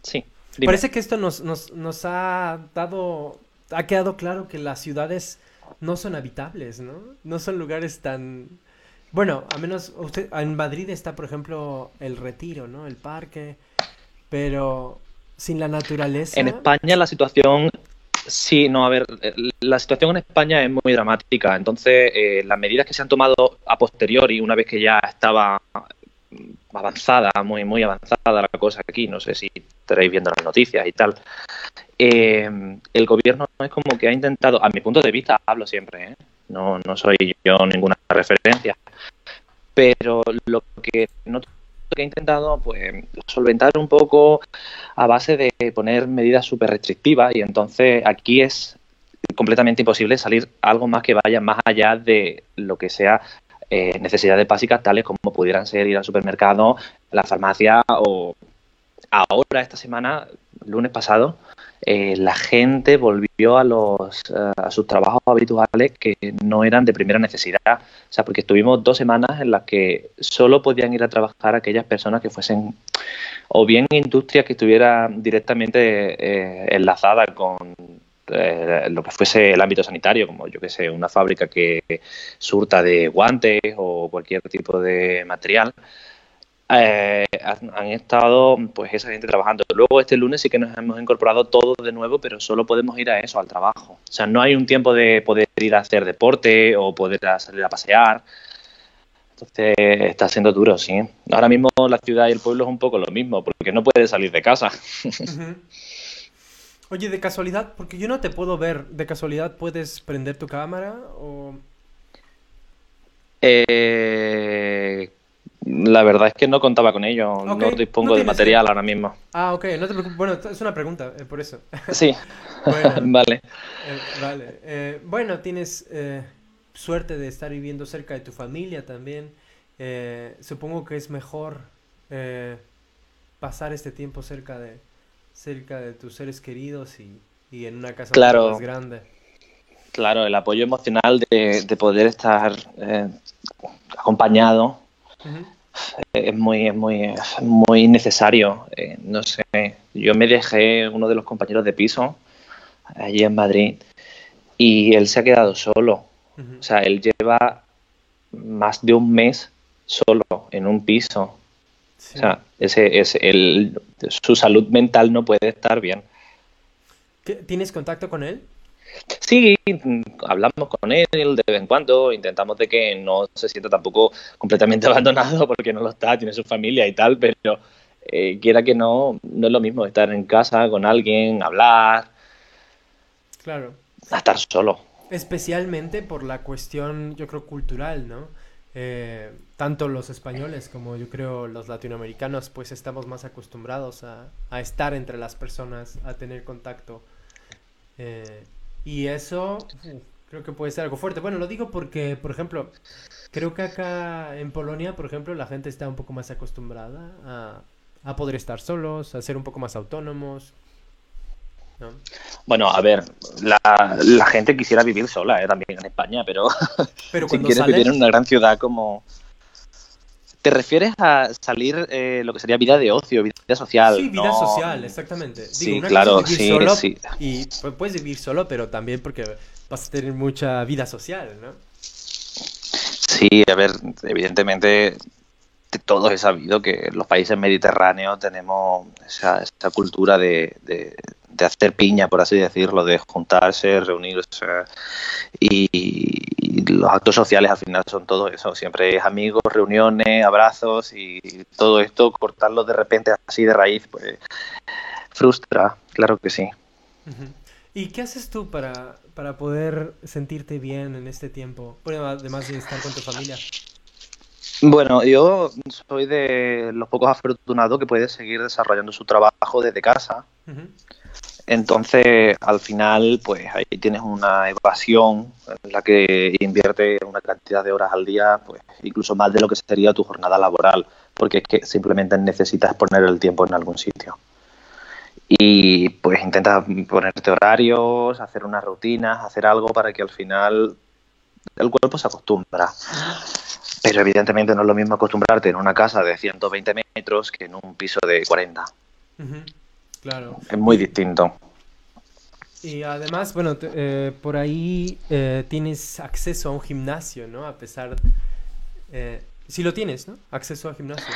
sí. Parece que esto nos, nos, nos ha dado, ha quedado claro que las ciudades no son habitables, ¿no? No son lugares tan... Bueno, a menos usted, en Madrid está, por ejemplo, el retiro, ¿no? El parque, pero sin la naturaleza. En España la situación Sí, no, a ver, la situación en España es muy dramática. Entonces, eh, las medidas que se han tomado a posteriori, una vez que ya estaba avanzada, muy, muy avanzada la cosa aquí, no sé si estaréis viendo las noticias y tal, eh, el gobierno es como que ha intentado, a mi punto de vista, hablo siempre, ¿eh? no, no soy yo ninguna referencia, pero lo que no que ha intentado pues solventar un poco a base de poner medidas súper restrictivas y entonces aquí es completamente imposible salir algo más que vaya más allá de lo que sea eh, necesidades básicas tales como pudieran ser ir al supermercado, la farmacia o ahora esta semana, lunes pasado, eh, la gente volvió a, los, eh, a sus trabajos habituales que no eran de primera necesidad. O sea, porque estuvimos dos semanas en las que solo podían ir a trabajar aquellas personas que fuesen o bien industrias que estuvieran directamente eh, enlazadas con lo que fuese el ámbito sanitario, como yo que sé, una fábrica que surta de guantes o cualquier tipo de material, eh, han, estado pues esa gente trabajando. Luego este lunes sí que nos hemos incorporado todos de nuevo, pero solo podemos ir a eso, al trabajo. O sea, no hay un tiempo de poder ir a hacer deporte o poder salir a pasear. Entonces está siendo duro, sí. Ahora mismo la ciudad y el pueblo es un poco lo mismo, porque no puedes salir de casa. Oye, de casualidad, porque yo no te puedo ver, ¿de casualidad puedes prender tu cámara o...? Eh, la verdad es que no contaba con ello, no dispongo de material ahora mismo. Ah, ok, no te preocupes. Bueno, es una pregunta, eh, por eso. Sí, vale. Eh, vale. Eh, bueno, tienes suerte de estar viviendo cerca de tu familia también. supongo que es mejor pasar este tiempo cerca de, cerca de tus seres queridos y, y en una casa más grande. Claro, el apoyo emocional de, de poder estar acompañado es muy, es muy, muy necesario. Eh, no sé, yo me dejé uno de los compañeros de piso allí en Madrid y él se ha quedado solo. O sea, él lleva más de un mes solo en un piso. O sea, ese, es el, su salud mental no puede estar bien. ¿Tienes contacto con él? Sí, hablamos con él de vez en cuando, intentamos de que no se sienta tampoco completamente abandonado porque no lo está, tiene su familia y tal, pero eh, quiera que no, no es lo mismo estar en casa con alguien, hablar. Claro. A estar solo. Especialmente por la cuestión, yo creo, cultural, ¿no? Eh, tanto los españoles como yo creo los latinoamericanos, pues estamos más acostumbrados a, a estar entre las personas, a tener contacto. Eh, y eso creo que puede ser algo fuerte. Bueno, lo digo porque, por ejemplo, creo que acá en Polonia, por ejemplo, la gente está un poco más acostumbrada a, a poder estar solos, a ser un poco más autónomos. Bueno, a ver, la, la, gente quisiera vivir sola ¿eh? también en España, pero, pero si quieres vivir en una gran ciudad como, ¿Te refieres a salir eh, lo que sería vida de ocio, vida social? Sí, vida social, exactamente. sí, claro, sí, sí. Y puedes vivir solo, pero también porque vas a tener mucha vida social, ¿no? Sí, a ver, evidentemente todos he sabido que los países mediterráneos tenemos esa, esa cultura de, de hacer piña, por así decirlo, de juntarse, reunirse. Y, los actos sociales al final son todo eso. Siempre es amigos, reuniones, abrazos y todo esto, cortarlo de repente así de raíz, pues frustra, claro que sí. ¿Y qué haces tú para, para poder sentirte bien en este tiempo? además de estar con tu familia. Bueno, yo soy de los pocos afortunados que puede seguir desarrollando su trabajo desde casa. Entonces, al final, pues ahí tienes una evasión en la que invierte una cantidad de horas al día, pues incluso más de lo que sería tu jornada laboral, porque es que simplemente necesitas poner el tiempo en algún sitio. Y pues intentas ponerte horarios, hacer unas rutinas, hacer algo para que al final el cuerpo se acostumbra. Pero evidentemente no es lo mismo acostumbrarte en una casa de 120 metros que en un piso de 40. Claro. Es muy distinto. Y además, bueno, eh, por ahí eh, tienes acceso a un gimnasio, ¿no? A pesar... Eh, si lo tienes, ¿no? Acceso al gimnasio.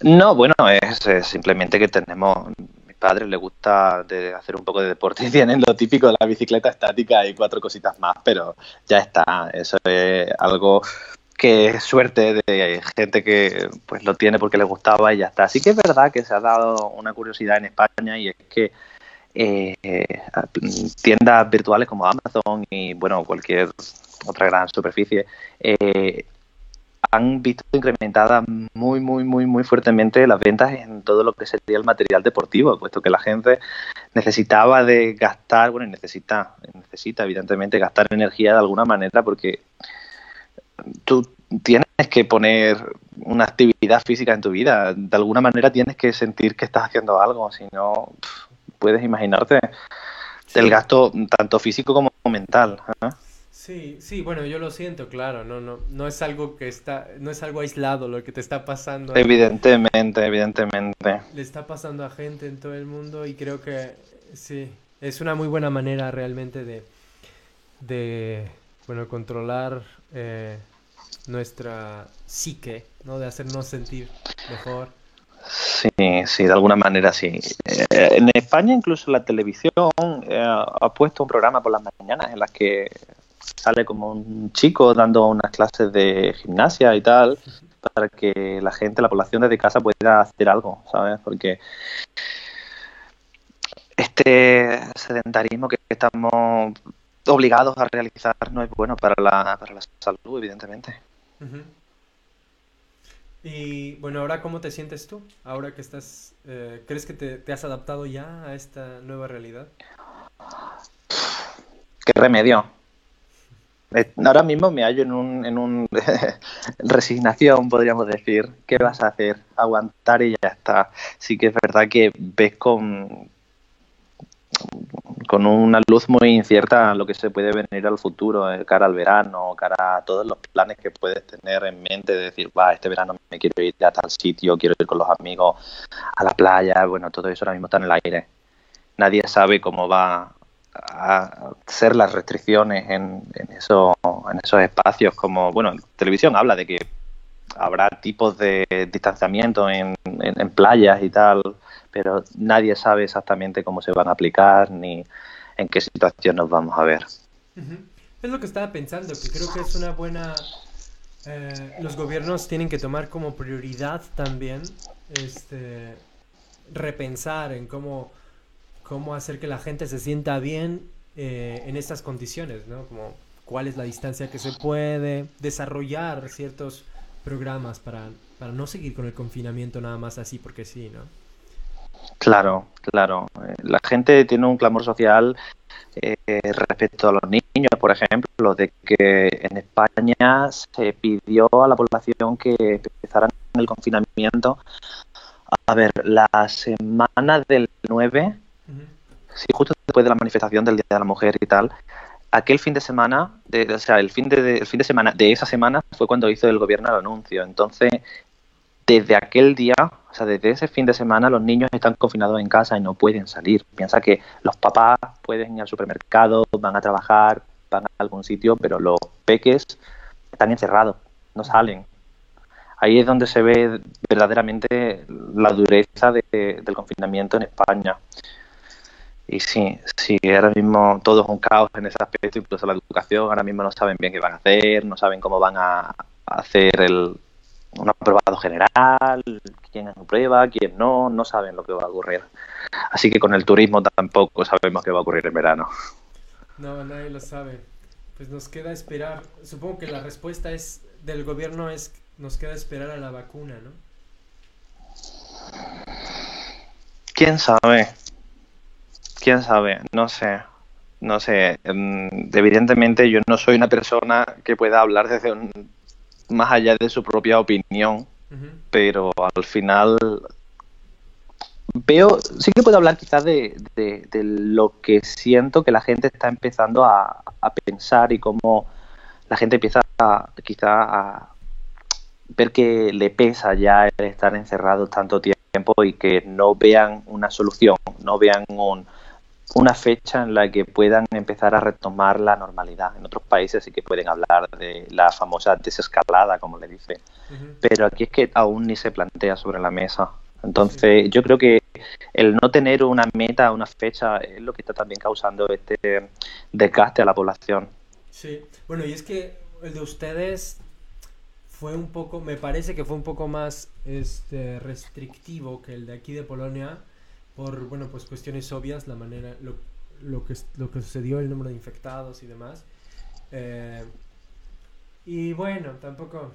No, bueno, es, simplemente que tenemos... Mis padres les gusta de hacer un poco de deporte y tienen lo típico de la bicicleta estática y cuatro cositas más, pero ya está. Eso es algo que suerte de gente que pues lo tiene porque le gustaba y ya está. Así que es verdad que se ha dado una curiosidad en España y es que eh, tiendas virtuales como Amazon y bueno cualquier otra gran superficie eh, han visto incrementadas muy muy muy muy fuertemente las ventas en todo lo que sería el material deportivo puesto que la gente necesitaba de gastar bueno necesita necesita evidentemente gastar energía de alguna manera porque tú tienes que poner una actividad física en tu vida. De alguna manera tienes que sentir que estás haciendo algo, si no, puedes imaginarte el gasto tanto físico como mental. ¿eh? Sí, sí, bueno, yo lo siento, claro, no, no, no es algo que está, no es algo aislado lo que te está pasando. Evidentemente, evidentemente. Le está pasando a gente en todo el mundo y creo que sí, es una muy buena manera realmente de, de bueno, controlar eh, nuestra psique, ¿no? De hacernos sentir mejor. Sí, sí, de alguna manera sí. Eh, en España incluso la televisión eh, ha puesto un programa por las mañanas en las que sale como un chico dando unas clases de gimnasia y tal para que la gente, la población desde casa pueda hacer algo, ¿sabes? Porque este sedentarismo que estamos obligados a realizar no es bueno para la, para la salud, evidentemente. Y bueno, ahora cómo te sientes tú? Ahora que estás, eh, ¿crees que te, has adaptado ya a esta nueva realidad? ¿Qué remedio? Eh, ahora mismo me hallo en un, en un resignación, podríamos decir. ¿Qué vas a hacer? Aguantar y ya está. Sí que es verdad que ves con, con una luz muy incierta lo que se puede venir al futuro, eh, cara al verano, cara a todos los planes que puedes tener en mente, de decir, va, este verano me quiero ir a tal sitio, quiero ir con los amigos a la playa, bueno, todo eso ahora mismo está en el aire. Nadie sabe cómo va a ser las restricciones en, en, en esos espacios, como, bueno, televisión habla de que habrá tipos de distanciamiento en, en playas y tal, pero nadie sabe exactamente cómo se van a aplicar ni en qué situación nos vamos a ver. Es lo que estaba pensando, que creo que es una buena... Eh, los gobiernos tienen que tomar como prioridad también este, repensar en cómo, cómo hacer que la gente se sienta bien eh, en estas condiciones, ¿no? Como cuál es la distancia que se puede, desarrollar ciertos programas para, para no seguir con el confinamiento nada más así porque sí, ¿no? Claro, claro. Eh, la gente tiene un clamor social eh, respecto a los niños, por ejemplo, de que en España se pidió a la población que empezaran el confinamiento. A ver, la semana del 9, sí, justo después de la manifestación del Día de la Mujer y tal, aquel fin de semana, de, o sea, el fin de, el fin de semana de esa semana fue cuando hizo el gobierno el anuncio. Entonces, desde aquel día, desde ese fin de semana, los niños están confinados en casa y no pueden salir. Piensa que los papás pueden ir al supermercado, van a trabajar, van a algún sitio, pero los peques están encerrados, no salen. Ahí es donde se ve verdaderamente la dureza del confinamiento en España. Y sí, sí, ahora mismo todo es un caos en ese aspecto, incluso la educación, ahora mismo no saben bien qué van a hacer, no saben cómo van a hacer el, un aprobado general, quién prueba, quién no, no saben lo que va a ocurrir. Así que con el turismo tampoco sabemos qué va a ocurrir en verano. No, nadie lo sabe. Pues nos queda esperar. Supongo que la respuesta es del gobierno es nos queda esperar a la vacuna, ¿no? ¿Quién sabe? ¿Quién sabe? No sé. No sé. Em, evidentemente yo no soy una persona que pueda hablar desde un, más allá de su propia opinión, pero al final veo, sí que puedo hablar quizás de, lo que siento que la gente está empezando a, pensar y cómo la gente empieza a, quizá a ver que le pesa ya el estar encerrados tanto tiempo y que no vean una solución, no vean una fecha en la que puedan empezar a retomar la normalidad. En otros países sí que pueden hablar de la famosa desescalada, como le dice, pero aquí es que aún ni se plantea sobre la mesa. Entonces, yo creo que el no tener una meta, una fecha, es lo que está también causando este desgaste a la población. Sí, bueno, y es que el de ustedes fue un poco, me parece que fue un poco más este, restrictivo que el de aquí de Polonia, por, bueno, pues cuestiones obvias, la manera, lo, lo, que, lo que sucedió, el número de infectados y demás. Eh, y bueno, tampoco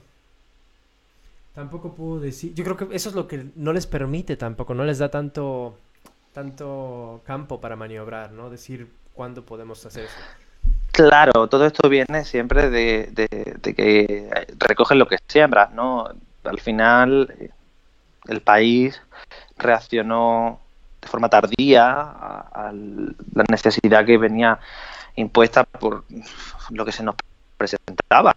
tampoco puedo decir. Yo creo que eso es lo que no les permite tampoco, no les da tanto, tanto campo para maniobrar, ¿no? Decir cuándo podemos hacer eso. Claro, todo esto viene siempre de, de, que recogen lo que siembras, ¿no? Al final, el país reaccionó de forma tardía a, la necesidad que venía impuesta por lo que se nos presentaba.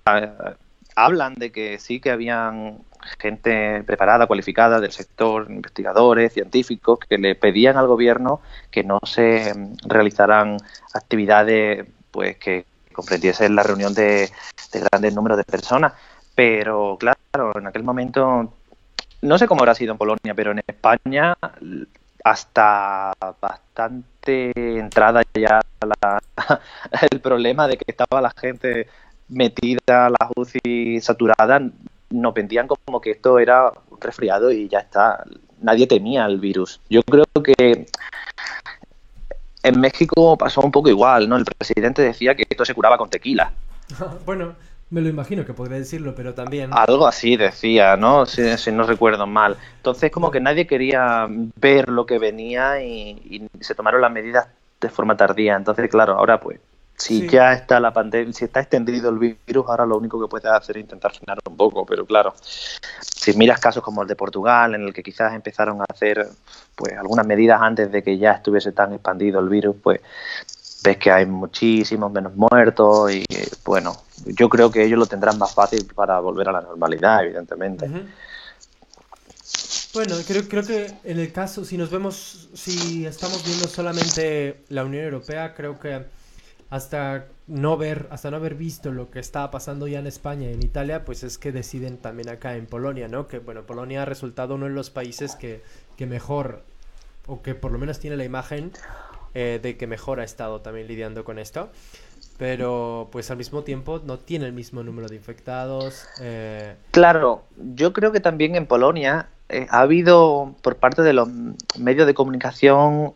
Hablan de que sí que habían gente preparada, cualificada del sector, investigadores, científicos, que le pedían al gobierno que no se realizaran actividades pues que comprendiesen la reunión de, grandes números de personas. Pero claro, en aquel momento, no sé cómo habrá sido en Polonia, pero en España hasta bastante entrada ya el problema de que estaba la gente metida, la UCI saturada, nos vendían como que esto era resfriado y ya está. Nadie temía el virus. Yo creo que en México pasó un poco igual, ¿no? El presidente decía que esto se curaba con tequila. bueno, me lo imagino que podría decirlo, pero también... Algo así decía, ¿no? Si, no recuerdo mal. Entonces como que nadie quería ver lo que venía y se tomaron las medidas de forma tardía. Entonces, claro, ahora pues si ya está la pandemia, si está extendido el virus, ahora lo único que puedes hacer es intentar frenar un poco, pero claro, si miras casos como el de Portugal, en el que quizás empezaron a hacer pues algunas medidas antes de que ya estuviese tan expandido el virus, pues ves que hay muchísimos menos muertos y bueno, yo creo que ellos lo tendrán más fácil para volver a la normalidad, evidentemente. Bueno, creo, creo que en el caso, si nos vemos, si estamos viendo solamente la Unión Europea, creo que hasta no ver, hasta no haber visto lo que estaba pasando ya en España y en Italia, pues es que deciden también acá en Polonia, ¿no? Que bueno, Polonia ha resultado uno de los países que, que mejor, o que por lo menos tiene la imagen eh, de que mejor ha estado también lidiando con esto. Pero pues al mismo tiempo no tiene el mismo número de infectados. Eh. Claro, yo creo que también en Polonia eh, ha habido por parte de los medios de comunicación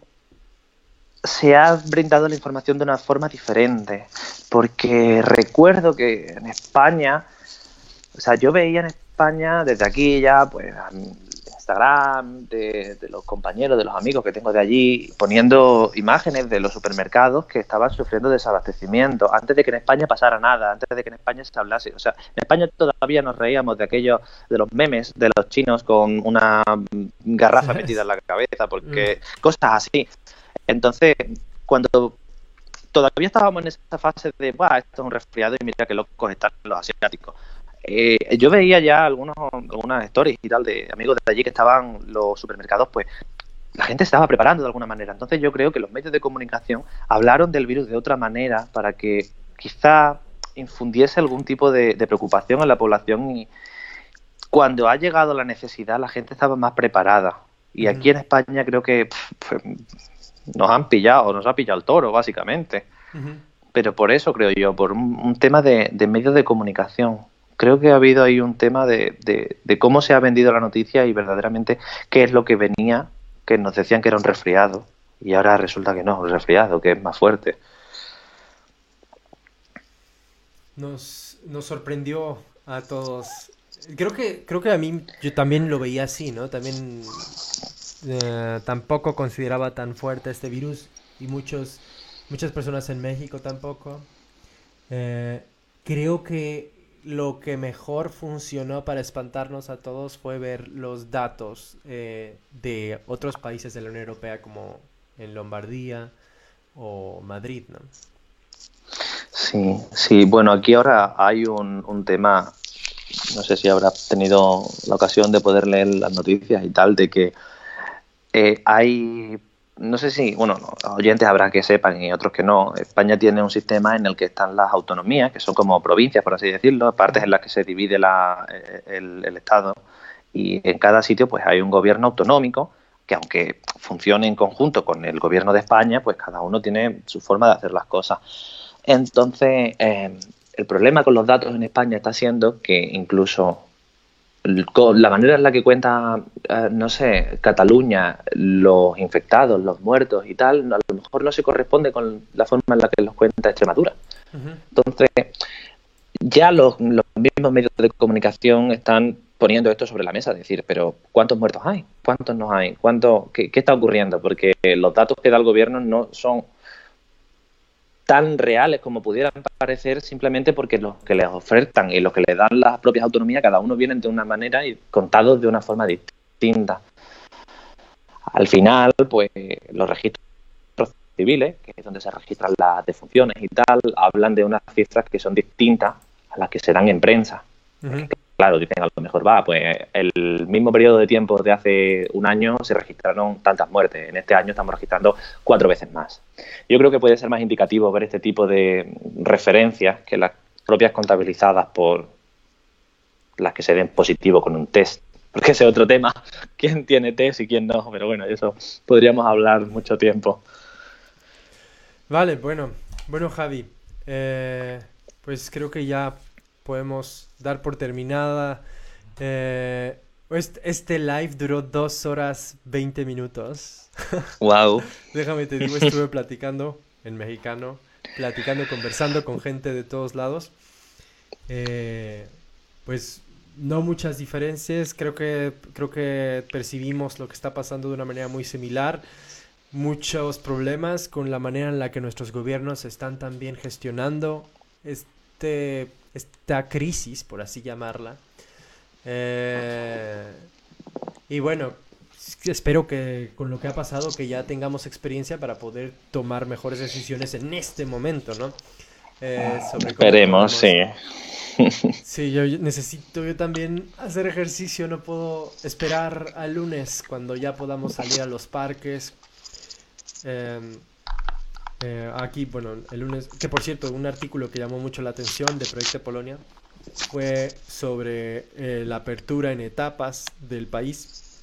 se ha brindado la información de una forma diferente, porque recuerdo que en España, o sea, yo veía en España desde aquí ya, pues, Instagram, de, los compañeros, de los amigos que tengo de allí, poniendo imágenes de los supermercados que estaban sufriendo desabastecimiento, antes de que en España pasara nada, antes de que en España se hablase. O sea, en España todavía nos reíamos de aquellos, de los memes de los chinos con una garrafa metida en la cabeza, porque mm. cosas así. Entonces, cuando todavía estábamos en esa fase de, Buah, esto es un resfriado y mira qué locos están los asiáticos. Eh, yo veía ya algunos, algunas stories y tal de amigos de allí que estaban los supermercados, pues la gente estaba preparando de alguna manera. Entonces yo creo que los medios de comunicación hablaron del virus de otra manera para que quizá infundiese algún tipo de, preocupación en la población y cuando ha llegado la necesidad la gente estaba más preparada. Y aquí en España creo que nos han pillado, nos ha pillado el toro, básicamente. Pero por eso creo yo, por un, tema de, medios de comunicación. Creo que ha habido ahí un tema de, de, cómo se ha vendido la noticia y verdaderamente qué es lo que venía, que nos decían que era un resfriado. Y ahora resulta que no, un resfriado, que es más fuerte. nos, nos sorprendió a todos. Creo que, creo que a mí yo también lo veía así, ¿no? También eh, tampoco consideraba tan fuerte este virus y muchos, muchas personas en México tampoco. Eh, creo que lo que mejor funcionó para espantarnos a todos fue ver los datos eh, de otros países de la Unión Europea como en Lombardía o Madrid, ¿no? Sí, sí, bueno, aquí ahora hay un, un tema, no sé si habrá tenido la ocasión de poder leer las noticias y tal, de que eh, hay, no sé si, bueno, oyentes habrá que sepan y otros que no, España tiene un sistema en el que están las autonomías, que son como provincias, por así decirlo, partes en las que se divide la, eh, el, Estado y en cada sitio pues hay un gobierno autonómico que aunque funcione en conjunto con el gobierno de España, pues cada uno tiene su forma de hacer las cosas. Entonces, eh, el problema con los datos en España está siendo que incluso la manera en la que cuenta, eh, no sé, Cataluña, los infectados, los muertos y tal, a lo mejor no se corresponde con la forma en la que los cuenta Extremadura. Entonces, ya los, los, mismos medios de comunicación están poniendo esto sobre la mesa, decir, pero ¿cuántos muertos hay? ¿Cuántos no hay? ¿Cuánto, qué, qué está ocurriendo? Porque los datos que da el gobierno no son tan reales como pudieran parecer simplemente porque los que les ofertan y los que les dan las propias autonomías, cada uno vienen de una manera y contados de una forma distinta. Al final, pues los registros civiles, que es donde se registran las defunciones y tal, hablan de unas cifras que son distintas a las que se dan en prensa. Claro, dicen a lo mejor va, pues el mismo periodo de tiempo de hace un año se registraron tantas muertes. En este año estamos registrando cuatro veces más. Yo creo que puede ser más indicativo ver este tipo de referencias que las propias contabilizadas por las que se den positivo con un test. Porque ese es otro tema, quién tiene test y quién no, pero bueno, eso podríamos hablar mucho tiempo. Vale, bueno, bueno Javi, eh, pues creo que ya podemos dar por terminada. Eh, este live duró dos horas 20 minutos. Wow. Déjame te digo, estuve platicando en mexicano, platicando, conversando con gente de todos lados. Eh, pues no muchas diferencias, creo que, creo que percibimos lo que está pasando de una manera muy similar. Muchos problemas con la manera en la que nuestros gobiernos están también gestionando este esta crisis, por así llamarla. Eh, y bueno, espero que con lo que ha pasado, que ya tengamos experiencia para poder tomar mejores decisiones en este momento, ¿no? Eh, sobre Esperemos, sí. Sí, yo necesito yo también hacer ejercicio, no puedo esperar al lunes cuando ya podamos salir a los parques. Eh, eh, aquí, bueno, el lunes, que por cierto, un artículo que llamó mucho la atención de Proyecto Polonia fue sobre eh, la apertura en etapas del país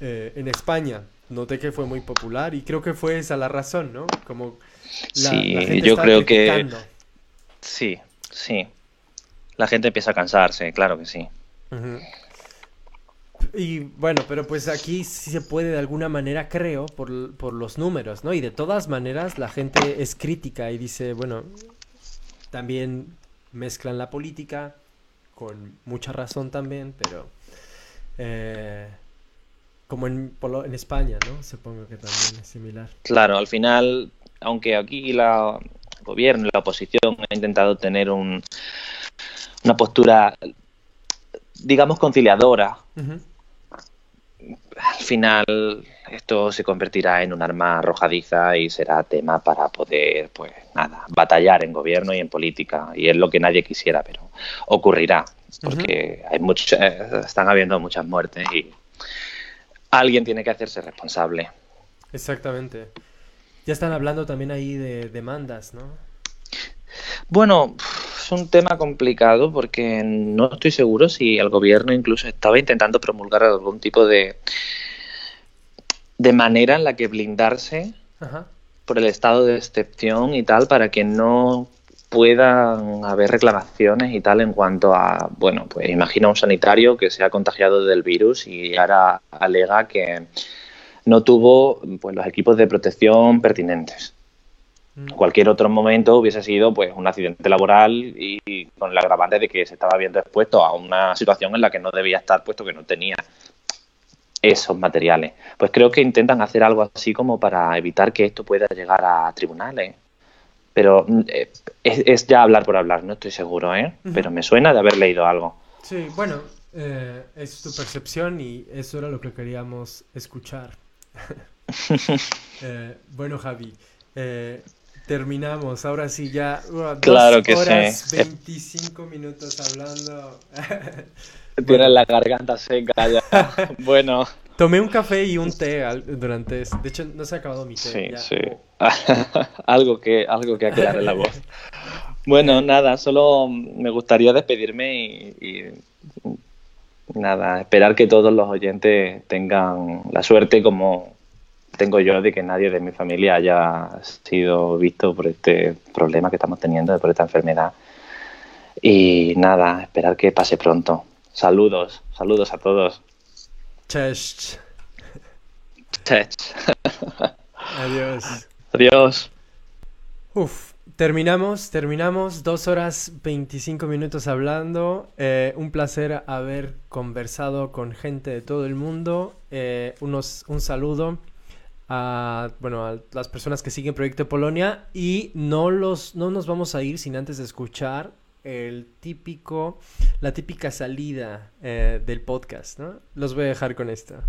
eh, en España. Noté que fue muy popular y creo que fue esa la razón, ¿no? Como la, sí, la gente yo creo criticando. que sí, sí. La gente empieza a cansarse, claro que sí. Uh -huh. Y bueno, pero pues aquí sí se puede de alguna manera, creo, por, por, los números, ¿no? Y de todas maneras la gente es crítica y dice, bueno, también mezclan la política, con mucha razón también, pero eh, como en, en España, ¿no? Supongo que también es similar. Claro, al final, aunque aquí la, el gobierno y la oposición ha intentado tener un, una postura digamos, conciliadora. Uh -huh. Al final esto se convertirá en un arma arrojadiza y será tema para poder, pues nada, batallar en gobierno y en política. Y es lo que nadie quisiera, pero ocurrirá, porque uh -huh. hay mucho, eh, están habiendo muchas muertes y alguien tiene que hacerse responsable. Exactamente. Ya están hablando también ahí de demandas, ¿no? Bueno, es un tema complicado porque no estoy seguro si el gobierno incluso estaba intentando promulgar algún tipo de de manera en la que blindarse Ajá. por el estado de excepción y tal para que no puedan haber reclamaciones y tal en cuanto a, bueno, pues imagina un sanitario que se ha contagiado del virus y ahora alega que no tuvo pues los equipos de protección pertinentes. Mm. Cualquier otro momento hubiese sido pues un accidente laboral y, con el agravante de que se estaba viendo expuesto a una situación en la que no debía estar puesto que no tenía esos materiales. Pues creo que intentan hacer algo así como para evitar que esto pueda llegar a tribunales. Pero mm, eh, es, ya hablar por hablar, no estoy seguro, ¿eh? Pero me suena de haber leído algo. Sí, bueno, eh, es tu percepción y eso era lo que queríamos escuchar. Eh, bueno, Javi, terminamos. Ahora sí, ya uh, claro que horas, 25 minutos hablando. Tienes la garganta seca ya. bueno. Tomé un café y un té durante... De hecho, no se ha acabado mi té. Sí, sí. algo, que, algo que aclarar en la voz. Bueno, nada, solo me gustaría despedirme y, nada, esperar que todos los oyentes tengan la suerte como tengo yo de que nadie de mi familia haya sido visto por este problema que estamos teniendo, por esta enfermedad. Y nada, esperar que pase pronto. Saludos, saludos a todos. Cześć. Cześć. Adiós. Adiós. Uf, terminamos, terminamos. Dos horas 25 minutos hablando. Eh, un placer haber conversado con gente de todo el mundo. Eh, unos, un saludo a, bueno, a las personas que siguen Proyecto Polonia y no, los, no nos vamos a ir sin antes de escuchar el típico, la típica salida eh, del podcast, ¿no? Los voy a dejar con esta.